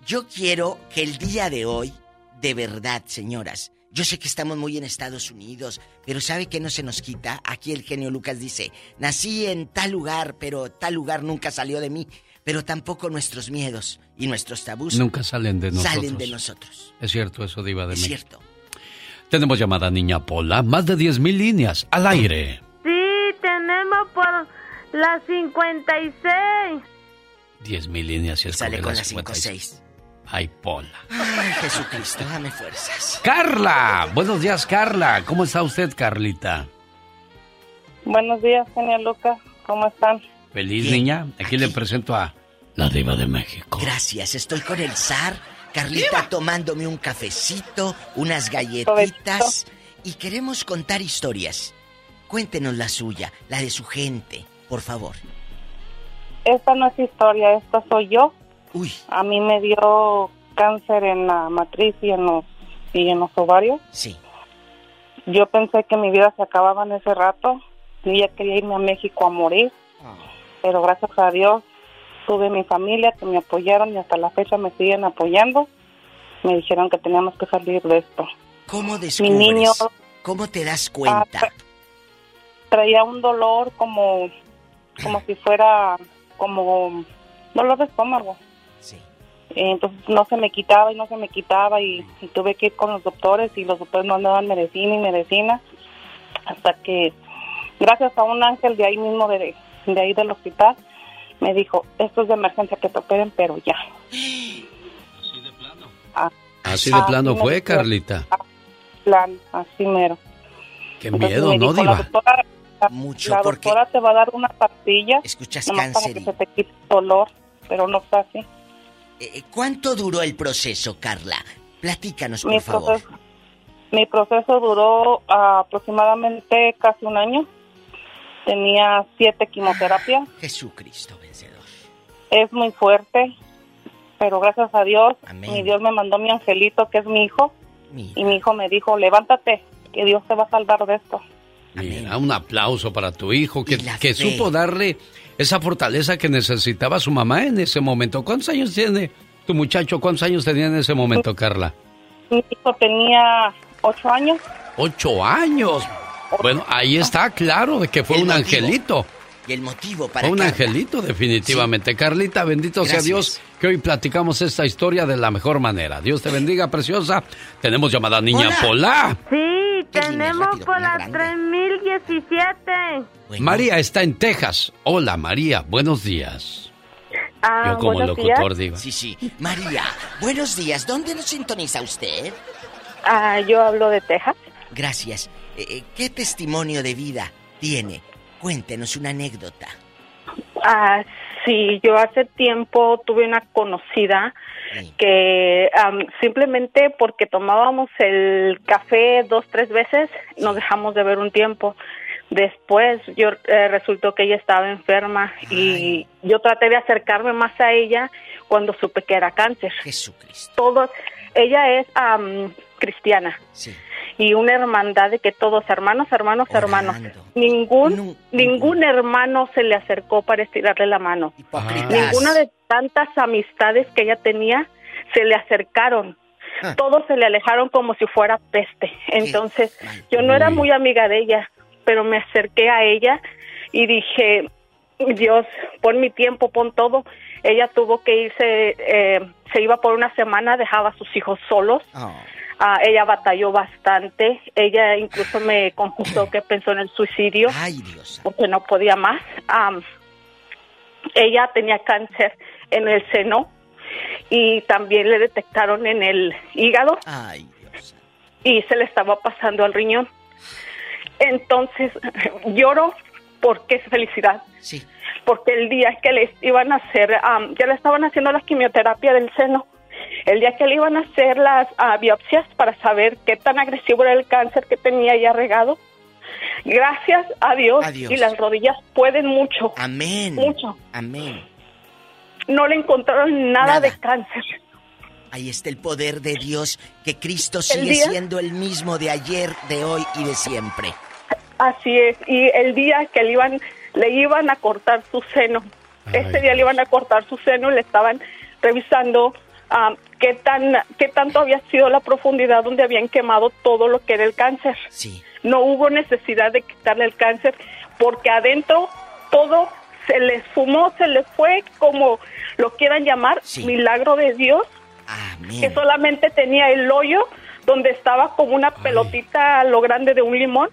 yo quiero que el día de hoy, de verdad, señoras, yo sé que estamos muy en Estados Unidos, pero ¿sabe qué no se nos quita? Aquí el genio Lucas dice, nací en tal lugar, pero tal lugar nunca salió de mí. Pero tampoco nuestros miedos y nuestros tabús nunca salen de nosotros. Salen de nosotros. Es cierto eso, Diva de es mí. Es cierto. Tenemos llamada Niña Pola, más de 10.000 líneas al aire. Sí, tenemos por la 56. 10.000 líneas y es Sale con la 56. Ay, Pola. Ay, Jesucristo, dame fuerzas. Carla, buenos días, Carla. ¿Cómo está usted, Carlita? Buenos días, genial Lucas. ¿Cómo están? Feliz, niña. Aquí, le presento a la diva de México. Gracias, estoy con el zar. Carlita tomándome un cafecito, unas galletitas. Y queremos contar historias. Cuéntenos la suya, la de su gente, por favor. Esta no es historia, esta soy yo. Uy. A mí me dio cáncer en la matriz y en los, y en los ovarios. Sí. Yo pensé que mi vida se acababa en ese rato. Yo ya quería irme a México a morir. Pero gracias a Dios tuve mi familia que me apoyaron y hasta la fecha me siguen apoyando. Me dijeron que teníamos que salir de esto. ¿Cómo descubres? Mi niño, ¿Cómo te das cuenta? traía un dolor como, como si fuera como dolor de estómago. Entonces no se me quitaba y no se me quitaba y, y, tuve que ir con los doctores y los doctores no daban medicina y medicina hasta que gracias a un ángel de ahí mismo de, de ahí del hospital me dijo esto es de emergencia que te operen pero ya. Así de plano. Ah, así de plano así fue, Carlita. Plan, así mero. Qué miedo, ¿no, Diva? La doctora, Mucho la porque... doctora te va a dar una pastilla. Escuchas cáncer. Para que se te quite el dolor, pero no está así. Eh, ¿Cuánto duró el proceso, Carla? Platícanos, por mi favor. Proceso, mi proceso duró uh, aproximadamente casi un año. Tenía siete quimioterapias. Jesucristo vencedor. Es muy fuerte, pero gracias a Dios, Amén. mi Dios me mandó mi angelito, que es mi hijo. Mira. Y mi hijo me dijo, levántate, que Dios te va a salvar de esto. Mira, un aplauso para tu hijo que, que supo darle esa fortaleza que necesitaba su mamá en ese momento. ¿Cuántos años tiene tu muchacho? ¿Cuántos años tenía en ese momento, Carla? Mi hijo tenía ocho años. ¡Ocho años! Bueno, ahí está claro de que fue un angelito. Y el motivo para... Un angelito, definitivamente. Carlita, bendito sea Dios que hoy platicamos esta historia de la mejor manera. Dios te bendiga, preciosa. Tenemos llamada Niña Pola. Sí, tenemos Pola 3017. María está en Texas. Hola, María, buenos días. Ah, Yo como locutor digo. Sí, sí. María, buenos días. ¿Dónde nos sintoniza usted? Ah, yo hablo de Texas. Gracias. Eh, eh, ¿Qué testimonio de vida tiene? Cuéntenos una anécdota. Ah, sí, yo hace tiempo tuve una conocida que simplemente porque tomábamos el café dos, tres veces, nos dejamos de ver un tiempo. Después yo eh, resultó que ella estaba enferma y yo traté de acercarme más a ella cuando supe que era cáncer. Jesucristo. Todos, ella es cristiana. Sí. Y una hermandad de que todos hermanos, hermanos, hermanos. Ningún ningún hermano se le acercó para estirarle la mano. Ninguna de tantas amistades que ella tenía se le acercaron. Ah. Todos se le alejaron como si fuera peste. Entonces, yo no era muy amiga de ella, pero me acerqué a ella y dije, Dios, pon mi tiempo, pon todo. Ella tuvo que irse, eh, se iba por una semana, dejaba a sus hijos solos. Ah. Ah, ella batalló bastante. Ella incluso me confesó que pensó en el suicidio. Porque no podía más. ella tenía cáncer en el seno y también le detectaron en el hígado. Y se le estaba pasando al riñón. Entonces lloro porque es felicidad. Sí. Porque el día que le iban a hacer, ya le estaban haciendo la quimioterapia del seno el día que le iban a hacer las ah, biopsias para saber qué tan agresivo era el cáncer que tenía ya regado, gracias a Dios, y las rodillas pueden mucho. Amén. Mucho. Amén. No le encontraron nada, de cáncer. Ahí está el poder de Dios, que Cristo sigue siendo el mismo de ayer, de hoy y de siempre. Así es, y el día que le iban, le iban a cortar su seno, ese día le iban a cortar su seno, le estaban revisando um, qué tan qué tanto había sido la profundidad donde habían quemado todo lo que era el cáncer. Sí. No hubo necesidad de quitarle el cáncer porque adentro todo se les fumó, se les fue como lo quieran llamar, milagro de Dios. Que solamente tenía el hoyo donde estaba como una pelotita a lo grande de un limón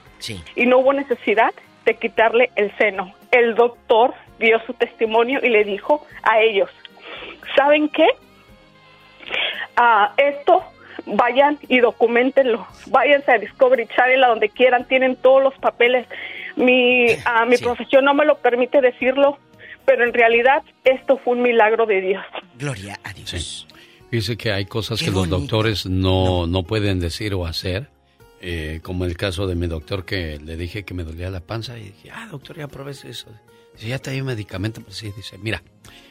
y no hubo necesidad de quitarle el seno. El doctor dio su testimonio y le dijo a ellos, ¿saben qué? A esto, vayan y documentenlo. Váyanse a Discovery Channel, a donde quieran, tienen todos los papeles. Mi, a mi profesión no me lo permite decirlo, pero en realidad esto fue un milagro de Dios. Gloria a Dios. Dice que hay cosas que los doctores no, no, pueden decir o hacer. Eh, como el caso de mi doctor que le dije que me dolía la panza y dije, ah, doctor, ya probé eso. Dice, ya te hay un medicamento. Pues sí, dice, mira,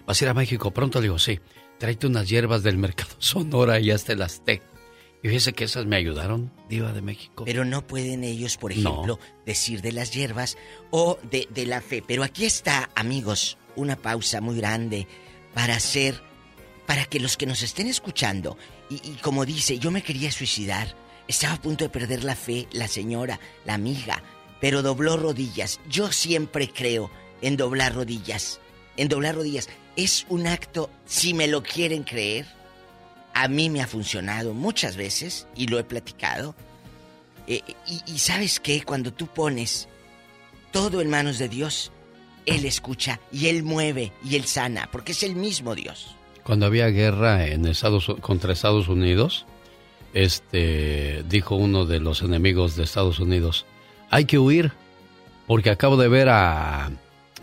vas a ir a México pronto. Le digo, sí tráete unas hierbas del mercado Sonora y hasta las té. Y fíjese que esas me ayudaron, Diva de México. Pero no pueden ellos, por ejemplo, decir de las hierbas o de, la fe. Pero aquí está, amigos, una pausa muy grande para hacer, para que los que nos estén escuchando, y, y como dice, yo me quería suicidar, estaba a punto de perder la fe, la señora, la amiga, pero dobló rodillas. Yo siempre creo en doblar rodillas, en doblar rodillas es un acto, si me lo quieren creer, a mí me ha funcionado muchas veces y lo he platicado. Eh, y, sabes qué, cuando tú pones todo en manos de Dios, Él escucha y Él mueve y Él sana, porque es el mismo Dios. Cuando había guerra en Estados, contra Estados Unidos, este dijo uno de los enemigos de Estados Unidos, hay que huir, porque acabo de ver a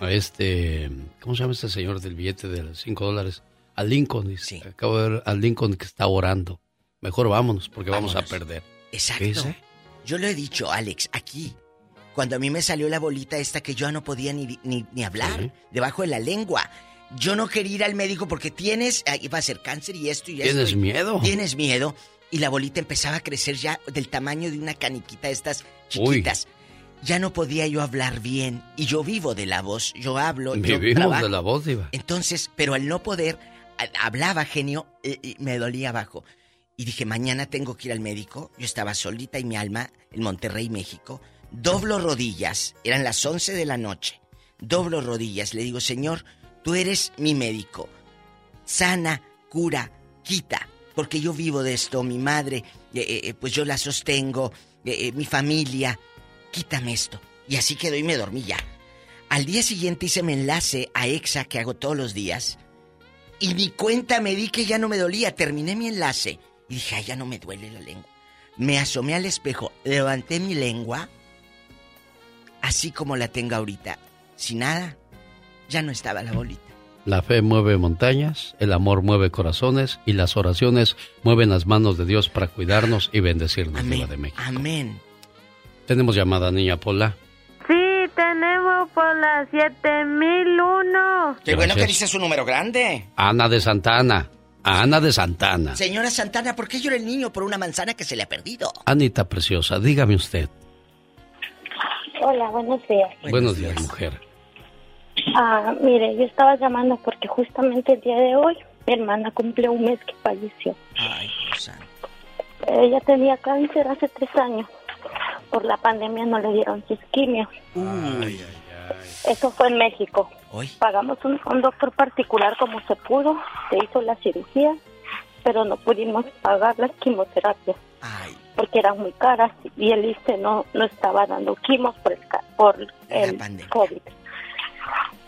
a este, ¿cómo se llama este señor del billete de los 5 dólares? A Lincoln, dice. Acabo de ver a Lincoln que está orando. Mejor vámonos porque vamos a perder. Exacto. Yo lo he dicho, Alex, aquí. Cuando a mí me salió la bolita esta que yo no podía ni, ni, hablar, debajo de la lengua. Yo no quería ir al médico porque tienes, iba a ser cáncer y esto y esto. ¿Tienes miedo? Tienes miedo. Y la bolita empezaba a crecer ya del tamaño de una caniquita, estas chiquitas ya no podía yo hablar bien y yo vivo de la voz, yo hablo. Vivimos de la voz, Iba. Entonces, pero al no poder, hablaba genio y me dolía abajo. Y dije, mañana tengo que ir al médico. Yo estaba solita y mi alma en Monterrey, México. Doblo rodillas, eran las 11 de la noche. doblo rodillas, le digo, Señor, tú eres mi médico. Sana, cura, quita, porque yo vivo de esto, mi madre, eh, eh, eh, pues yo la sostengo, mi familia, quítame esto. Y así quedó y me dormí ya. Al día siguiente hice mi enlace a EXA que hago todos los días. Y mi cuenta me di que ya no me dolía. Terminé mi enlace. Y dije, ay, ya no me duele la lengua. Me asomé al espejo, levanté mi lengua, así como la tengo ahorita. Sin nada, ya no estaba la bolita. La fe mueve montañas, el amor mueve corazones y las oraciones mueven las manos de Dios para cuidarnos y bendecirnos, Amén. de México. Amén. Tenemos llamada, niña Pola. Sí, tenemos por la 7001. Qué bueno que dice su número grande. Ana de Santana. Ana de Santana. Señora Santana, ¿por qué llora el niño por una manzana que se le ha perdido? Anita preciosa, dígame usted. Hola, buenos días. Buenos, días, mujer. Ah, mire, yo estaba llamando porque justamente el día de hoy mi hermana cumple un mes que falleció. Ay, Ella tenía cáncer hace tres años. Por la pandemia no le dieron sus quimios. Eso fue en México. Pagamos un, un, doctor particular como se pudo, se hizo la cirugía, pero no pudimos pagar las quimioterapias porque eran muy caras y el ISTE no, no estaba dando quimos por el, por el COVID.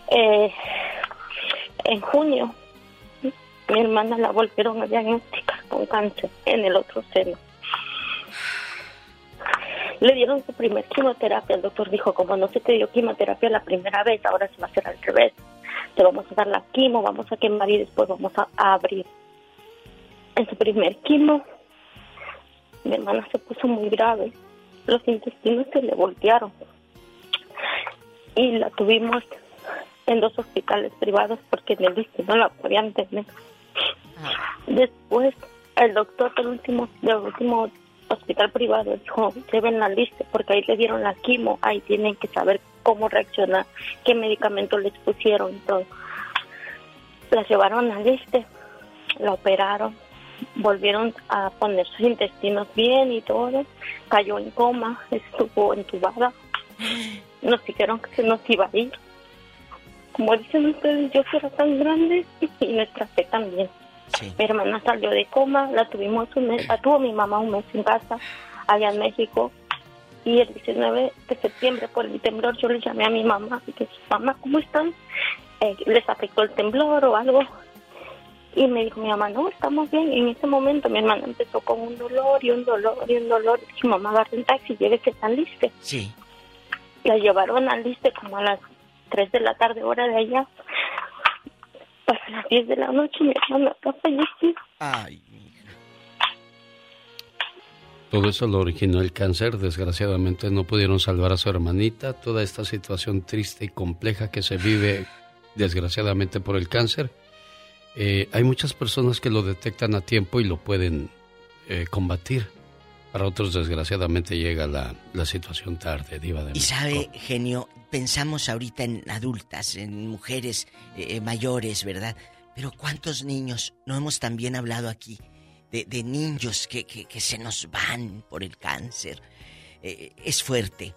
Eh, en junio, mi hermana la volvieron a diagnosticar con cáncer en el otro seno. Le dieron su primer quimioterapia. El doctor dijo, como no se te dio quimioterapia la primera vez, ahora se va a hacer al revés. Te vamos a dar la quimo, vamos a quemar y después vamos a, abrir. En su primer quimo, mi hermana se puso muy grave. Los intestinos se le voltearon. Y la tuvimos en dos hospitales privados porque en el no la podían tener. Después, el doctor del último, del último hospital privado dijo, deben la lista porque ahí le dieron la quimo, ahí tienen que saber cómo reaccionar, qué medicamento les pusieron. Entonces, la llevaron al lista, la operaron, volvieron a poner sus intestinos bien y todo, cayó en coma, estuvo entubada, nos dijeron que se nos iba a ir. Como dicen ustedes, yo era tan grande y nuestra fe también. Mi hermana salió de coma, la tuvimos un mes, la tuvo mi mamá un mes en casa, allá en México. Y el 19 de septiembre, por el temblor, yo le llamé a mi mamá y dije, mamá, ¿cómo están? Eh, ¿Les afectó el temblor o algo? Y me dijo mi mamá, no, estamos bien. Y en ese momento mi hermana empezó con un dolor y un dolor y un dolor. Y dije, mamá, agarre un taxi, llévese tan liste. Sí. La llevaron al liste como a las 3 de la tarde, hora de allá. Para las 10 de la noche mi hermana está fallecida. Ay, todo eso lo originó el cáncer. Desgraciadamente no pudieron salvar a su hermanita. Toda esta situación triste y compleja que se vive, desgraciadamente, por el cáncer eh, hay muchas personas que lo detectan a tiempo y lo pueden eh, combatir. Para otros, desgraciadamente, llega la, la situación tarde, diva de Y sabe, genio, pensamos ahorita en adultas, en mujeres eh, mayores, ¿verdad? Pero ¿cuántos niños? No hemos también hablado aquí de, de niños que, que, que, se nos van por el cáncer. es fuerte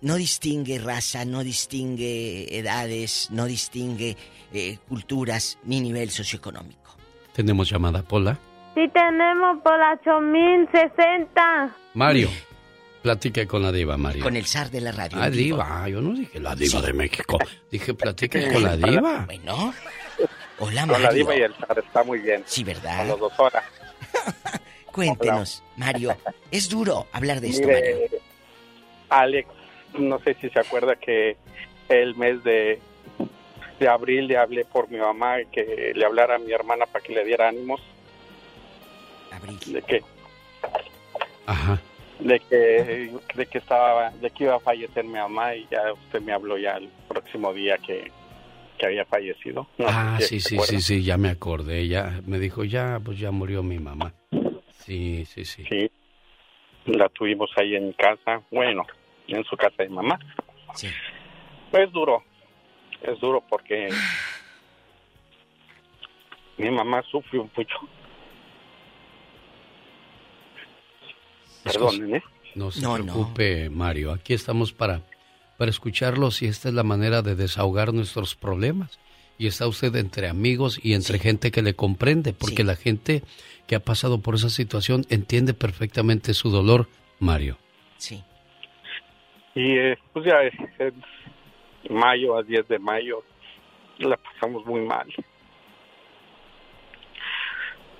no distingue raza, no distingue edades, no distingue eh, culturas ni nivel socioeconómico. ¿Tenemos llamada, Pola? Sí, tenemos por la 8060. Mario. Platique con la diva, Mario. Con el zar de la radio. Ah, diva. Yo no dije la diva de México. Dije, platique con la diva. Bueno. Hola, Mario. Con la diva y el zar está muy bien. Sí, ¿verdad? Con los dos horas. Cuéntenos, Mario. Es duro hablar de esto, Mario. Alex, no sé si se acuerda que el mes de, de abril le hablé por mi mamá que le hablara a mi hermana para que le diera ánimos. Abril. De que Ajá. De que, de que estaba, de que iba a fallecer mi mamá y ya usted me habló ya el próximo día que, que había fallecido. ah, sí, sí, sí, sí, ya me acordé, ya me dijo, ya, pues ya murió mi mamá. Sí, sí, sí. Sí, la tuvimos ahí en casa, bueno, en su casa de mamá. Sí. Es duro, es duro porque mi mamá sufrió mucho. Perdonen, ¿eh? No se preocupe, Mario. Aquí estamos para para escucharlos y esta es la manera de desahogar nuestros problemas. Y está usted entre amigos y entre gente que le comprende, porque la gente que ha pasado por esa situación entiende perfectamente su dolor, Mario. Sí. Y eh, pues ya es mayo a 10 de mayo la pasamos muy mal.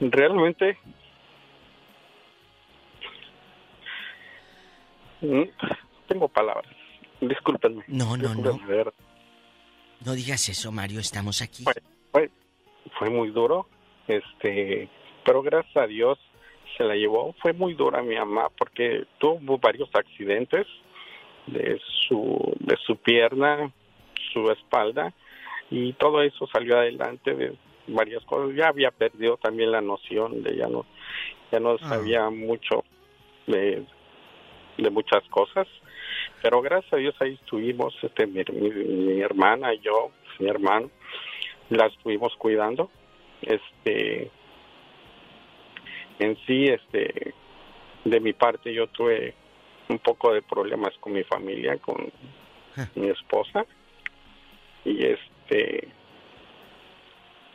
Realmente tengo palabras. Discúlpenme. No, no, no. No digas eso, Mario, estamos aquí. Fue, fue, muy duro, este, pero gracias a Dios se la llevó. Fue muy dura mi mamá porque tuvo varios accidentes de su de su pierna, su espalda y todo eso salió adelante de varias cosas. Ya había perdido también la noción de ya no ya no ah. sabía mucho de, de muchas cosas pero gracias a Dios ahí estuvimos, este, mi, mi, hermana y yo, mi hermano, la estuvimos cuidando. Este, en sí, este, de mi parte yo tuve un poco de problemas con mi familia, con ah. mi esposa, y este,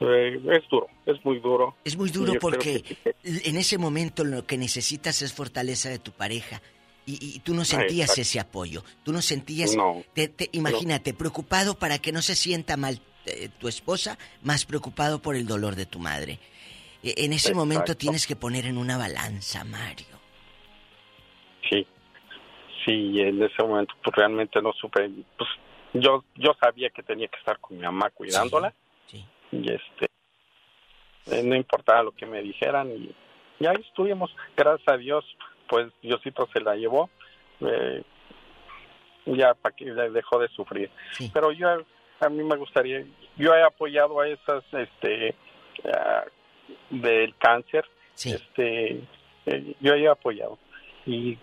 eh, es duro, es muy duro. Es muy duro porque en ese momento lo que necesitas es fortaleza de tu pareja. Y, tú no sentías ese apoyo. Tú no sentías. te, imagínate, preocupado para que no se sienta mal eh, tu esposa, más preocupado por el dolor de tu madre. E, en ese momento tienes que poner en una balanza, Mario. Sí, sí, en ese momento pues realmente no supe. Pues yo, yo sabía que tenía que estar con mi mamá cuidándola. Sí. Y este. Eh, no importaba lo que me dijeran y, y ahí estuvimos, gracias a Dios pues Diosito se la llevó, eh, ya para que dejó de sufrir. Pero yo, a mí me gustaría, yo he apoyado a esas, este, del cáncer, este, eh, yo he apoyado y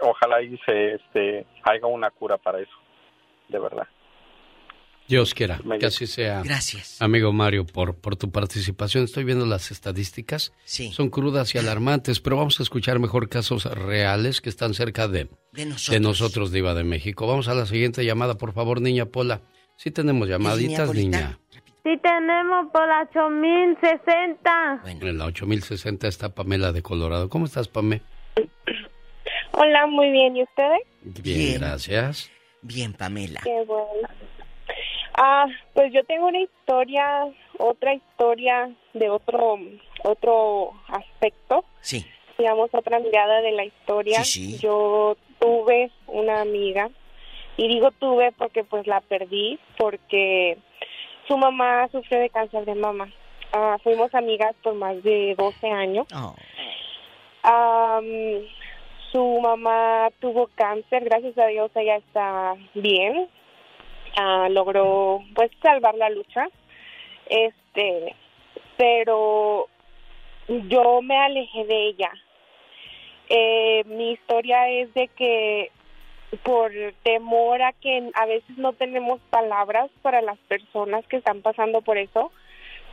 ojalá y se, este, haya una cura para eso, de verdad. Dios quiera que así sea. Gracias. Amigo Mario, por, por tu participación. Estoy viendo las estadísticas. Sí. Son crudas y alarmantes, pero vamos a escuchar mejor casos reales que están cerca de, de nosotros. de nosotros, Diva de México. Vamos a la siguiente llamada, por favor, niña Pola. Sí tenemos llamaditas, niña. Sí tenemos por la 8060. Bueno. En la 8060 está Pamela de Colorado. ¿Cómo estás, Pamela? Hola, muy bien. ¿Y ustedes? Bien, bien. gracias. Bien, Pamela. Qué bueno. Ah, pues yo tengo una historia, otra historia de otro otro aspecto. Sí. Digamos otra mirada de la historia. Yo tuve una amiga y digo tuve porque pues la perdí porque su mamá sufrió de cáncer de mama. Ah, fuimos amigas por más de 12 años. Oh. su mamá tuvo cáncer, gracias a Dios ella está bien, logró pues salvar la lucha. Este pero yo me alejé de ella. Eh, mi historia es de que por temor a que a veces no tenemos palabras para las personas que están pasando por eso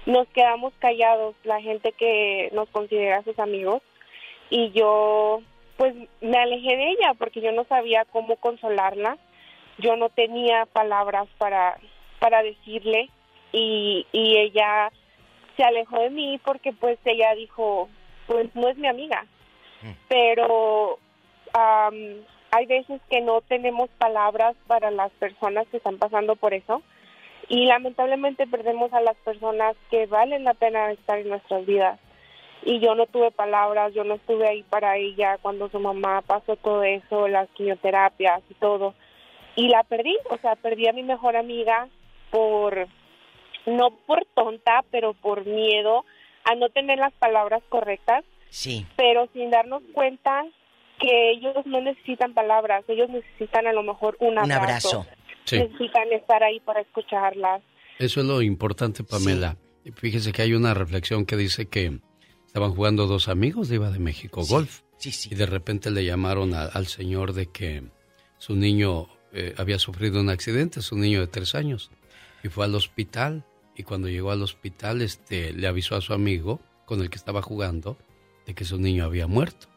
nos quedamos callados la gente que nos considera sus amigos. Y yo pues me alejé de ella porque yo no sabía cómo consolarla yo no tenía palabras para, para decirle y, y ella se alejó de mí porque pues ella dijo, pues no es mi amiga. Mm. Pero hay veces que no tenemos palabras para las personas que están pasando por eso y lamentablemente perdemos a las personas que valen la pena estar en nuestras vidas. Y yo no tuve palabras, yo no estuve ahí para ella cuando su mamá pasó todo eso, las quimioterapias y todo y la perdí, o sea, perdí a mi mejor amiga por, no por tonta, pero por miedo a no tener las palabras correctas. Sí. Pero sin darnos cuenta que ellos no necesitan palabras, ellos necesitan a lo mejor un abrazo. Un abrazo. Necesitan estar ahí para escucharlas. Eso es lo importante, Pamela. Fíjese que hay una reflexión que dice que estaban jugando dos amigos de Iba de México, golf. Sí, sí. Y de repente le llamaron al señor de que su niño eh, había sufrido un accidente, es un niño de tres años, y fue al hospital. Y cuando llegó al hospital, este, le avisó a su amigo con el que estaba jugando de que su niño había muerto.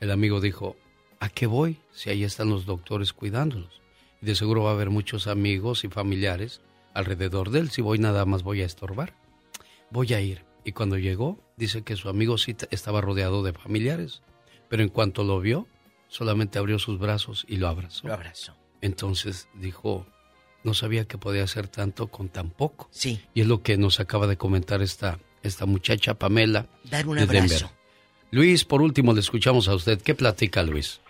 El amigo dijo, ¿a qué voy si ahí están los doctores cuidándolos? de seguro va a haber muchos amigos y familiares alrededor de él. Si voy nada más voy a estorbar. Voy a ir. Y cuando llegó, dice que su amigo sí estaba rodeado de familiares. Pero en cuanto lo vio, solamente abrió sus brazos y lo abrazó. Lo abrazó. Entonces dijo, no sabía que podía hacer tanto con tan poco. Sí. Y es lo que nos acaba de comentar esta, esta muchacha Pamela. Dar un abrazo. Luis, por último, le escuchamos a usted. ¿Qué platica Luis?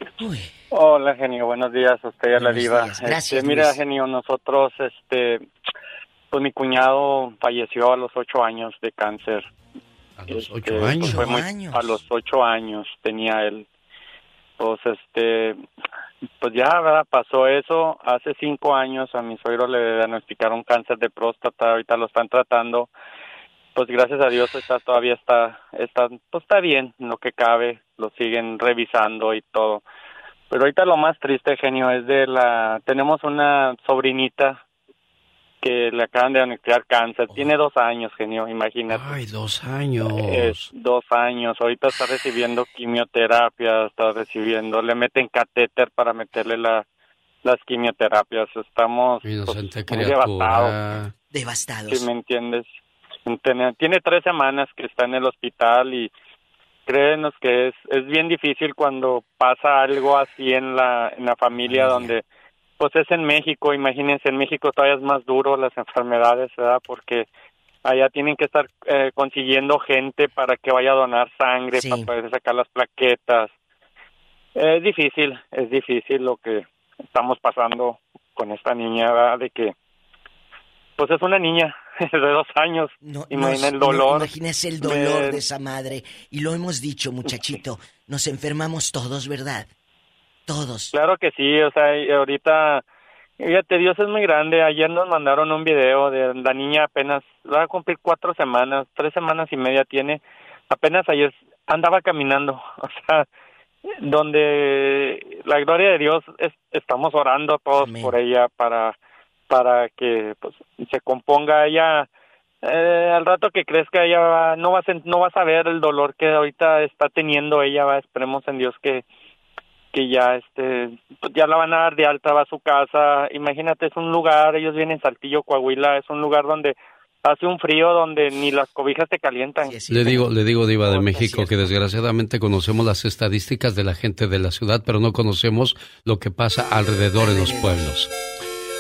Hola, genio. Buenos días a usted y a la diva. Gracias, este, mira, genio, nosotros, este, pues mi cuñado falleció a los ocho años de cáncer. A los Este, ocho pues, años. fue muy- años. A los ocho años tenía él. Pues, este, pues ya. Pasó eso. Hace cinco años a mi suegro le diagnosticaron cáncer de próstata. Ahorita lo están tratando. Pues gracias a Dios está todavía está, está, pues está bien, en lo que cabe. Lo siguen revisando y todo. Pero ahorita lo más triste, genio, es de la... Tenemos una sobrinita que le acaban de diagnosticar cáncer. Tiene dos años, genio, imagínate. Ay, dos años. Es dos años. Ahorita está recibiendo quimioterapia, está recibiendo, le meten catéter para meterle la, las quimioterapias. Estamos pues, muy devastados. Devastados. Si me entiendes. Tiene, tiene tres semanas que está en el hospital y créenos que es, es bien difícil cuando pasa algo así en la, en la familia donde pues es en México, imagínense, en México todavía es más duro las enfermedades, ¿verdad? Porque allá tienen que estar eh, consiguiendo gente para que vaya a donar sangre, Sí. para poder sacar las plaquetas. Es difícil, es difícil lo que estamos pasando con esta niña, ¿verdad? De que, pues es una niña de dos años. No, Imagina el no, dolor. imagínese el dolor de- de esa madre. Y lo hemos dicho, muchachito. Nos enfermamos todos, ¿verdad? Todos. Claro que sí, o sea, ahorita, fíjate, Dios es muy grande. Ayer nos mandaron un video de la niña apenas, va a cumplir cuatro semanas, tres semanas y media tiene. Apenas ayer andaba caminando, o sea, donde la gloria de Dios es- estamos orando todos por ella para para que pues se componga ella eh, al rato que crezca ella va- no va a no va a saber el dolor que ahorita está teniendo ella va esperemos en Dios que que ya este pues, ya la van a dar de alta va a su casa imagínate es un lugar ellos vienen en Saltillo Coahuila es un lugar donde hace un frío donde ni las cobijas te calientan Le digo, le digo, Diva de México, que desgraciadamente conocemos las estadísticas de la gente de la ciudad, pero no conocemos lo que pasa alrededor en los pueblos.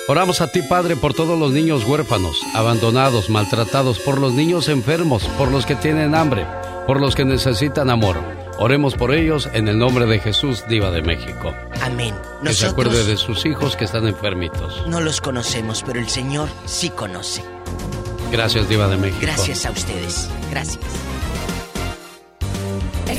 Oramos a ti, Padre, por todos los niños huérfanos, abandonados, maltratados, por los niños enfermos, por los que tienen hambre, por los que necesitan amor. Oremos por ellos en el nombre de Jesús, Diva de México. Amén. Nosotros que se acuerde de sus hijos que están enfermitos. No los conocemos, pero el Señor sí conoce. Gracias, Diva de México. Gracias a ustedes. Gracias. El